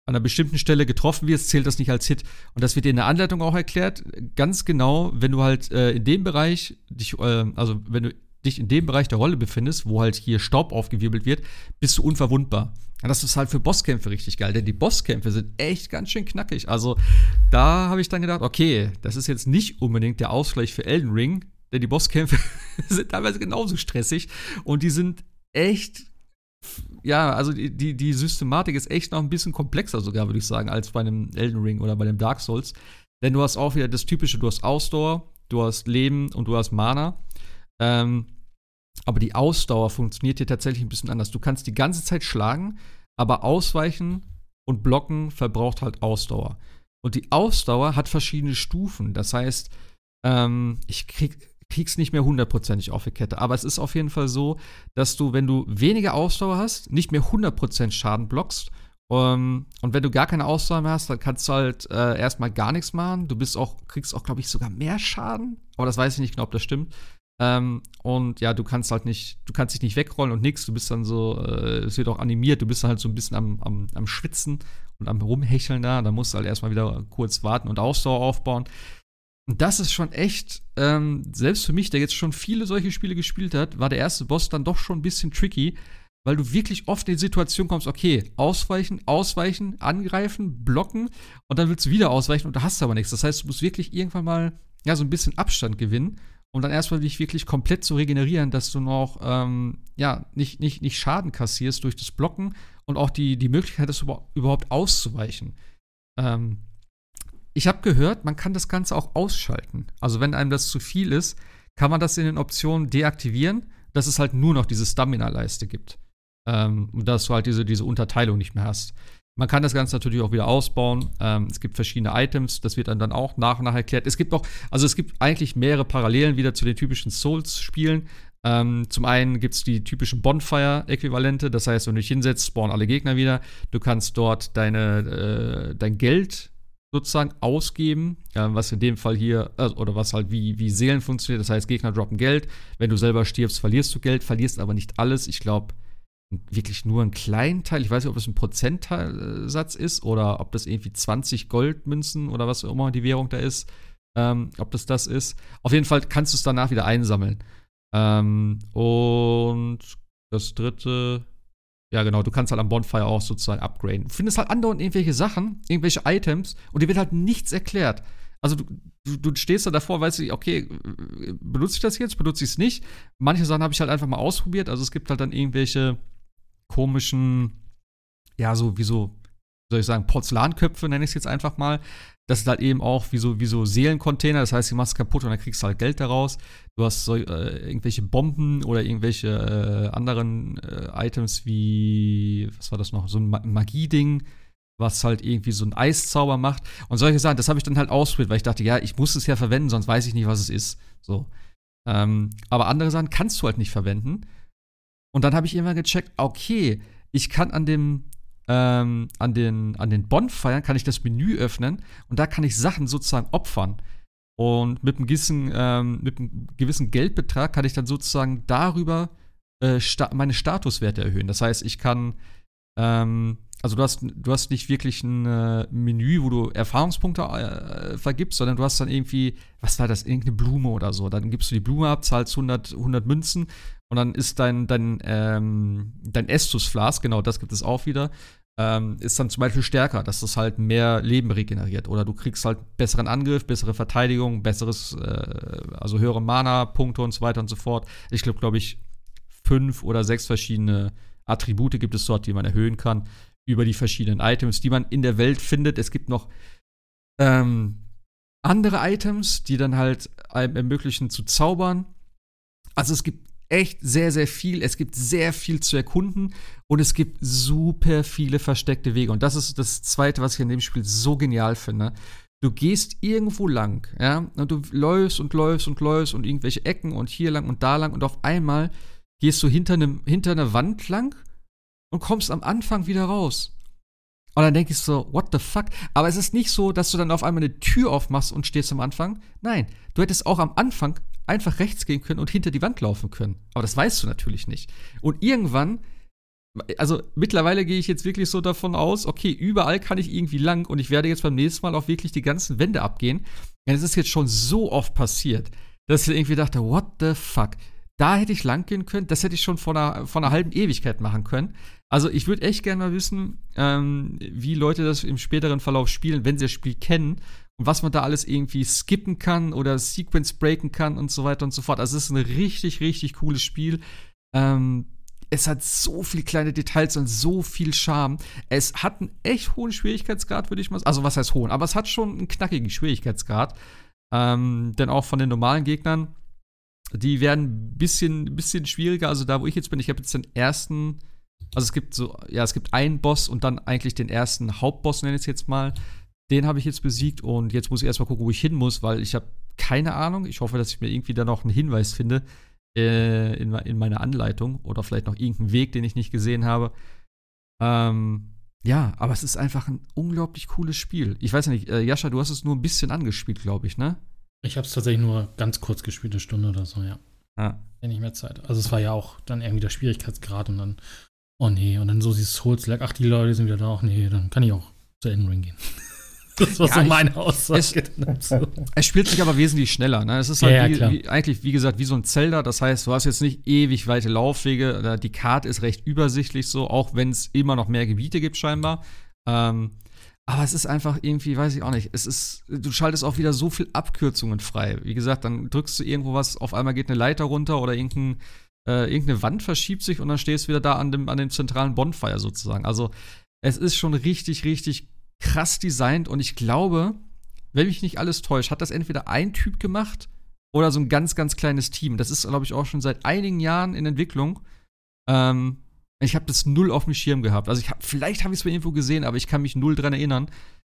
an einer bestimmten Stelle getroffen wirst, zählt das nicht als Hit. Und das wird dir in der Anleitung auch erklärt. Ganz genau, wenn du halt äh, in dem Bereich dich, äh, also wenn du dich in dem Bereich der Rolle befindest, wo halt hier Staub aufgewirbelt wird, bist du unverwundbar. Und das ist halt für Bosskämpfe richtig geil, denn die Bosskämpfe sind echt ganz schön knackig. Also da habe ich dann gedacht, okay, das ist jetzt nicht unbedingt der Ausgleich für Elden Ring, denn die Bosskämpfe sind teilweise genauso stressig und die sind echt ja, also die, die, die Systematik ist echt noch ein bisschen komplexer sogar, würde ich sagen, als bei einem Elden Ring oder bei einem Dark Souls. Denn du hast auch wieder das Typische, du hast Ausdauer, du hast Leben und du hast Mana. Ähm, aber die Ausdauer funktioniert hier tatsächlich ein bisschen anders. Du kannst die ganze Zeit schlagen, aber ausweichen und blocken verbraucht halt Ausdauer. Und die Ausdauer hat verschiedene Stufen. Das heißt, ähm, ich krieg, krieg's nicht mehr hundertprozentig auf die Kette. Aber es ist auf jeden Fall so, dass du, wenn du weniger Ausdauer hast, nicht mehr 100% Schaden blockst. Um, ähm, und wenn du gar keine Ausdauer mehr hast, dann kannst du halt äh, erstmal gar nichts machen. Du bist auch, kriegst auch, glaube ich, sogar mehr Schaden. Aber das weiß ich nicht genau, ob das stimmt. Ähm, und ja, du kannst halt nicht, du kannst dich nicht wegrollen und nix. Du bist dann so, äh, es wird auch animiert, du bist halt so ein bisschen am, am, am Schwitzen und am Rumhecheln da. Da musst du halt erstmal wieder kurz warten und Ausdauer aufbauen. Und das ist schon echt, ähm, selbst für mich, der jetzt schon viele solche Spiele gespielt hat, war der erste Boss dann doch schon ein bisschen tricky, weil du wirklich oft in die Situation kommst, okay, ausweichen, ausweichen, angreifen, blocken und dann willst du wieder ausweichen und da hast du aber nichts. Das heißt, du musst wirklich irgendwann mal ja, so ein bisschen Abstand gewinnen um dann erstmal dich wirklich komplett zu regenerieren, dass du noch ähm, ja, nicht, nicht, nicht Schaden kassierst durch das Blocken und auch die, die Möglichkeit hast, überhaupt auszuweichen. Ähm, ich habe gehört, man kann das Ganze auch ausschalten. Also wenn einem das zu viel ist, kann man das in den Optionen deaktivieren, dass es halt nur noch diese Stamina-Leiste gibt. Ähm, dass du halt diese, diese Unterteilung nicht mehr hast. Man kann das Ganze natürlich auch wieder ausbauen. Ähm, es gibt verschiedene Items, das wird dann, auch nach und nach erklärt. Es gibt auch, also es gibt eigentlich mehrere Parallelen wieder zu den typischen Souls-Spielen. Ähm, zum einen gibt es die typischen Bonfire-Äquivalente, das heißt, wenn du dich hinsetzt, spawnen alle Gegner wieder. Du kannst dort deine, äh, dein Geld sozusagen ausgeben, äh, was in dem Fall hier, äh, oder was halt wie, wie Seelen funktioniert. Das heißt, Gegner droppen Geld. Wenn du selber stirbst, verlierst du Geld, verlierst aber nicht alles. Ich glaube, wirklich nur einen kleinen Teil. Ich weiß nicht, ob es ein Prozentsatz ist oder ob das irgendwie 20 Goldmünzen oder was auch immer die Währung da ist. Ähm, ob das das ist. Auf jeden Fall kannst du es danach wieder einsammeln. Ähm, und das dritte, ja genau, du kannst halt am Bonfire auch sozusagen upgraden. Du findest halt andauernd irgendwelche Sachen, irgendwelche Items und dir wird halt nichts erklärt. Also du, du, du stehst da davor, weißt du, okay, benutze ich das jetzt, benutze ich es nicht. Manche Sachen habe ich halt einfach mal ausprobiert. Also es gibt halt dann irgendwelche komischen, ja, so wie so, soll ich sagen, Porzellanköpfe, nenne ich es jetzt einfach mal. Das ist halt eben auch wie so, wie so Seelencontainer, das heißt, du machst es kaputt und dann kriegst du halt Geld daraus. Du hast so, äh, irgendwelche Bomben oder irgendwelche äh, anderen äh, Items wie, was war das noch, so ein Magie-Ding, was halt irgendwie so ein Eiszauber macht. Und solche Sachen, das habe ich dann halt ausprobiert, weil ich dachte, ja, ich muss es ja verwenden, sonst weiß ich nicht, was es ist. So. Ähm, aber andere Sachen kannst du halt nicht verwenden. Und dann habe ich irgendwann gecheckt, okay, ich kann an dem ähm, an den an den Bonfire kann ich das Menü öffnen und da kann ich Sachen sozusagen opfern. Und mit einem gewissen, ähm, mit einem gewissen Geldbetrag kann ich dann sozusagen darüber äh, sta meine Statuswerte erhöhen. Das heißt, ich kann ähm, also du hast, du hast nicht wirklich ein äh, Menü, wo du Erfahrungspunkte äh, vergibst, sondern du hast dann irgendwie, was war das, irgendeine Blume oder so. Dann gibst du die Blume ab, zahlst 100, 100 Münzen und dann ist dein, dein, ähm, dein Estus-Flas, genau das gibt es auch wieder, ähm, ist dann zum Beispiel stärker, dass das halt mehr Leben regeneriert. Oder du kriegst halt besseren Angriff, bessere Verteidigung, besseres, äh, also höhere Mana-Punkte und so weiter und so fort. Ich glaube, glaube ich, fünf oder sechs verschiedene Attribute gibt es dort, die man erhöhen kann, über die verschiedenen Items, die man in der Welt findet. Es gibt noch ähm, andere Items, die dann halt einem ermöglichen zu zaubern. Also es gibt echt sehr, sehr viel. Es gibt sehr viel zu erkunden und es gibt super viele versteckte Wege. Und das ist das Zweite, was ich in dem Spiel so genial finde. Du gehst irgendwo lang, ja, und du läufst und läufst und läufst und irgendwelche Ecken und hier lang und da lang und auf einmal gehst du hinter, einem, hinter einer Wand lang und kommst am Anfang wieder raus. Und dann denke ich so, what the fuck? Aber es ist nicht so, dass du dann auf einmal eine Tür aufmachst und stehst am Anfang. Nein, du hättest auch am Anfang einfach rechts gehen können und hinter die Wand laufen können. Aber das weißt du natürlich nicht. Und irgendwann, also mittlerweile gehe ich jetzt wirklich so davon aus, okay, überall kann ich irgendwie lang und ich werde jetzt beim nächsten Mal auch wirklich die ganzen Wände abgehen. Denn es ist jetzt schon so oft passiert, dass ich irgendwie dachte, what the fuck? Da hätte ich lang gehen können, das hätte ich schon vor einer, vor einer halben Ewigkeit machen können. Also ich würde echt gerne mal wissen, ähm, wie Leute das im späteren Verlauf spielen, wenn sie das Spiel kennen und was man da alles irgendwie skippen kann oder Sequence breaken kann und so weiter und so fort. Also es ist ein richtig, richtig cooles Spiel. Ähm, es hat so viele kleine Details und so viel Charme. Es hat einen echt hohen Schwierigkeitsgrad, würde ich mal sagen. Also was heißt hohen? Aber es hat schon einen knackigen Schwierigkeitsgrad. Ähm, denn auch von den normalen Gegnern, die werden ein bisschen, bisschen schwieriger. Also da, wo ich jetzt bin, ich habe jetzt den ersten also es gibt so, ja, es gibt einen Boss und dann eigentlich den ersten Hauptboss, nenne ich es jetzt mal. Den habe ich jetzt besiegt und jetzt muss ich erstmal gucken, wo ich hin muss, weil ich habe keine Ahnung. Ich hoffe, dass ich mir irgendwie da noch einen Hinweis finde äh, in, in meiner Anleitung oder vielleicht noch irgendeinen Weg, den ich nicht gesehen habe. Ähm, ja, aber es ist einfach ein unglaublich cooles Spiel. Ich weiß nicht, äh, Jascha, du hast es nur ein bisschen angespielt, glaube ich, ne? Ich habe es tatsächlich nur ganz kurz gespielt, eine Stunde oder so, ja. Ah. Ja, nicht mehr Zeit. Also es war ja auch dann irgendwie der Schwierigkeitsgrad und dann Oh nee, und dann so siehst Souls-like, ach, die Leute sind wieder da, ach nee, dann kann ich auch zu Elden Ring gehen. Das war ja, so meine Aussage. Es, es, spielt sich aber wesentlich schneller. Ne? Es ist halt ja, wie, wie, eigentlich, wie gesagt, wie so ein Zelda. Das heißt, du hast jetzt nicht ewig weite Laufwege. Die Karte ist recht übersichtlich so, auch wenn es immer noch mehr Gebiete gibt, scheinbar. Ähm, aber es ist einfach irgendwie, weiß ich auch nicht, es ist, du schaltest auch wieder so viel Abkürzungen frei. Wie gesagt, dann drückst du irgendwo was, auf einmal geht eine Leiter runter oder irgendein äh, irgendeine Wand verschiebt sich und dann stehst du wieder da an dem, an dem zentralen Bonfire sozusagen. Also es ist schon richtig, richtig krass designt und ich glaube, wenn mich nicht alles täuscht, hat das entweder ein Typ gemacht oder so ein ganz, ganz kleines Team. Das ist, glaube ich, auch schon seit einigen Jahren in Entwicklung. Ähm, ich habe das null auf dem Schirm gehabt. Also ich hab, vielleicht habe ich es mal irgendwo gesehen, aber ich kann mich null dran erinnern.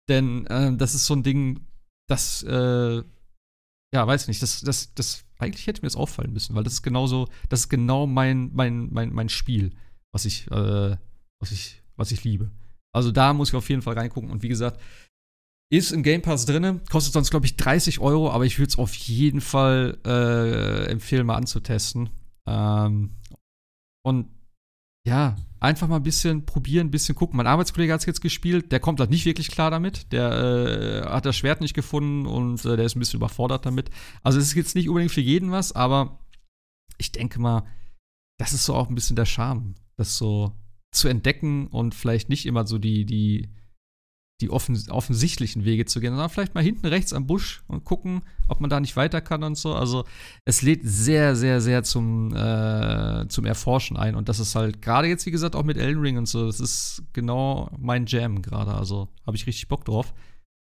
Denn äh, das ist so ein Ding, das, äh, ja, weiß nicht, das, das, das eigentlich hätte mir das auffallen müssen, weil das ist genauso, das ist genau mein, mein, mein, mein Spiel, was ich, äh, was ich, was ich liebe. Also da muss ich auf jeden Fall reingucken. Und wie gesagt, ist im Game Pass drin, kostet sonst, glaube ich, 30 Euro, aber ich würde es auf jeden Fall äh, empfehlen, mal anzutesten. Ähm, und ja, einfach mal ein bisschen probieren, ein bisschen gucken. Mein Arbeitskollege hat es jetzt gespielt, der kommt halt nicht wirklich klar damit. Der äh, hat das Schwert nicht gefunden und äh, der ist ein bisschen überfordert damit. Also es ist jetzt nicht unbedingt für jeden was, aber ich denke mal, das ist so auch ein bisschen der Charme, das so zu entdecken und vielleicht nicht immer so die, die die offens offensichtlichen Wege zu gehen, sondern vielleicht mal hinten rechts am Busch und gucken, ob man da nicht weiter kann und so. Also es lädt sehr, sehr, sehr zum, äh, zum Erforschen ein. Und das ist halt gerade jetzt, wie gesagt, auch mit Elden Ring und so, das ist genau mein Jam gerade. Also habe ich richtig Bock drauf.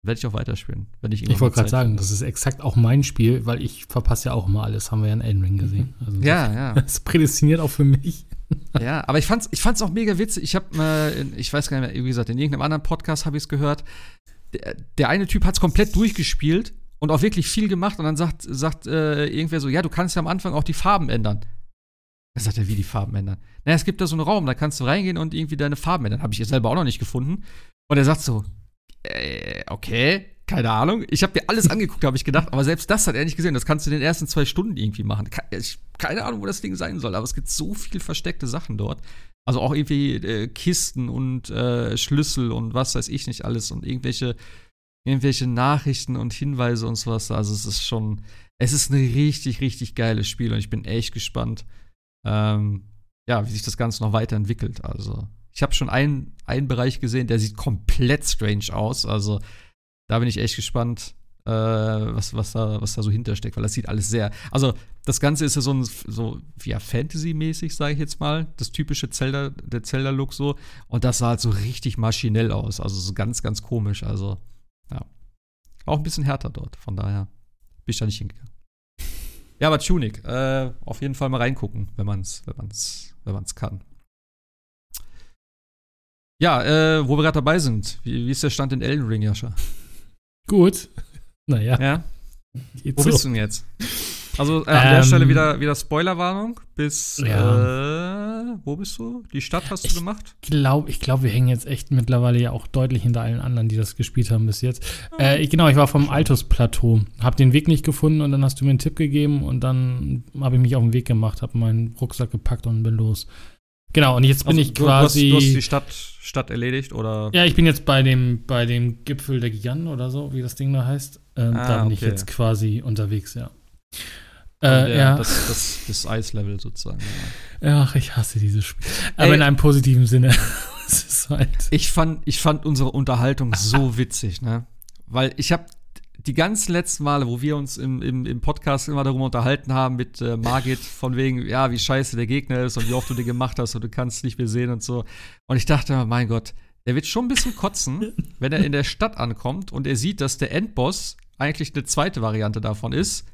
Werde ich auch weiterspielen, wenn ich Ich wollte gerade sagen, das ist exakt auch mein Spiel, weil ich verpasse ja auch immer alles, haben wir ja in Elden Ring gesehen. Also ja, das, ja. Das prädestiniert auch für mich. ja, aber ich fand's, ich fand's auch mega witzig. Ich habe, äh, ich weiß gar nicht mehr, wie gesagt, in irgendeinem anderen Podcast habe ich es gehört. Der, der, eine Typ hat's komplett durchgespielt und auch wirklich viel gemacht und dann sagt, sagt äh, irgendwer so, ja, du kannst ja am Anfang auch die Farben ändern. Dann sagt er, wie die Farben ändern? Naja, es gibt da so einen Raum, da kannst du reingehen und irgendwie deine Farben ändern. Habe ich jetzt selber auch noch nicht gefunden. Und er sagt so, äh, okay, keine Ahnung. Ich habe mir alles angeguckt, habe ich gedacht, aber selbst das hat er nicht gesehen. Das kannst du in den ersten zwei Stunden irgendwie machen. keine Ahnung, wo das Ding sein soll, aber es gibt so viel versteckte Sachen dort. Also auch irgendwie äh, Kisten und äh, Schlüssel und was weiß ich nicht alles und irgendwelche, irgendwelche Nachrichten und Hinweise und sowas. Also es ist schon, es ist ein richtig, richtig geiles Spiel und ich bin echt gespannt, ähm, ja, wie sich das Ganze noch weiterentwickelt. Also ich habe schon einen, einen Bereich gesehen, der sieht komplett strange aus. Also da bin ich echt gespannt, äh, was, was, da, was da so hintersteckt, weil das sieht alles sehr. Also, das Ganze ist ja so ein so, ja, Fantasy-mäßig, sage ich jetzt mal. Das typische Zelda, der Zelda-Look so. Und das sah halt so richtig maschinell aus. Also so ganz, ganz komisch. Also, ja. Auch ein bisschen härter dort. Von daher bin ich da nicht hingegangen. Ja, aber Tunic, äh, auf jeden Fall mal reingucken, wenn man es wenn man's, wenn man's kann. Ja, äh, wo wir gerade dabei sind, wie, wie, ist der Stand in Elden Ring, Jascha? Gut. Naja. Ja. Wo bist du denn jetzt? Also äh, an ähm, der Stelle wieder, wieder Spoilerwarnung. Bis ja. äh, wo bist du? Die Stadt hast du ich gemacht? Glaub, ich glaube, wir hängen jetzt echt mittlerweile ja auch deutlich hinter allen anderen, die das gespielt haben bis jetzt. Äh, ich, genau, ich war vom Altus-Plateau, habe den Weg nicht gefunden und dann hast du mir einen Tipp gegeben und dann habe ich mich auf den Weg gemacht, habe meinen Rucksack gepackt und bin los. Genau, und jetzt bin also, ich quasi. Du hast, du hast die Stadt, Stadt erledigt, oder? Ja, ich bin jetzt bei dem, bei dem Gipfel der Giganten oder so, wie das Ding da heißt. Ähm, ah, da bin okay. ich jetzt quasi unterwegs, ja. Äh, der, ja. Das, das, das Eislevel sozusagen. Ja. Ach, ich hasse dieses Spiel. Aber Ey, in einem positiven Sinne. halt ich, fand, ich fand unsere Unterhaltung so witzig, ne? Weil ich habe die ganzen letzten Male, wo wir uns im, im, im Podcast immer darüber unterhalten haben mit äh, Margit, von wegen, ja, wie scheiße der Gegner ist und wie oft du den gemacht hast und du kannst nicht mehr sehen und so. Und ich dachte, mein Gott, er wird schon ein bisschen kotzen, wenn er in der Stadt ankommt und er sieht, dass der Endboss eigentlich eine zweite Variante davon ist.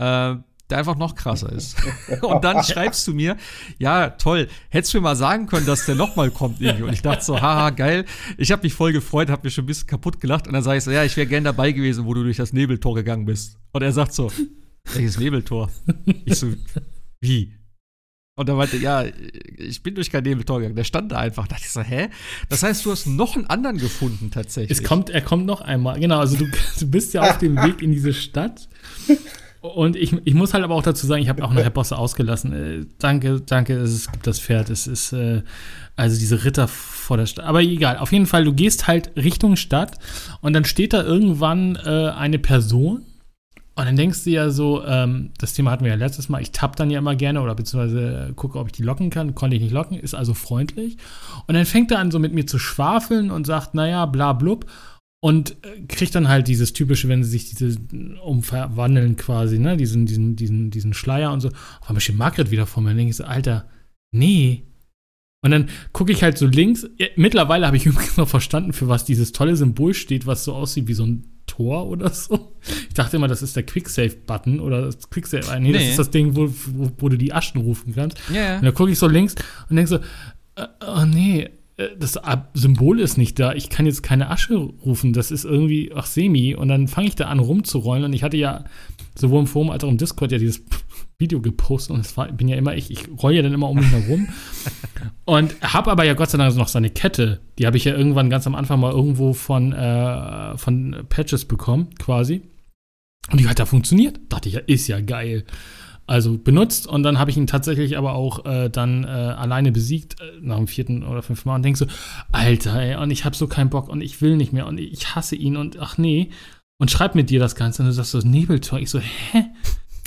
Äh, der einfach noch krasser ist. und dann schreibst du mir, ja, toll, hättest du mir mal sagen können, dass der noch mal kommt irgendwie. Und ich dachte so, haha, geil. Ich habe mich voll gefreut, habe mir schon ein bisschen kaputt gelacht. Und dann sage ich so, ja, ich wäre gern dabei gewesen, wo du durch das Nebeltor gegangen bist. Und er sagt so, welches Nebeltor? Ich so, wie? Und er meinte, ja, ich bin durch kein Nebeltor gegangen. Der stand da einfach. Da dachte ich so, hä? Das heißt, du hast noch einen anderen gefunden tatsächlich. Es kommt, er kommt noch einmal. Genau, also du, du bist ja auf dem Weg in diese Stadt. Und ich, ich muss halt aber auch dazu sagen, ich habe auch nachher Bosse ausgelassen. Äh, danke, danke, es gibt das Pferd. Es ist äh, also diese Ritter vor der Stadt. Aber egal, auf jeden Fall, du gehst halt Richtung Stadt und dann steht da irgendwann äh, eine Person. Und dann denkst du ja so, ähm, das Thema hatten wir ja letztes Mal, ich tapp dann ja immer gerne oder beziehungsweise gucke, ob ich die locken kann. Konnte ich nicht locken, ist also freundlich. Und dann fängt er an, so mit mir zu schwafeln und sagt, naja, bla blub. Und äh, kriegt dann halt dieses typische, wenn sie sich diese umverwandeln quasi, ne, diesen, diesen, diesen, diesen Schleier und so. Auf einmal steht Margret wieder vor mir. Dann denke ich so, Alter, nee. Und dann gucke ich halt so links. Mittlerweile habe ich übrigens noch verstanden, für was dieses tolle Symbol steht, was so aussieht wie so ein Tor oder so. Ich dachte immer, das ist der Quicksave-Button oder das Quicksave. Nee, nee, das ist das Ding, wo, wo, wo, du die Aschen rufen kannst. Yeah. Und dann gucke ich so links und denke so, äh, oh nee, äh, das Symbol ist nicht da. Ich kann jetzt keine Asche rufen. Das ist irgendwie, ach, semi. Und dann fange ich da an rumzurollen. Und ich hatte ja sowohl im Forum als auch im Discord ja dieses Video gepostet. Und es war, bin ja immer ich. Ich roll ja dann immer um mich herum. und habe aber ja Gott sei Dank noch seine Kette. Die habe ich ja irgendwann ganz am Anfang mal irgendwo von, äh, von Patches bekommen, quasi. Und die hat da funktioniert. Dachte ich ja, ist ja geil also benutzt und dann habe ich ihn tatsächlich aber auch äh, dann äh, alleine besiegt äh, nach dem vierten oder fünften Mal und denke so, Alter, ey, und ich habe so keinen Bock und ich will nicht mehr und ich hasse ihn und ach nee und schreib mit dir das Ganze und du sagst so Nebeltor. Ich so, hä?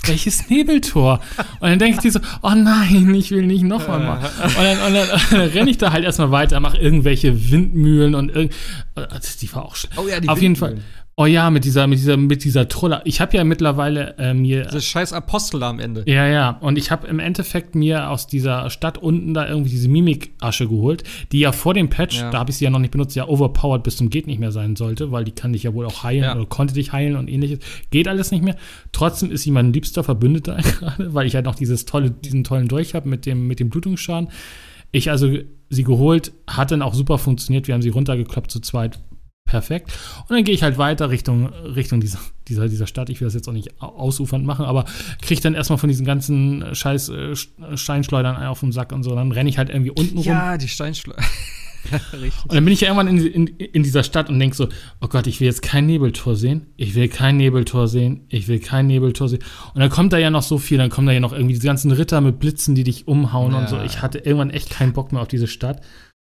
Welches Nebeltor? Und dann denke ich dir so, oh nein, ich will nicht noch mal machen. Und dann, und dann, und dann renne ich da halt erstmal weiter, mache irgendwelche Windmühlen und irgend, äh, die war auch schlecht. Oh ja, die Auf Windmühlen. jeden Fall. Oh ja, mit dieser, mit dieser, mit dieser Troller. Ich habe ja mittlerweile äh, mir. Das scheiß Apostel am Ende. Ja, ja. Und ich habe im Endeffekt mir aus dieser Stadt unten da irgendwie diese Mimik-Asche geholt, die ja vor dem Patch, ja. da habe ich sie ja noch nicht benutzt, ja overpowered bis zum Geht nicht mehr sein sollte, weil die kann dich ja wohl auch heilen ja. oder konnte dich heilen und ähnliches. Geht alles nicht mehr. Trotzdem ist sie mein liebster Verbündeter gerade, weil ich halt noch dieses tolle, diesen tollen Dolch habe mit dem, mit dem Blutungsschaden. Ich also sie geholt, hat dann auch super funktioniert. Wir haben sie runtergekloppt zu zweit perfekt. Und dann gehe ich halt weiter Richtung, Richtung dieser, dieser, dieser Stadt. Ich will das jetzt auch nicht ausufernd machen, aber kriege dann erstmal von diesen ganzen scheiß äh, Steinschleudern auf den Sack und so. Dann renne ich halt irgendwie unten rum. Ja, die Steinschleudern. und dann bin ich ja irgendwann in, in, in dieser Stadt und denke so, oh Gott, ich will jetzt kein Nebeltor sehen, ich will kein Nebeltor sehen, ich will kein Nebeltor sehen. Und dann kommt da ja noch so viel, dann kommen da ja noch irgendwie diese ganzen Ritter mit Blitzen, die dich umhauen ja. und so. Ich hatte irgendwann echt keinen Bock mehr auf diese Stadt.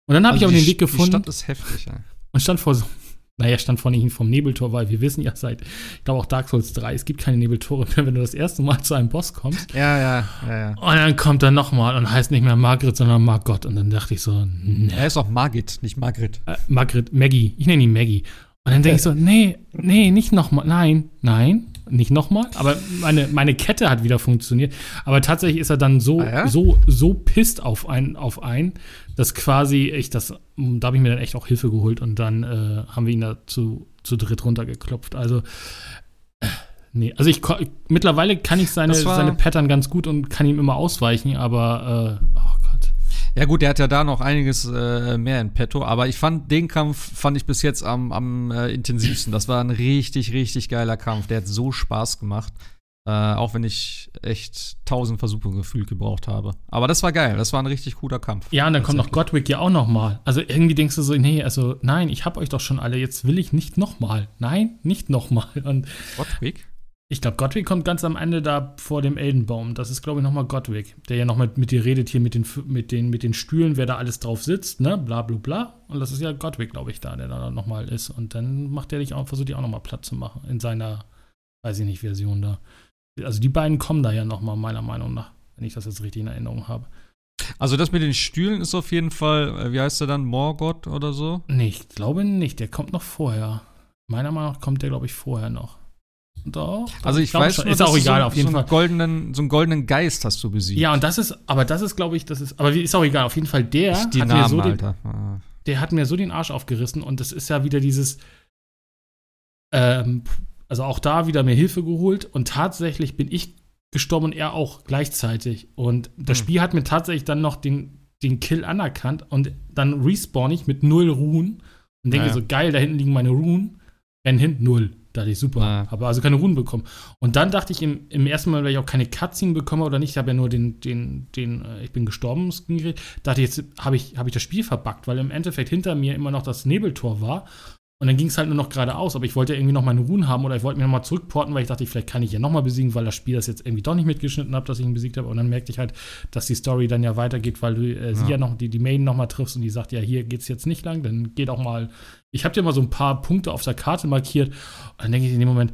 Und dann habe also ich auch den Weg gefunden. Die Stadt ist heftig, ja. Und stand vor so naja, stand vorne nicht vom Nebeltor, weil wir wissen ja seit, ich glaube auch Dark Souls 3, es gibt keine Nebeltore mehr, wenn du das erste Mal zu einem Boss kommst. Ja, ja, ja, ja. Und dann kommt er nochmal und heißt nicht mehr Margret, sondern Margot. Und dann dachte ich so, ne. Er ist auch Margit, nicht Margret. Äh, Margret, Maggie. Ich nenne ihn Maggie. Und dann denke ich so, nee, nee, nicht nochmal, nein, nein, nicht nochmal. Aber meine, meine Kette hat wieder funktioniert. Aber tatsächlich ist er dann so, Ah, ja? so, so pisst auf einen, auf einen, dass quasi ich das, da habe ich mir dann echt auch Hilfe geholt und dann äh, haben wir ihn da zu, zu dritt runtergeklopft. Also, äh, nee, also ich, mittlerweile kann ich seine, seine Pattern ganz gut und kann ihm immer ausweichen, aber, äh. Ja gut, der hat ja da noch einiges äh, mehr in petto, aber ich fand den Kampf fand ich bis jetzt am, am äh, intensivsten. Das war ein richtig, richtig geiler Kampf. Der hat so Spaß gemacht. Äh, auch wenn ich echt tausend Versuche gefühlt gebraucht habe. Aber das war geil. Das war ein richtig guter Kampf. Ja, und dann kommt noch. Godwick ja auch noch mal. Also irgendwie denkst du so, nee, also nein, ich hab euch doch schon alle, jetzt will ich nicht noch mal. Nein, nicht noch mal. Und Godwick? Ich glaube, Godwick kommt ganz am Ende da vor dem Eldenbaum. Das ist, glaube ich, noch mal Godwick, der ja noch mal mit dir redet hier mit den, mit, den, mit den Stühlen, wer da alles drauf sitzt, ne, bla bla bla. Und das ist ja Godwick, glaube ich, da, der da noch mal ist. Und dann macht er dich auch, versucht dich auch noch mal platt zu machen in seiner, weiß ich nicht, Version da. Also die beiden kommen da ja noch mal, meiner Meinung nach, wenn ich das jetzt richtig in Erinnerung habe. Also das mit den Stühlen ist auf jeden Fall, äh, wie heißt der dann? Morgoth oder so? Nee, ich glaube nicht. Der kommt noch vorher. Meiner Meinung nach kommt der, glaube ich, vorher noch. Doch. Also ich glaube weiß schon. Ist auch egal, so, auf jeden so Fall. einen Goldenen, so einen goldenen Geist hast du besiegt. Ja, und das ist, aber das ist, glaube ich, das ist, aber ist auch egal. Auf jeden Fall, der die hat, mir Namen, so den, Alter. Ah. der hat mir so den Arsch aufgerissen und das ist ja wieder dieses, ähm, also auch da wieder mir Hilfe geholt und tatsächlich bin ich gestorben und er auch gleichzeitig. Und das Hm. Spiel hat mir tatsächlich dann noch den, den Kill anerkannt und dann respawn ich mit null Ruhen und denke Ja. so, geil, da hinten liegen meine Ruhen, renn hin, null. Da dachte ich, super, Ja. habe also keine Ruhen bekommen. Und dann dachte ich im, im ersten Mal, weil ich auch keine Cutscene bekomme oder nicht, ich habe ja nur den, den, den, äh, ich bin gestorben, dachte ich, jetzt habe ich, habe ich das Spiel verbuggt, weil im Endeffekt hinter mir immer noch das Nebeltor war. Und dann ging es halt nur noch geradeaus, aber ich wollte irgendwie noch meine Ruhen haben oder ich wollte mir nochmal zurückporten, weil ich dachte, vielleicht kann ich ja nochmal besiegen, weil das Spiel das jetzt irgendwie doch nicht mitgeschnitten hat, dass ich ihn besiegt habe. Und dann merkte ich halt, dass die Story dann ja weitergeht, weil du äh, sie Ja. ja noch, die, die Main nochmal triffst und die sagt, ja, hier geht's jetzt nicht lang, dann geht auch mal. Ich habe dir mal so ein paar Punkte auf der Karte markiert und dann denke ich in dem Moment,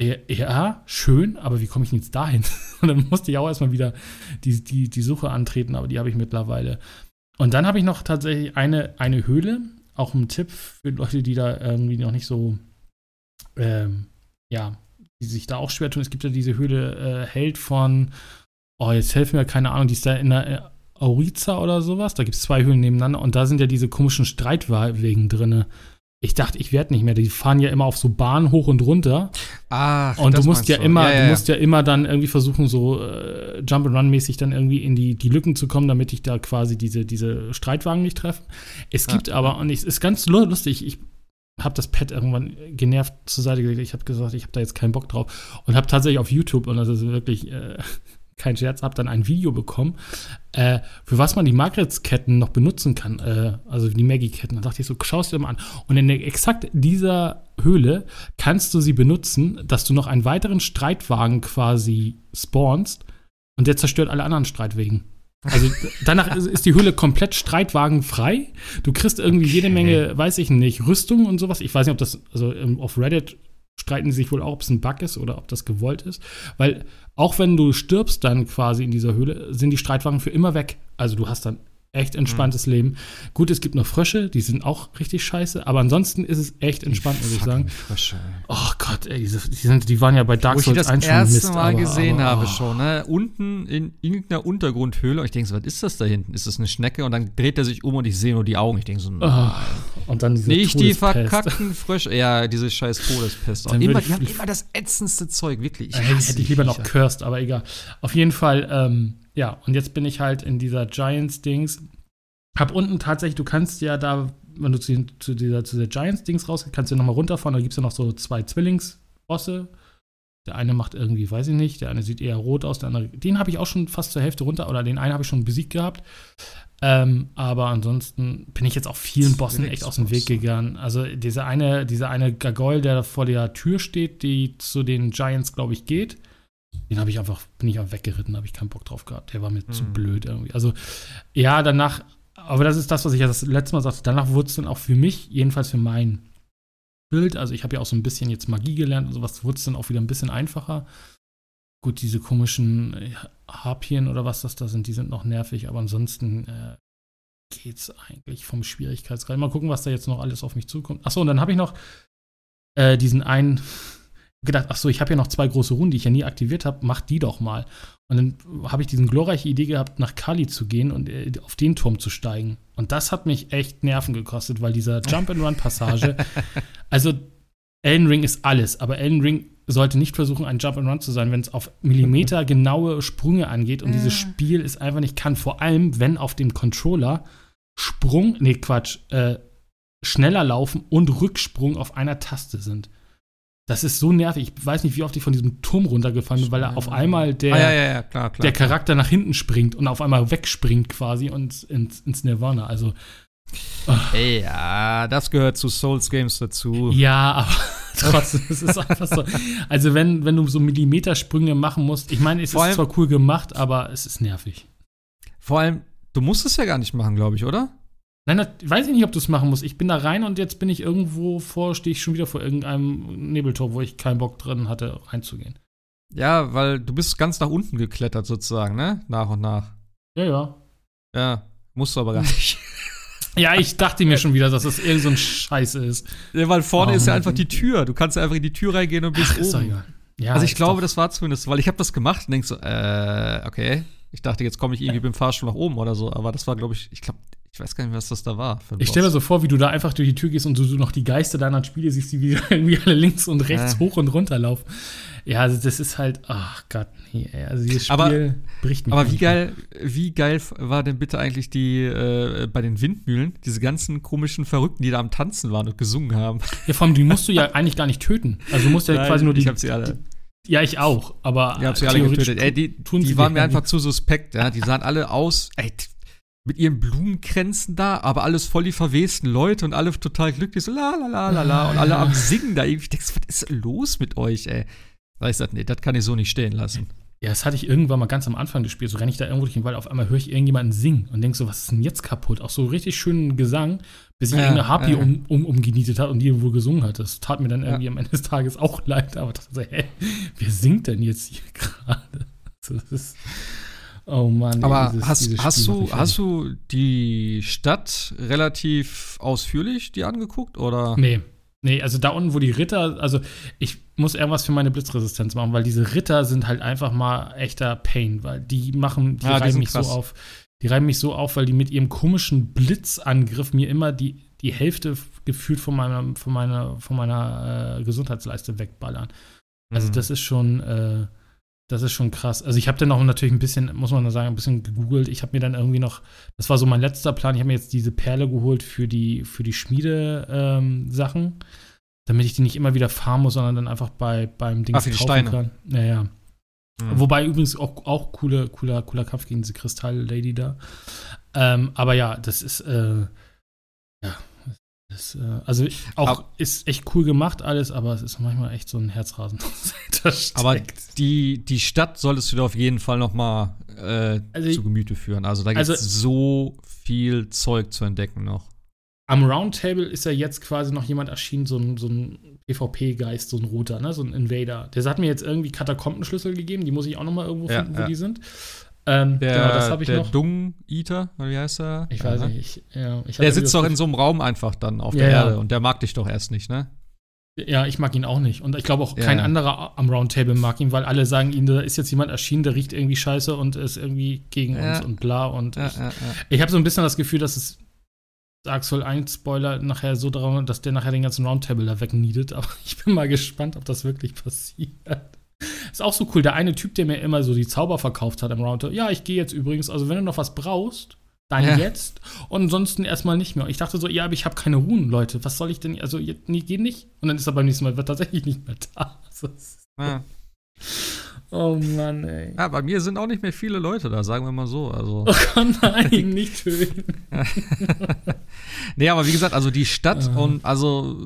ja, ja, schön, aber wie komme ich denn jetzt dahin? Und dann musste ich auch erstmal wieder die, die, die Suche antreten, aber die habe ich mittlerweile. Und dann habe ich noch tatsächlich eine, eine Höhle, auch ein Tipp für Leute, die da irgendwie noch nicht so, ähm, ja, die sich da auch schwer tun. Es gibt ja diese Höhle äh, Held von, oh, jetzt helfen mir keine Ahnung, die ist da in der äh, Auriza oder sowas. Da gibt es zwei Höhlen nebeneinander und da sind ja diese komischen Streitwegen drinne. Ich dachte, ich werde nicht mehr. Die fahren ja immer auf so Bahnen hoch und runter. Ach, Und das du musst ja du. immer, Ja, ja, du ja. musst ja immer dann irgendwie versuchen, so äh, Jump and Run mäßig dann irgendwie in die, die Lücken zu kommen, damit ich da quasi diese, diese Streitwagen nicht treffe. Es Ja. gibt aber, und es ist ganz lu- lustig, ich habe das Pad irgendwann genervt zur Seite gelegt. Ich habe gesagt, ich habe da jetzt keinen Bock drauf und habe tatsächlich auf YouTube, und das ist wirklich äh, kein Scherz, habe dann ein Video bekommen, äh, für was man die Margaret-Ketten noch benutzen kann, äh, also die Maggie-Ketten. Da dachte ich so, schau es dir mal an. Und in exakt dieser Höhle kannst du sie benutzen, dass du noch einen weiteren Streitwagen quasi spawnst und der zerstört alle anderen Streitwegen. Also danach ist- die Höhle komplett streitwagenfrei. Du kriegst irgendwie jede Okay. Menge, weiß ich nicht, Rüstung und sowas. Ich weiß nicht, ob das, also ähm, auf Reddit streiten sie sich wohl auch, ob es ein Bug ist oder ob das gewollt ist. Weil auch wenn du stirbst dann quasi in dieser Höhle, sind die Streitwagen für immer weg. Also du hast dann echt entspanntes Leben. Gut, es gibt noch Frösche, die sind auch richtig scheiße, aber ansonsten ist es echt entspannt, muss ich sagen. Frösche. Oh Gott, ey, diese, die, sind, die waren ja bei Dark ich Souls das 1 schon erste Mist. Mal aber, gesehen aber, habe oh. schon, ne? Unten in irgendeiner Untergrundhöhle. Und ich denke so, was ist das da hinten? Ist das eine Schnecke? Und dann dreht er sich um und ich sehe nur die Augen. Ich denke so, Oh, und dann diese nicht die verkackten Frösche. Ja, diese scheiß Todespest. Immer, die haben ich- immer das ätzendste Zeug, wirklich. Ich Äh, hätte, ich lieber noch cursed, aber egal. Auf jeden Fall, ähm, ja, und jetzt bin ich halt in dieser Giants-Dings. Hab unten tatsächlich, du kannst ja da, wenn du zu, zu dieser, zu der Giants-Dings rausgehst, kannst du nochmal runterfahren. Da gibt es ja noch so zwei Zwillingsbosse. Der eine macht irgendwie, weiß ich nicht, der eine sieht eher rot aus, der andere. Den habe ich auch schon fast zur Hälfte runter, oder den einen habe ich schon besiegt gehabt. Ähm, aber ansonsten bin ich jetzt auch vielen Bossen echt aus dem Weg gegangen. Also dieser eine, dieser eine Gargoyle, der vor der Tür steht, die zu den Giants, glaube ich, geht. Den habe ich einfach, bin ich einfach weggeritten, habe ich keinen Bock drauf gehabt. Der war mir zu Hm. blöd irgendwie. Also, ja, danach, aber das ist das, was ich ja das letzte Mal sagte. Danach wurde es dann auch für mich, jedenfalls für mein Bild, also ich habe ja auch so ein bisschen jetzt Magie gelernt und sowas, wurde es dann auch wieder ein bisschen einfacher. Gut, diese komischen äh, Harpien oder was das da sind, die sind noch nervig, aber ansonsten, äh, geht's eigentlich vom Schwierigkeitsgrad. Mal gucken, was da jetzt noch alles auf mich zukommt. Achso, und dann habe ich noch äh, diesen einen gedacht, ach so, ich habe ja noch zwei große Runden, die ich ja nie aktiviert habe, mach die doch mal. Und dann habe ich diesen glorreiche Idee gehabt, nach Kali zu gehen und äh, auf den Turm zu steigen. Und das hat mich echt Nerven gekostet, weil dieser Jump-and-Run-Passage, also Elden Ring ist alles, aber Elden Ring sollte nicht versuchen, ein Jump-and-Run zu sein, wenn es auf Millimeter genaue Sprünge angeht. Und dieses Spiel ist einfach nicht kann, vor allem wenn auf dem Controller Sprung, nee, Quatsch, äh, schneller laufen und Rücksprung auf einer Taste sind. Das ist so nervig. Ich weiß nicht, wie oft ich von diesem Turm runtergefallen bin, weil er auf einmal der, ah, ja, ja, klar, klar, der Charakter nach hinten springt und auf einmal wegspringt quasi und ins, ins Nirvana. Also. Ey, ja, das gehört zu Souls Games dazu. Ja, aber trotzdem, es ist einfach so. Also, wenn, wenn du so Millimetersprünge machen musst, ich meine, es Vor ist zwar cool gemacht, aber es ist nervig. Vor allem, du musst es ja gar nicht machen, glaube ich, oder? Nein, das, weiß ich nicht, ob du es machen musst. Ich bin da rein und jetzt bin ich irgendwo vor, stehe ich schon wieder vor irgendeinem Nebeltor, wo ich keinen Bock drin hatte, reinzugehen. Ja, weil du bist ganz nach unten geklettert sozusagen, ne? Nach und nach. Ja, ja. Ja, musst du aber gar nicht. Ja, ich dachte mir schon wieder, dass das irgend so ein Scheiße ist. Ja, weil vorne Oh, ist ja einfach die Tür. Du kannst ja einfach in die Tür reingehen und bist Ach, oben. egal. Ja, also ich glaube, doch- das war zumindest, weil ich habe das gemacht und denk so, äh, okay. Ich dachte, jetzt komme ich irgendwie mit dem Fahrstuhl nach oben oder so, aber das war, glaube ich, ich glaube, ich weiß gar nicht, was das da war. Ich stelle mir so vor, wie du da einfach durch die Tür gehst und du, du noch die Geister deiner Spiele siehst, die wieder irgendwie alle links und rechts Ja. hoch und runter laufen. Ja, also das ist halt, ach Gott, nee, ey, also dieses Spiel Aber- bricht mich. Aber wie geil, wie geil war denn bitte eigentlich die äh, bei den Windmühlen, diese ganzen komischen Verrückten, die da am Tanzen waren und gesungen haben? Ja, vor allem, die musst du ja eigentlich gar nicht töten. Also du musst ja quasi nur die. ich habe sie alle. Die, ja, ich auch, aber. Ich habe sie alle getötet. Ey, die, die waren mir einfach zu suspekt. Ja? Die sahen alle aus, ey, mit ihren Blumenkränzen da, aber alles voll die verwesten Leute und alle total glücklich, so la la la la la und alle am Singen da. Ich denk, so, was ist los mit euch, ey? Da ich gesagt, nee, das kann ich so nicht stehen lassen. Ja, das hatte ich irgendwann mal ganz am Anfang des Spiels. So renne ich da irgendwo durch den Wald, auf einmal höre ich irgendjemanden singen und denk so, was ist denn jetzt kaputt? Auch so richtig schönen Gesang, bis sich Ja, irgendeine Harpy ja. um, um, umgenietet hat und die wohl gesungen hat. Das tat mir dann Ja. irgendwie am Ende des Tages auch leid, aber dachte so, hä, wer singt denn jetzt hier gerade? So, das ist. Oh Mann. Aber dieses- hast, dieses hast, du, hast du die Stadt relativ ausführlich dir angeguckt? Oder? Nee. Nee, also da unten, wo die Ritter, also ich muss irgendwas für meine Blitzresistenz machen, weil diese Ritter sind halt einfach mal echter Pain, weil die machen, die Ja, die reiben mich krass. so auf. Die reiben mich so auf, weil die mit ihrem komischen Blitzangriff mir immer die, die Hälfte gefühlt von meiner, von meiner, von meiner äh, Gesundheitsleiste wegballern. Also Mhm. das ist schon, äh, das ist schon krass. Also ich habe dann auch natürlich ein bisschen, muss man sagen, ein bisschen gegoogelt. Ich habe mir dann irgendwie noch, das war so mein letzter Plan, ich habe mir jetzt diese Perle geholt für die, für die Schmiede-Sachen, damit ich die nicht immer wieder farmen muss, sondern dann einfach bei, beim Ding für die Steine. kann. Naja. Mhm. Wobei übrigens auch, auch coole, cooler, cooler Kampf gegen diese Kristall-Lady da. Ähm, aber ja, das ist, äh, ja, das, äh, also auch Aber- ist echt cool gemacht alles, aber es ist manchmal echt so ein Herzrasen. Aber die, die Stadt solltest du dir auf jeden Fall noch mal äh, Also zu Gemüte führen. Also da gibt es Also- so viel Zeug zu entdecken noch. Am Roundtable ist ja jetzt quasi noch jemand erschienen, so ein, so ein PvP-Geist, so ein roter, ne? so ein Invader. Der hat mir jetzt irgendwie Katakombenschlüssel gegeben, die muss ich auch noch mal irgendwo Ja, finden, wo ja. die sind. Ähm, Der, genau, das habe ich der noch. Dung-Eater, oder wie heißt er? Ich Ja, weiß ne? nicht. Ich, ja, ich Der sitzt doch in so einem Raum einfach dann auf Ja, der ja. Erde und der mag dich doch erst nicht, ne? Ja, ich mag ihn auch nicht. Und ich glaube auch Ja. kein anderer am Roundtable mag ihn, weil alle sagen ihm, da ist jetzt jemand erschienen, der riecht irgendwie scheiße und ist irgendwie gegen Ja. uns und bla. Und Ja, ich, ja, ja. ich habe so ein bisschen das Gefühl, dass es Dark Souls 1 Spoiler nachher so daran, dass der nachher den ganzen Roundtable da wegniedet. Aber ich bin mal gespannt, ob das wirklich passiert. Ist auch so cool. Der eine Typ, der mir immer so die Zauber verkauft hat am Roundtable. Ja, ich gehe jetzt übrigens. Also, wenn du noch was brauchst, dann Ja. jetzt. Und ansonsten erstmal nicht mehr. Und ich dachte so, ja, aber ich habe keine Runen, Leute. Was soll ich denn? Also, jetzt, nee, geht nicht. Und dann ist er beim nächsten Mal tatsächlich nicht mehr da. Also, Ja. Oh Mann, ey. ja, bei mir sind auch nicht mehr viele Leute da, sagen wir mal so. Also. Oh Gott, nein, nicht töten. nee, aber wie gesagt, also die Stadt Ah. und also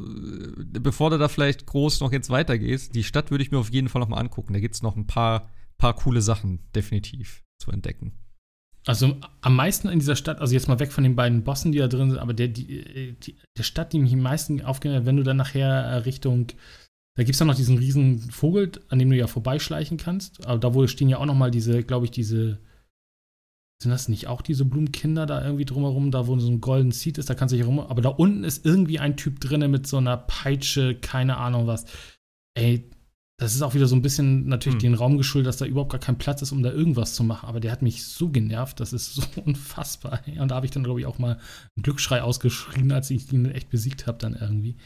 äh, bevor du da vielleicht groß noch jetzt weitergehst, die Stadt würde ich mir auf jeden Fall noch mal angucken. Da gibt es noch ein paar, paar coole Sachen definitiv zu entdecken. Also am meisten in dieser Stadt, also jetzt mal weg von den beiden Bossen, die da drin sind, aber der, die, die, der Stadt, die mich am meisten aufgehört hat, wenn du dann nachher äh, Richtung, da gibt es ja noch diesen riesen Vogel, an dem du ja vorbeischleichen kannst, aber da wo stehen ja auch noch mal diese, glaube ich, diese, sind das nicht auch diese Blumenkinder da irgendwie drumherum, da wo so ein golden Seed ist, da kannst du dich rum, aber da unten ist irgendwie ein Typ drinne mit so einer Peitsche, keine Ahnung was. Ey, das ist auch wieder so ein bisschen natürlich Hm. den Raum geschuldet, dass da überhaupt gar kein Platz ist, um da irgendwas zu machen. Aber der hat mich so genervt, das ist so unfassbar. Und da habe ich dann, glaube ich, auch mal einen Glücksschrei ausgeschrien, als ich ihn echt besiegt habe, dann irgendwie.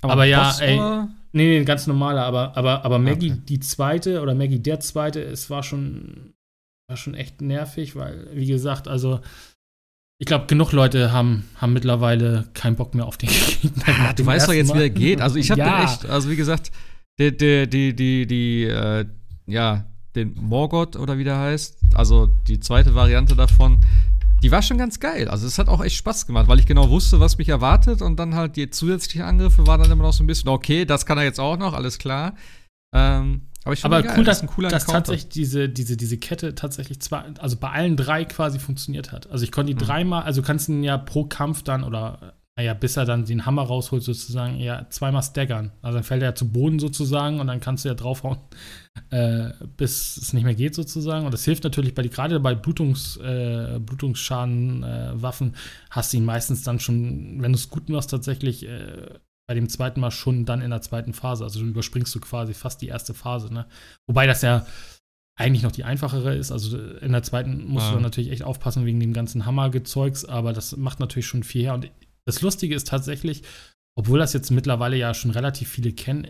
Aber ja, Boss, ey. oder? Nee, nee, ganz normaler, aber, aber, aber Maggie, Okay. die zweite oder Maggie der zweite, es war schon, war schon echt nervig, weil, wie gesagt, also ich glaube, genug Leute haben, haben mittlerweile keinen Bock mehr auf den Gegner. Ah, du weißt doch jetzt, ersten wie er Mal. geht. Also ich habe ja. den echt, also wie gesagt, die, die, die, die, die, äh, ja, den Morgoth oder wie der heißt, also die zweite Variante davon, die war schon ganz geil. Also es hat auch echt Spaß gemacht, weil ich genau wusste, was mich erwartet und dann halt die zusätzlichen Angriffe waren dann immer noch so ein bisschen, okay, das kann er jetzt auch noch, alles klar. Ähm, aber ich Aber cool, Das dass, cooler dass tatsächlich diese, diese, diese Kette tatsächlich zwar, also bei allen drei quasi funktioniert hat. Also ich konnte die Mhm. dreimal, also du kannst ihn ja pro Kampf dann oder naja, bis er dann den Hammer rausholt, sozusagen, ja, zweimal staggern. Also dann fällt er ja zu Boden sozusagen und dann kannst du ja draufhauen, äh, bis es nicht mehr geht, sozusagen. Und das hilft natürlich bei gerade bei Blutungs, äh, Blutungsschaden-Waffen, hast du ihn meistens dann schon, wenn du es gut machst, tatsächlich äh, bei dem zweiten Mal schon dann in der zweiten Phase. Also dann überspringst du quasi fast die erste Phase, ne? Wobei das ja eigentlich noch die einfachere ist. Also in der zweiten musst Ja. du natürlich echt aufpassen wegen dem ganzen Hammergezeugs, aber das macht natürlich schon viel her. Und das Lustige ist tatsächlich, obwohl das jetzt mittlerweile ja schon relativ viele kennen,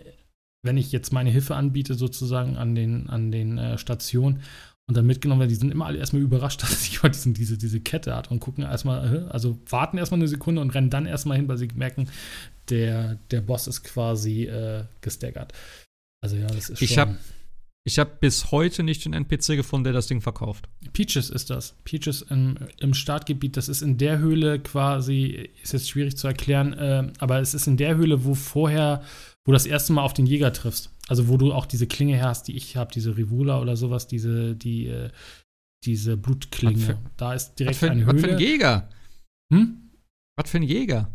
wenn ich jetzt meine Hilfe anbiete, sozusagen an den, an den äh, Stationen und dann mitgenommen werde, die sind immer alle erstmal überrascht, dass ich diesen, diese, diese Kette hat und gucken erstmal, äh, also warten erstmal eine Sekunde und rennen dann erstmal hin, weil sie merken, der, der Boss ist quasi äh, gestaggert. Also ja, das ist Ich schon. hab- Ich habe bis heute nicht den NPC gefunden, der das Ding verkauft. Peaches ist das. Peaches im, im Startgebiet. Das ist in der Höhle quasi, ist jetzt schwierig zu erklären, äh, aber es ist in der Höhle, wo vorher, wo du das erste Mal auf den Jäger triffst. Also wo du auch diese Klinge her hast, die ich habe, diese Rivula oder sowas, diese, die, äh, diese Blutklinge. Für- da ist direkt für, eine ein- was für ein Höhle. Jäger? Hm? Was für ein Jäger?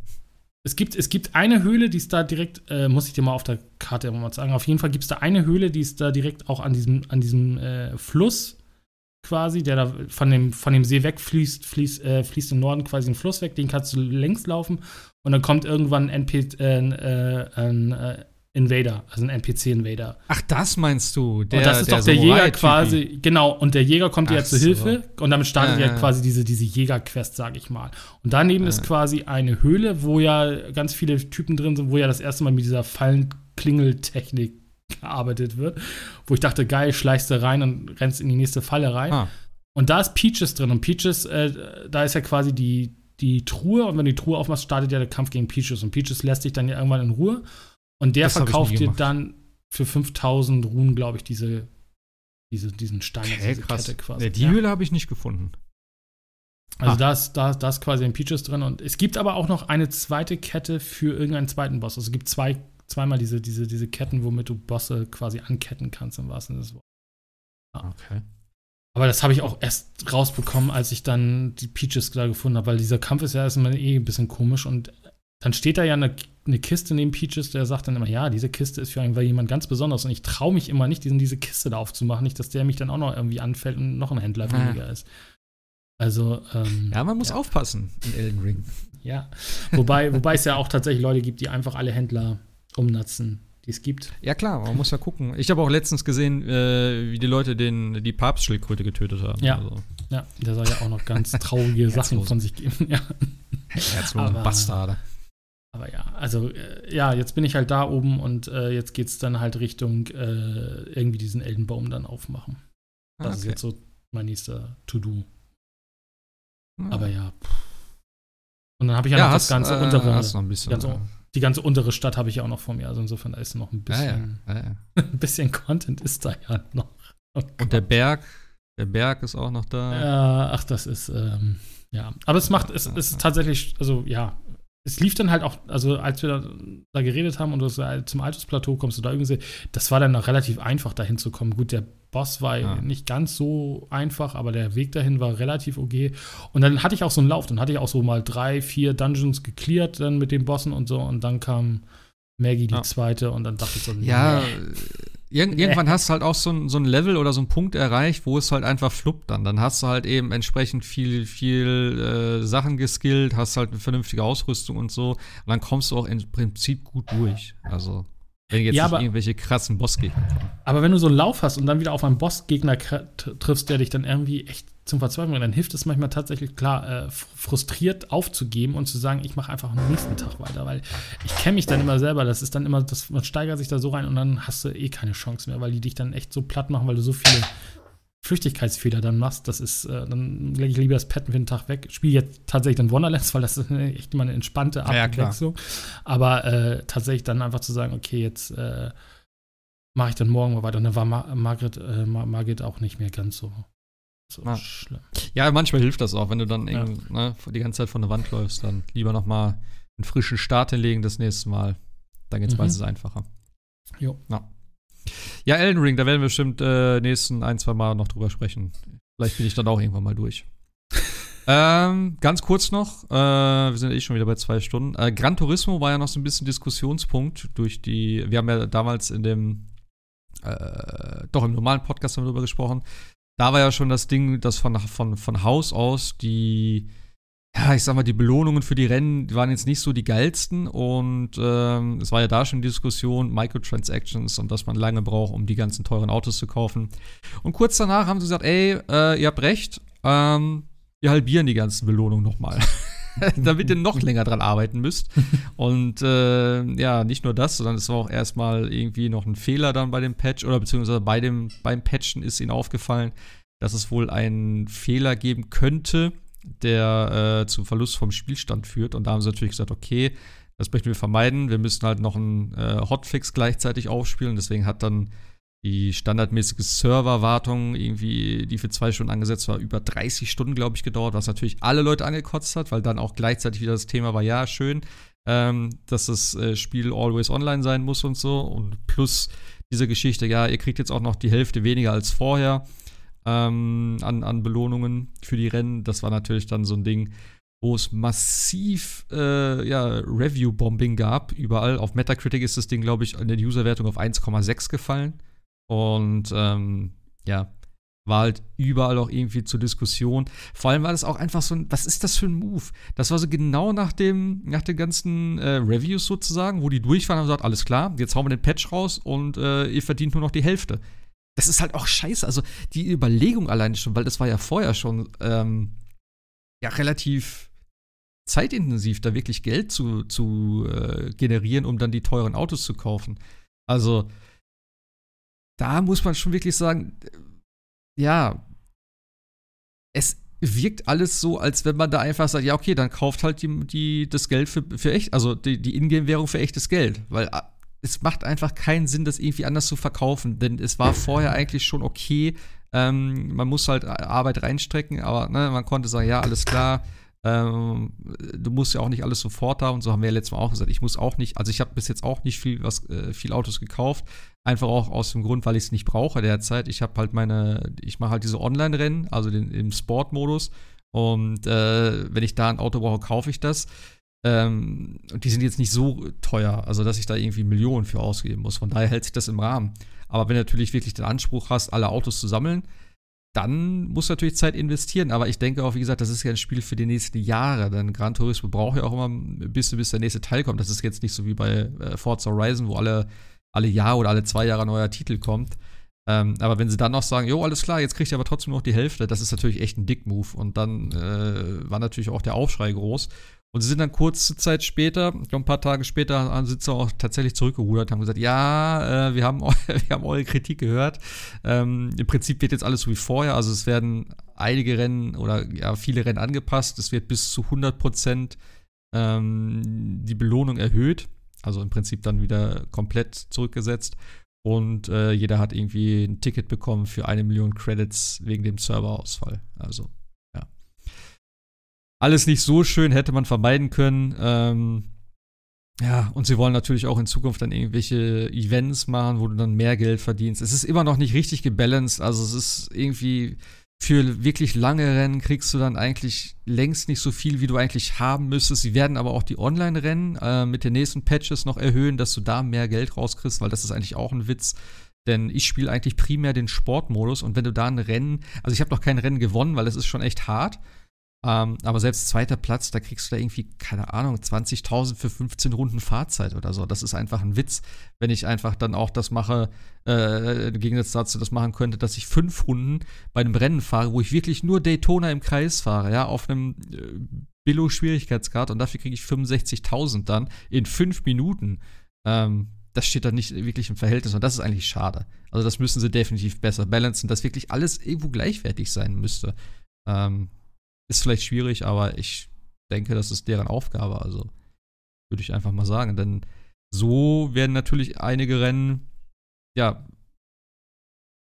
Es gibt, es gibt eine Höhle, die ist da direkt, äh, muss ich dir mal auf der Karte immer mal sagen. Auf jeden Fall gibt es da eine Höhle, die ist da direkt auch an diesem, an diesem äh, Fluss quasi, der da von dem, von dem See wegfließt, fließt, äh, fließt im Norden quasi ein Fluss weg, den kannst du längs laufen und dann kommt irgendwann ein, NP, äh, äh, ein äh, Invader, also ein NPC-Invader. Ach, das meinst du? Der, und das ist doch der Jäger quasi, genau, und der Jäger kommt dir ja Ach zur so. Hilfe und damit startet Ja, ja quasi diese, diese Jägerquest, sag ich mal. Und daneben ist Ja. quasi eine Höhle, wo ja ganz viele Typen drin sind, wo ja das erste Mal mit dieser Fallenklingeltechnik gearbeitet wird. Wo ich dachte, geil, schleichst du rein und rennst in die nächste Falle rein. Ah, Und da ist Peaches drin. Und Peaches, äh, da ist ja quasi die, die Truhe. Und wenn du die Truhe aufmachst, startet ja der Kampf gegen Peaches. Und Peaches lässt dich dann ja irgendwann in Ruhe. Und der Das verkauft dir dann für 5000 Runen, glaube ich, diese, diese, diesen Stein, okay, diese krass. Kette quasi. Die ja. Höhle habe ich nicht gefunden. Also Ah. da ist, da, da ist quasi ein Peaches drin. Und es gibt aber auch noch eine zweite Kette für irgendeinen zweiten Boss. Also es gibt zwei, zweimal diese, diese, diese Ketten, womit du Bosse quasi anketten kannst, im wahrsten Sinne des Wortes. Okay. Aber das habe ich auch erst rausbekommen, als ich dann die Peaches da gefunden habe, weil dieser Kampf ist ja erstmal eh ein bisschen komisch und dann steht da ja eine, eine Kiste neben Peaches, der sagt dann immer, ja, diese Kiste ist für einen, weil jemand ganz besonders und ich traue mich immer nicht, diesen, diese Kiste da aufzumachen, nicht, dass der mich dann auch noch irgendwie anfällt und noch ein Händler Ah. weniger ist. Also, ähm, Ja, man muss Ja. aufpassen in Elden Ring. ja. Wobei, wobei es ja auch tatsächlich Leute gibt, die einfach alle Händler umnatzen, die es gibt. Ja, klar, man muss ja gucken. Ich habe auch letztens gesehen, äh, wie die Leute den, die Papstschildkröte getötet haben. Ja. Also, Ja, der soll ja auch noch ganz traurige Sachen von sich geben. Ja. herzlose Aber- Bastarde. Aber ja, also äh, ja, jetzt bin ich halt da oben und äh, jetzt geht's dann halt Richtung äh, irgendwie diesen Eldenbaum dann aufmachen. Das Ah, ist okay. jetzt so mein nächster To-Do. Ja. Aber ja. Und dann habe ich ja, ja, noch hast, das ganze äh, untere, hast noch ein bisschen. ganz äh, die ganze untere Stadt habe ich ja auch noch vor mir. Also insofern da ist noch ein ja, bisschen, ja, ja. ein bisschen Content ist da ja noch. Oh Und der. Berg, der Berg ist auch noch da. Ja, ach, das ist, ähm, ja. Aber es macht, es ist tatsächlich, also ja, es lief dann halt auch, also als wir da, da geredet haben und du zum Altusplateau kommst du da irgendwie, das war dann noch relativ einfach dahin zu kommen. Gut, der Boss war Ja. nicht ganz so einfach, aber der Weg dahin war relativ okay. Und dann hatte ich auch so einen Lauf, dann hatte ich auch so mal drei, vier Dungeons gecleart dann mit den Bossen und so und dann kam Maggie die Ja. zweite und dann dachte ich so, Ja, nee. irg irgendwann hast du halt auch so ein, so ein Level oder so einen Punkt erreicht, wo es halt einfach fluppt dann. Dann hast du halt eben entsprechend viel, viel äh, Sachen geskillt, hast halt eine vernünftige Ausrüstung und so. Und dann kommst du auch im Prinzip gut durch. Also, wenn jetzt Ja, nicht aber- irgendwelche krassen Bossgegner kommen. Aber wenn du so einen Lauf hast und dann wieder auf einen Bossgegner triffst, der dich dann irgendwie echt zum Verzweifeln bringt, dann hilft es manchmal tatsächlich klar, äh, fr- frustriert aufzugeben und zu sagen, ich mache einfach am nächsten Tag weiter, weil ich kenne mich dann immer selber, das ist dann immer, das, man steigert sich da so rein und dann hast du eh keine Chance mehr, weil die dich dann echt so platt machen, weil du so viele Flüchtigkeitsfehler dann machst, das ist, äh, dann lege ich lieber das Pad für den Tag weg. Spiele jetzt tatsächlich dann Wonderlands, weil das ist echt immer eine entspannte Ja, ja. Abwechslung. Aber äh, tatsächlich dann einfach zu sagen, okay, jetzt äh, mache ich dann morgen mal weiter. Und dann war Ma Margret, äh, Ma Margret auch nicht mehr ganz so, so Ah. schlimm. Ja, manchmal hilft das auch, wenn du dann Ja. ne, die ganze Zeit von der Wand läufst, dann lieber noch mal einen frischen Start hinlegen das nächste Mal. Dann geht's Mhm. meistens einfacher. Jo. Ja. Ja, Elden Ring, da werden wir bestimmt äh, nächsten ein, zwei Mal noch drüber sprechen. Vielleicht bin ich dann auch irgendwann mal durch. ähm, ganz kurz noch, äh, wir sind eh schon wieder bei zwei Stunden. Äh, Gran Turismo war ja noch so ein bisschen Diskussionspunkt durch die, wir haben ja damals in dem, äh, doch im normalen Podcast haben wir darüber gesprochen. Da war ja schon das Ding, dass von, von, von Haus aus die, ja, ich sag mal, die Belohnungen für die Rennen die waren jetzt nicht so die geilsten und ähm, es war ja da schon die Diskussion, Microtransactions und dass man lange braucht, um die ganzen teuren Autos zu kaufen. Und kurz danach haben sie gesagt, ey, äh, ihr habt recht, ähm, wir halbieren die ganzen Belohnungen nochmal. Damit ihr noch länger dran arbeiten müsst. Und äh, ja, nicht nur das, sondern es war auch erstmal irgendwie noch ein Fehler dann bei dem Patch oder beziehungsweise bei dem, beim Patchen ist ihnen aufgefallen, dass es wohl einen Fehler geben könnte, der äh, zum Verlust vom Spielstand führt. Und da haben sie natürlich gesagt, okay, das möchten wir vermeiden. Wir müssen halt noch einen äh, Hotfix gleichzeitig aufspielen. Deswegen hat dann die standardmäßige Serverwartung, irgendwie, die für zwei Stunden angesetzt war, über 30 Stunden, glaube ich, gedauert, was natürlich alle Leute angekotzt hat, weil dann auch gleichzeitig wieder das Thema war, ja, schön, ähm, dass das äh, Spiel always online sein muss und so. Und plus diese Geschichte, ja, ihr kriegt jetzt auch noch die Hälfte weniger als vorher ähm, an, an Belohnungen für die Rennen. Das war natürlich dann so ein Ding, wo es massiv äh, ja, Review-Bombing gab, überall. Auf Metacritic ist das Ding, glaube ich, in der Userwertung auf 1,6 gefallen. Und ähm, ja, war halt überall auch irgendwie zur Diskussion. Vor allem war das auch einfach so ein, was ist das für ein Move? Das war so genau nach dem, nach den ganzen äh, Reviews sozusagen, wo die durchfahren und gesagt, alles klar, jetzt hauen wir den Patch raus und äh, ihr verdient nur noch die Hälfte. Das ist halt auch scheiße. Also die Überlegung alleine schon, weil das war ja vorher schon ähm, ja relativ zeitintensiv, da wirklich Geld zu, zu äh, generieren, um dann die teuren Autos zu kaufen. Also da muss man schon wirklich sagen, äh, ja, es wirkt alles so, als wenn man da einfach sagt, ja, okay, dann kauft halt die, die das Geld für, für echt, also die, die Ingame-Währung für echtes Geld. Weil äh, es macht einfach keinen Sinn, das irgendwie anders zu verkaufen, denn es war vorher eigentlich schon okay. Ähm, man muss halt Arbeit reinstrecken, aber ne, man konnte sagen, ja, alles klar, ähm, du musst ja auch nicht alles sofort haben. Und so haben wir ja letztes Mal auch gesagt, ich muss auch nicht, also ich habe bis jetzt auch nicht viel, was, äh, viel Autos gekauft. Einfach auch aus dem Grund, weil ich es nicht brauche derzeit. Ich habe halt meine, ich mache halt diese Online-Rennen, also den, im Sportmodus. Und äh, wenn ich da ein Auto brauche, kaufe ich das. Ähm, und die sind jetzt nicht so teuer, also dass ich da irgendwie Millionen für ausgeben muss. Von daher hält sich das im Rahmen. Aber wenn du natürlich wirklich den Anspruch hast, alle Autos zu sammeln, dann musst du natürlich Zeit investieren. Aber ich denke auch, wie gesagt, das ist ja ein Spiel für die nächsten Jahre. Denn Gran Turismo braucht ja auch immer ein bisschen, bis der nächste Teil kommt. Das ist jetzt nicht so wie bei äh, Forza Horizon, wo alle, alle Jahr oder alle zwei Jahre ein neuer Titel kommt. Ähm, aber wenn sie dann noch sagen, jo, alles klar, jetzt kriegt ihr aber trotzdem noch die Hälfte, das ist natürlich echt ein Dick-Move. Und dann äh, war natürlich auch der Aufschrei groß. Und sie sind dann kurze Zeit später, ich glaube ein paar Tage später, sind sie auch tatsächlich zurückgerudert, haben gesagt, ja, äh, wir, haben, wir haben eure Kritik gehört. Ähm, Im Prinzip wird jetzt alles so wie vorher, also es werden einige Rennen oder ja, viele Rennen angepasst. Es wird bis zu 100 Prozent ähm, die Belohnung erhöht, also im Prinzip dann wieder komplett zurückgesetzt. Und äh, jeder hat irgendwie ein Ticket bekommen für eine Million Credits wegen dem Serverausfall. Also alles nicht so schön, hätte man vermeiden können. Ähm, ja, und sie wollen natürlich auch in Zukunft dann irgendwelche Events machen, wo du dann mehr Geld verdienst. Es ist immer noch nicht richtig gebalanced. Also es ist irgendwie für wirklich lange Rennen kriegst du dann eigentlich längst nicht so viel, wie du eigentlich haben müsstest. Sie werden aber auch die Online-Rennen äh, mit den nächsten Patches noch erhöhen, dass du da mehr Geld rauskriegst, weil das ist eigentlich auch ein Witz. Denn ich spiele eigentlich primär den Sportmodus und wenn du da ein Rennen, also ich habe noch kein Rennen gewonnen, weil es ist schon echt hart. Ähm, aber selbst zweiter Platz, da kriegst du da irgendwie, keine Ahnung, 20.000 für 15 Runden Fahrzeit oder so. Das ist einfach ein Witz, wenn ich einfach dann auch das mache, äh, im Gegensatz dazu das machen könnte, dass ich fünf Runden bei einem Rennen fahre, wo ich wirklich nur Daytona im Kreis fahre, ja, auf einem äh, Billo-Schwierigkeitsgrad und dafür kriege ich 65.000 dann in fünf Minuten. Ähm, das steht dann nicht wirklich im Verhältnis und das ist eigentlich schade. Also das müssen sie definitiv besser balancen, dass wirklich alles irgendwo gleichwertig sein müsste. Ähm, ist vielleicht schwierig, aber ich denke, das ist deren Aufgabe. Also würde ich einfach mal sagen. Denn so werden natürlich einige Rennen, ja,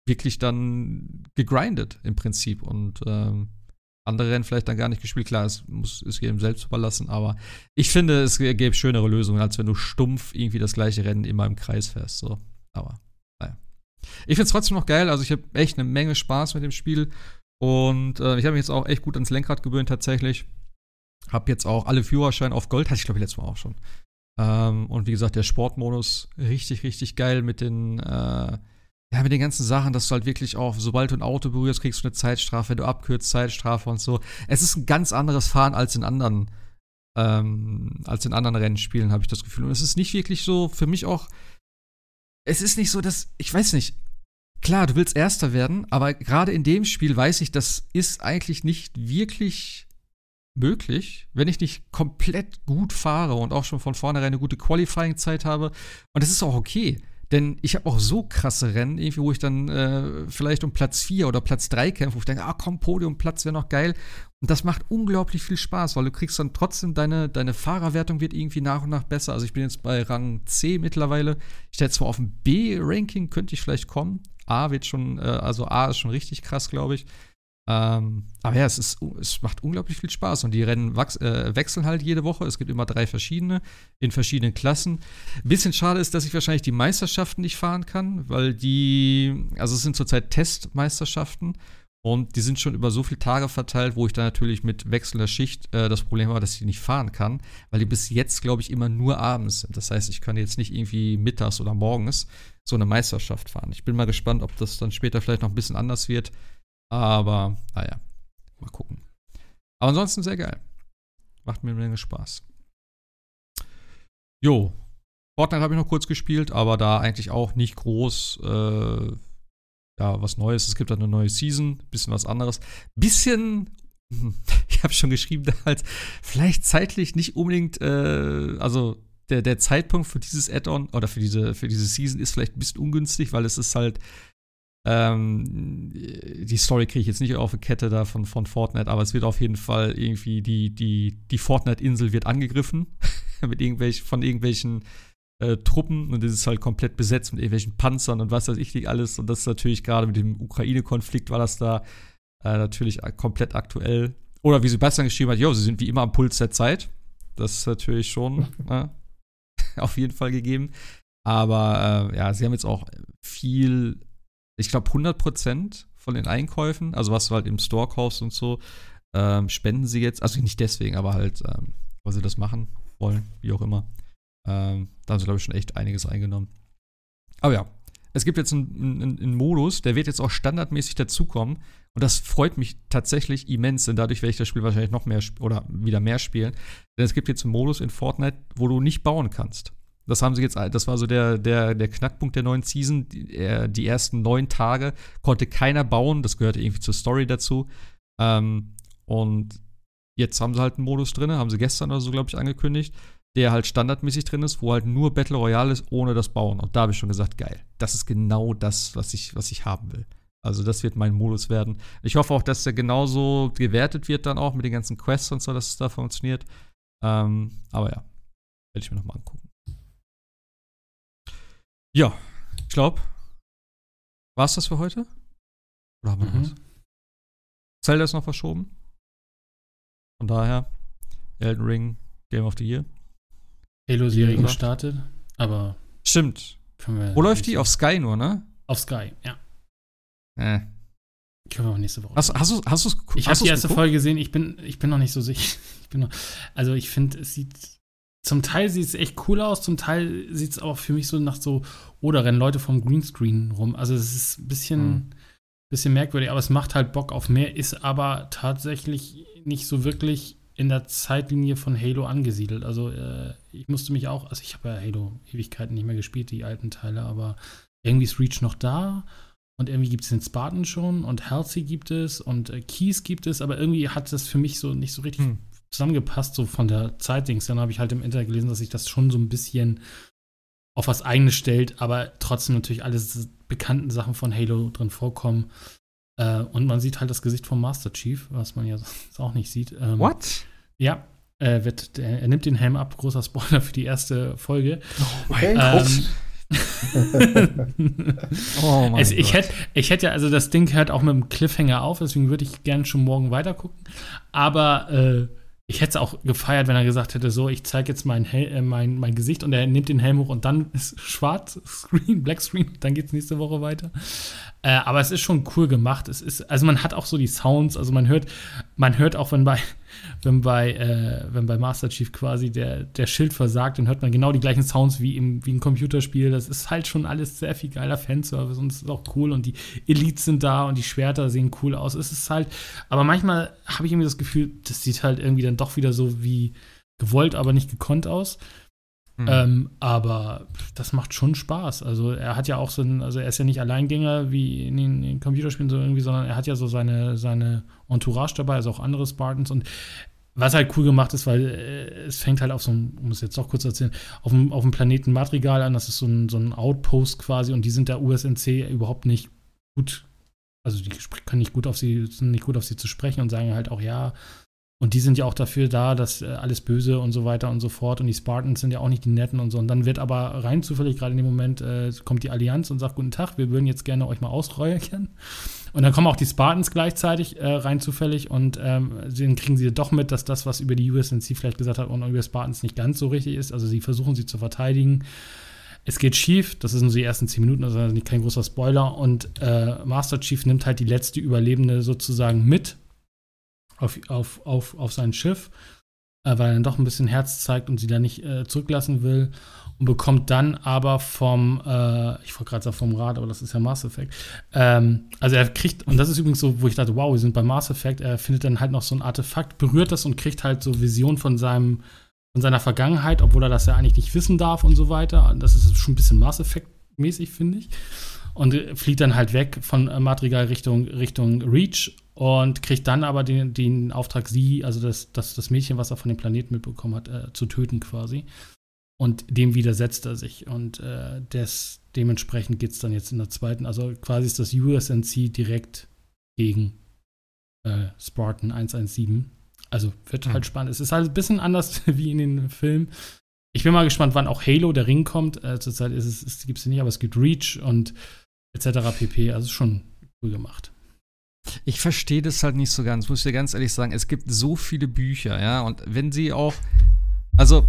wirklich dann gegrindet im Prinzip. Und ähm, andere Rennen vielleicht dann gar nicht gespielt. Klar, es muss es jedem selbst überlassen, aber ich finde, es gäbe schönere Lösungen, als wenn du stumpf irgendwie das gleiche Rennen immer im Kreis fährst. So. Aber, naja. Ich finde es trotzdem noch geil. Also, ich habe echt eine Menge Spaß mit dem Spiel. Und äh, ich habe mich jetzt auch echt gut ans Lenkrad gewöhnt tatsächlich. Hab jetzt auch alle Führerscheine auf Gold, hatte ich glaube ich letztes Mal auch schon. Ähm, und wie gesagt, der Sportmodus richtig, richtig geil mit den, äh, ja, mit den ganzen Sachen, dass du halt wirklich auch, sobald du ein Auto berührst, kriegst du eine Zeitstrafe, wenn du abkürzt, Zeitstrafe und so. Es ist ein ganz anderes Fahren als in anderen, ähm, als in anderen Rennspielen, habe ich das Gefühl. Und es ist nicht wirklich so, für mich auch, es ist nicht so, dass, ich weiß nicht, klar, du willst Erster werden, aber gerade in dem Spiel weiß ich, das ist eigentlich nicht wirklich möglich, wenn ich nicht komplett gut fahre und auch schon von vornherein eine gute Qualifying-Zeit habe. Und das ist auch okay. Denn ich habe auch so krasse Rennen, irgendwie, wo ich dann äh, vielleicht um Platz 4 oder Platz 3 kämpfe, wo ich denke, ah komm, Podiumplatz wäre noch geil. Und das macht unglaublich viel Spaß, weil du kriegst dann trotzdem deine, deine Fahrerwertung wird irgendwie nach und nach besser. Also ich bin jetzt bei Rang C mittlerweile. Ich hätte zwar auf dem B-Ranking, könnte ich vielleicht kommen, A wird schon, äh, also A ist schon richtig krass, glaube ich. Ähm, aber ja, es, ist, es macht unglaublich viel Spaß und die Rennen wachs, äh, wechseln halt jede Woche. Es gibt immer drei verschiedene in verschiedenen Klassen. Ein bisschen schade ist, dass ich wahrscheinlich die Meisterschaften nicht fahren kann, weil die, also es sind zurzeit Testmeisterschaften und die sind schon über so viele Tage verteilt, wo ich dann natürlich mit wechselnder Schicht äh, das Problem habe, dass ich die nicht fahren kann, weil die bis jetzt, glaube ich, immer nur abends sind. Das heißt, ich kann jetzt nicht irgendwie mittags oder morgens so eine Meisterschaft fahren. Ich bin mal gespannt, ob das dann später vielleicht noch ein bisschen anders wird. Aber, naja, mal gucken. Aber ansonsten sehr geil. Macht mir eine Menge Spaß. Jo. Fortnite habe ich noch kurz gespielt, aber da eigentlich auch nicht groß. Äh, ja, was Neues. Es gibt dann eine neue Season, bisschen was anderes. Bisschen, ich habe schon geschrieben, halt vielleicht zeitlich nicht unbedingt, äh, also der, der Zeitpunkt für dieses Add-on oder für diese, für diese Season ist vielleicht ein bisschen ungünstig, weil es ist halt, ähm, die Story kriege ich jetzt nicht auf die Kette da von, von Fortnite, aber es wird auf jeden Fall irgendwie, die, die, die Fortnite-Insel wird angegriffen mit irgendwelchen, von irgendwelchen äh, Truppen und es ist halt komplett besetzt mit irgendwelchen Panzern und was weiß ich nicht alles. Und das ist natürlich gerade mit dem Ukraine-Konflikt war das da äh, natürlich komplett aktuell. Oder wie Sebastian geschrieben hat, jo, sie sind wie immer am Puls der Zeit. Das ist natürlich schon äh, auf jeden Fall gegeben. Aber äh, ja, sie haben jetzt auch viel, ich glaube 100 Prozent von den Einkäufen, also was du halt im Store kaufst und so, ähm, spenden sie jetzt. Also nicht deswegen, aber halt, ähm, weil sie das machen wollen, wie auch immer. Ähm, da haben sie, glaube ich, schon echt einiges eingenommen. Aber ja, es gibt jetzt einen, einen, einen, Modus, der wird jetzt auch standardmäßig dazukommen. Und das freut mich tatsächlich immens, denn dadurch werde ich das Spiel wahrscheinlich noch mehr oder wieder mehr spielen. Denn es gibt jetzt einen Modus in Fortnite, wo du nicht bauen kannst. Das haben sie jetzt, das war so der, der, der Knackpunkt der neuen Season. Die, äh, die ersten neun Tage konnte keiner bauen, das gehörte irgendwie zur Story dazu. Ähm, und jetzt haben sie halt einen Modus drin, haben sie gestern oder so, glaube ich, angekündigt der halt standardmäßig drin ist, wo halt nur Battle Royale ist, ohne das Bauen. Und da habe ich schon gesagt, geil. Das ist genau das, was ich, was ich haben will. Also das wird mein Modus werden. Ich hoffe auch, dass der genauso gewertet wird dann auch mit den ganzen Quests und so, dass es da funktioniert. Ähm, aber ja, werde ich mir nochmal angucken. Ja, ich glaube, war es das für heute? Oder haben wir noch mhm. was? Zelda ist noch verschoben. Von daher, Elden Ring, Game of the Year. Halo-Serie gestartet, aber. Stimmt. Wo läuft die? Auf Sky nur, ne? Auf Sky, ja. Äh. Können wir auch nächste Woche. Hast, hast du hast du's, Ich habe die erste geguckt? Folge gesehen, ich bin, ich bin noch nicht so sicher. Ich bin noch, also ich finde, es sieht zum Teil sieht es echt cool aus, zum Teil sieht es auch für mich so nach so, oder rennen Leute vom Greenscreen rum. Also es ist ein bisschen, mhm. bisschen merkwürdig, aber es macht halt Bock auf mehr, ist aber tatsächlich nicht so wirklich in der Zeitlinie von Halo angesiedelt. Also äh, ich musste mich auch, also ich habe ja Halo Ewigkeiten nicht mehr gespielt, die alten Teile, aber irgendwie ist Reach noch da und irgendwie gibt es den Spartan schon und Halsey gibt es und äh, Keys gibt es, aber irgendwie hat das für mich so nicht so richtig hm. zusammengepasst, so von der Zeitdings. Dann habe ich halt im Internet gelesen, dass sich das schon so ein bisschen auf was eigenes stellt, aber trotzdem natürlich alles bekannten Sachen von Halo drin vorkommen. Äh, und man sieht halt das Gesicht vom Master Chief, was man ja sonst auch nicht sieht. Ähm, What? Ja, äh, wird, der, er nimmt den Helm ab, großer Spoiler für die erste Folge. Oh mein ähm, oh mein es, ich, hätte, ich hätte ja, also das Ding hört auch mit einem Cliffhanger auf, deswegen würde ich gerne schon morgen weitergucken. Aber äh, ich hätte es auch gefeiert, wenn er gesagt hätte: So, ich zeige jetzt mein, äh, mein, mein Gesicht und er nimmt den Helm hoch und dann ist schwarz, Screen, Black Screen, dann geht es nächste Woche weiter. Äh, aber es ist schon cool gemacht. Es ist, also man hat auch so die Sounds, also man hört, man hört auch, wenn bei, wenn bei, äh, wenn bei Master Chief quasi der, der Schild versagt, dann hört man genau die gleichen Sounds wie im, wie im Computerspiel. Das ist halt schon alles sehr viel geiler Fanservice und es ist auch cool und die Elites sind da und die Schwerter sehen cool aus. Es ist halt, aber manchmal habe ich irgendwie das Gefühl, das sieht halt irgendwie dann doch wieder so wie gewollt, aber nicht gekonnt aus. Mhm. Ähm, aber das macht schon Spaß. Also er hat ja auch so ein, also er ist ja nicht Alleingänger wie in den, in Computerspielen so irgendwie, sondern er hat ja so seine, seine Entourage dabei, also auch andere Spartans und was halt cool gemacht ist, weil äh, es fängt halt auf so einem, um jetzt doch kurz erzählen, auf dem, auf dem Planeten Madrigal an, das ist so ein, so ein Outpost quasi und die sind der USNC überhaupt nicht gut, also die können nicht gut auf sie, sind nicht gut auf sie zu sprechen und sagen halt auch, ja, und die sind ja auch dafür da, dass äh, alles böse und so weiter und so fort. Und die Spartans sind ja auch nicht die Netten und so. Und dann wird aber rein zufällig, gerade in dem Moment, äh, kommt die Allianz und sagt: Guten Tag, wir würden jetzt gerne euch mal ausräuchern. Und dann kommen auch die Spartans gleichzeitig äh, rein zufällig und ähm, dann kriegen sie doch mit, dass das, was über die USNC vielleicht gesagt hat, und über Spartans nicht ganz so richtig ist. Also sie versuchen sie zu verteidigen. Es geht schief, das sind so die ersten zehn Minuten, also kein großer Spoiler. Und äh, Master Chief nimmt halt die letzte Überlebende sozusagen mit auf, auf, auf, auf sein Schiff, äh, weil er dann doch ein bisschen Herz zeigt und sie da nicht äh, zurücklassen will. Und bekommt dann aber vom, äh, ich wollte gerade sagen vom Rad, aber das ist ja Mass Effect. Ähm, also er kriegt, und das ist übrigens so, wo ich dachte, wow, wir sind bei Mass Effect, er findet dann halt noch so ein Artefakt, berührt das und kriegt halt so Vision von seinem, von seiner Vergangenheit, obwohl er das ja eigentlich nicht wissen darf und so weiter. Das ist schon ein bisschen Mass Effect-mäßig, finde ich. Und fliegt dann halt weg von äh, Madrigal Richtung, Richtung Reach und kriegt dann aber den, den Auftrag, sie, also das, das, das Mädchen, was er von dem Planeten mitbekommen hat, äh, zu töten quasi. Und dem widersetzt er sich. Und äh, des, dementsprechend geht es dann jetzt in der zweiten, also quasi ist das USNC direkt gegen äh, Spartan 117. Also wird mhm. halt spannend. Es ist halt ein bisschen anders wie in den Filmen. Ich bin mal gespannt, wann auch Halo, der Ring, kommt. Äh, zurzeit ist es, es gibt es nicht, aber es gibt Reach und etc. pp. Also schon cool gemacht. Ich verstehe das halt nicht so ganz, muss ich dir ganz ehrlich sagen. Es gibt so viele Bücher, ja, und wenn sie auch, also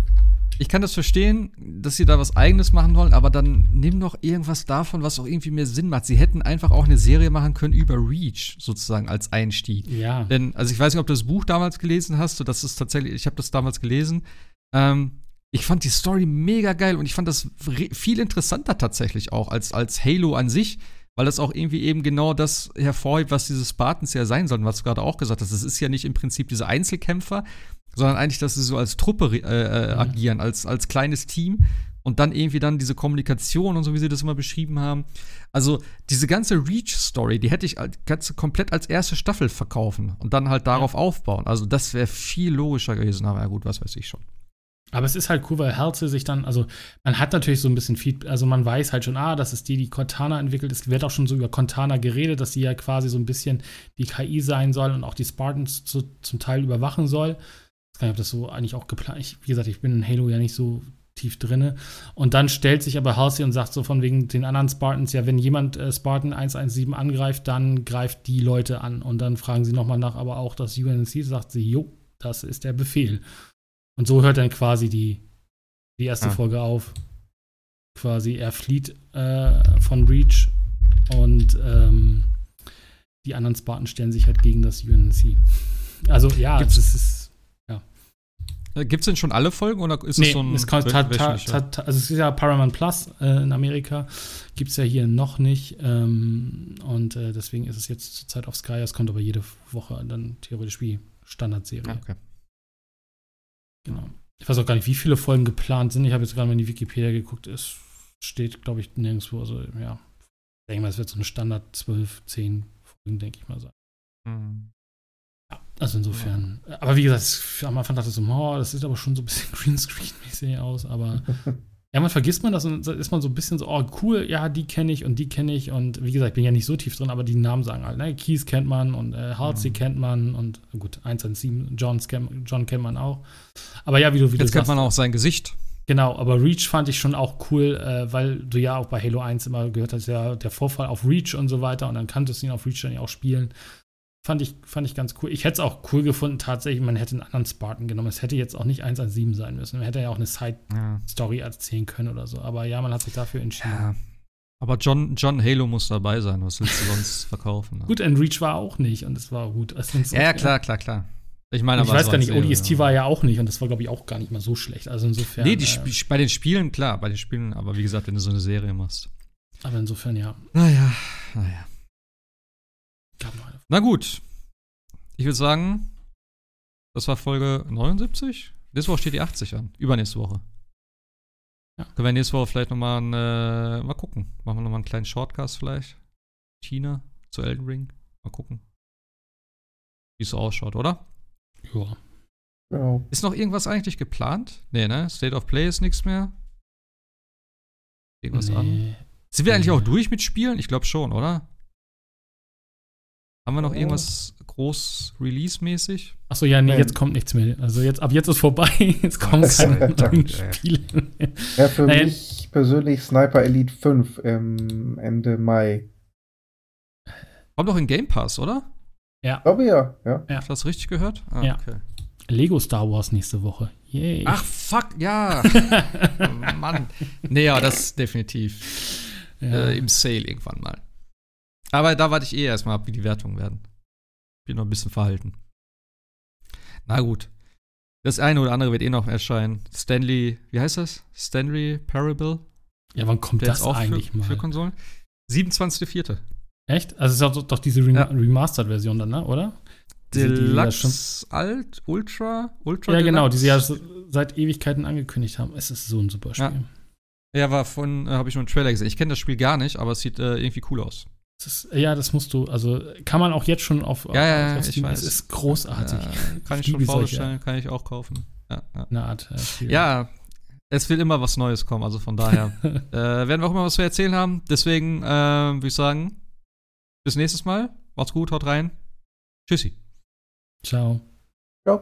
ich kann das verstehen, dass sie da was Eigenes machen wollen, aber dann nimm doch irgendwas davon, was auch irgendwie mehr Sinn macht. Sie hätten einfach auch eine Serie machen können über Reach sozusagen als Einstieg. Ja. Denn, also ich weiß nicht, ob du das Buch damals gelesen hast, so das ist tatsächlich, ich habe das damals gelesen. Ähm, ich fand die Story mega geil und ich fand das viel interessanter tatsächlich auch als, als Halo an sich weil das auch irgendwie eben genau das hervorhebt, was diese Spartans ja sein sollen, was du gerade auch gesagt hast. Es ist ja nicht im Prinzip diese Einzelkämpfer, sondern eigentlich, dass sie so als Truppe äh, äh, mhm. agieren, als, als kleines Team und dann irgendwie dann diese Kommunikation und so, wie sie das immer beschrieben haben. Also diese ganze Reach-Story, die hätte ich ganz komplett als erste Staffel verkaufen und dann halt darauf ja. aufbauen. Also das wäre viel logischer gewesen, aber ja gut, was weiß ich schon. Aber es ist halt cool, weil Herze sich dann, also man hat natürlich so ein bisschen Feedback, also man weiß halt schon, ah, das ist die, die Cortana entwickelt. Es wird auch schon so über Cortana geredet, dass sie ja quasi so ein bisschen die KI sein soll und auch die Spartans zu, zum Teil überwachen soll. Ich weiß gar nicht, ob das so eigentlich auch geplant ist. Wie gesagt, ich bin in Halo ja nicht so tief drinne. Und dann stellt sich aber Halsey und sagt so von wegen den anderen Spartans, ja, wenn jemand äh, Spartan 117 angreift, dann greift die Leute an. Und dann fragen sie nochmal nach, aber auch das UNC sagt sie, jo, das ist der Befehl. Und so hört dann quasi die, die erste ah. Folge auf. Quasi, er flieht äh, von Reach und ähm, die anderen Spartan stellen sich halt gegen das UNC. Also ja, gibt's, es ist. Ja. Äh, Gibt es denn schon alle Folgen oder ist nee, es so ein es kommt, ta, ta, ta, also es ist ja Paramount Plus äh, in Amerika, gibt es ja hier noch nicht. Ähm, und äh, deswegen ist es jetzt zurzeit auf Sky. Es kommt aber jede Woche dann theoretisch wie Standardserie. Okay. Genau. Ich weiß auch gar nicht, wie viele Folgen geplant sind. Ich habe jetzt gerade mal in die Wikipedia geguckt. Es steht, glaube ich, nirgendwo. Also, ja. Ich denke mal, es wird so eine Standard 12, 10 Folgen, denke ich mal, sein. Hm. Ja, also insofern. Aber wie gesagt, es- am Anfang dachte ich so, oh, das sieht aber schon so ein bisschen Greenscreen-mäßig aus. Aber irgendwann vergisst man das und dann ist man so ein bisschen so, oh, cool, ja, die kenne ich und die kenne ich. Und wie gesagt, ich bin ja nicht so tief drin, aber die Namen sagen halt, ne? Keys kennt man und äh, Halsey Mhm. kennt man und gut, 117, John, John kennt man auch. Aber ja, wie du, wie Jetzt du kennt sagst. man auch sein Gesicht. Genau, aber Reach fand ich schon auch cool, äh, weil du ja auch bei Halo 1 immer gehört hast, ja, der Vorfall auf Reach und so weiter und dann kanntest du ihn auf Reach dann ja auch spielen. Fand ich, fand ich ganz cool. Ich hätte es auch cool gefunden, tatsächlich, man hätte einen anderen Spartan genommen. Es hätte jetzt auch nicht 117 sein müssen. Man hätte ja auch eine Side-Story Ja. erzählen können oder so. Aber ja, man hat sich dafür entschieden. ja. Aber John, John Halo muss dabei sein. Was willst du sonst verkaufen? ne? Gut, und Reach war auch nicht und es war gut. Also, Ja, ja, klar, klar, klar. Ich meine, ich weiß gar nicht, ODST Serie, war ja auch nicht und das war, glaube ich, auch gar nicht mal so schlecht. Also insofern. Nee, die, äh, bei den Spielen, klar, bei den Spielen, aber wie gesagt, wenn du so eine Serie machst. aber insofern, ja. Naja, naja. Gab noch eine. Na gut. Ich würde sagen, das war Folge 79. Nächste Woche steht die 80 an. Übernächste Woche. Ja. Können wir nächste Woche vielleicht nochmal äh, mal gucken. Machen wir nochmal einen kleinen Shortcast vielleicht. China zu Elden Ring. Mal gucken. Wie es so ausschaut, oder? Ja. Genau. Ist noch irgendwas eigentlich geplant? Nee, ne? State of Play ist nichts mehr. Irgendwas an. Nee. Sind wir eigentlich auch durch mit Spielen? Ich glaube schon, oder? Haben wir noch Ja. irgendwas groß Release-mäßig? Achso, ja, nee, Nee. jetzt kommt nichts mehr. Also jetzt, ab jetzt ist vorbei. Jetzt kommen keine neuen. Spiele mehr. Ja, für Naja. mich persönlich Sniper Elite 5 im Ende Mai. Kommt doch in Game Pass, oder? Ich glaube ja, ja. Ja. Hab ich das richtig gehört? Ah, Ja. okay. Lego Star Wars nächste Woche. Yay. Ach, fuck, ja. Mann. Nee, ja, das definitiv. ja. Äh, Im Sale irgendwann mal. Aber da warte ich eh erstmal ab, wie die Wertungen werden. Bin noch ein bisschen verhalten. Na gut. Das eine oder andere wird eh noch erscheinen. Stanley, wie heißt das? Stanley Parable? ja, wann kommt Der das auch eigentlich für, mal? für Konsolen. 27.04. Echt? Also es ist auch doch diese Rem Ja. Remastered-Version dann, ne? oder? Deluxe Alt, Ultra, Ultra Ja, genau, die Deluxe. sie ja seit Ewigkeiten angekündigt haben. Es ist so ein super Spiel. Ja. Ja, war von, äh, habe ich nur einen Trailer gesehen. Ich kenne das Spiel gar nicht, aber es sieht äh, irgendwie cool aus. Ist, ja, das musst du, also kann man auch jetzt schon auf, Ja, ja, auf ich Steam. weiß. Es ist großartig. Äh, kann ich liebe schon solche- vorbestellen, kann ich auch kaufen. Ja, ja. Eine Art äh, Spiel. ja, es wird immer was Neues kommen, also von daher äh, werden wir auch immer was zu erzählen haben. Deswegen äh, würde ich sagen, bis nächstes Mal. Macht's gut, haut rein. Tschüssi. Ciao. Ja.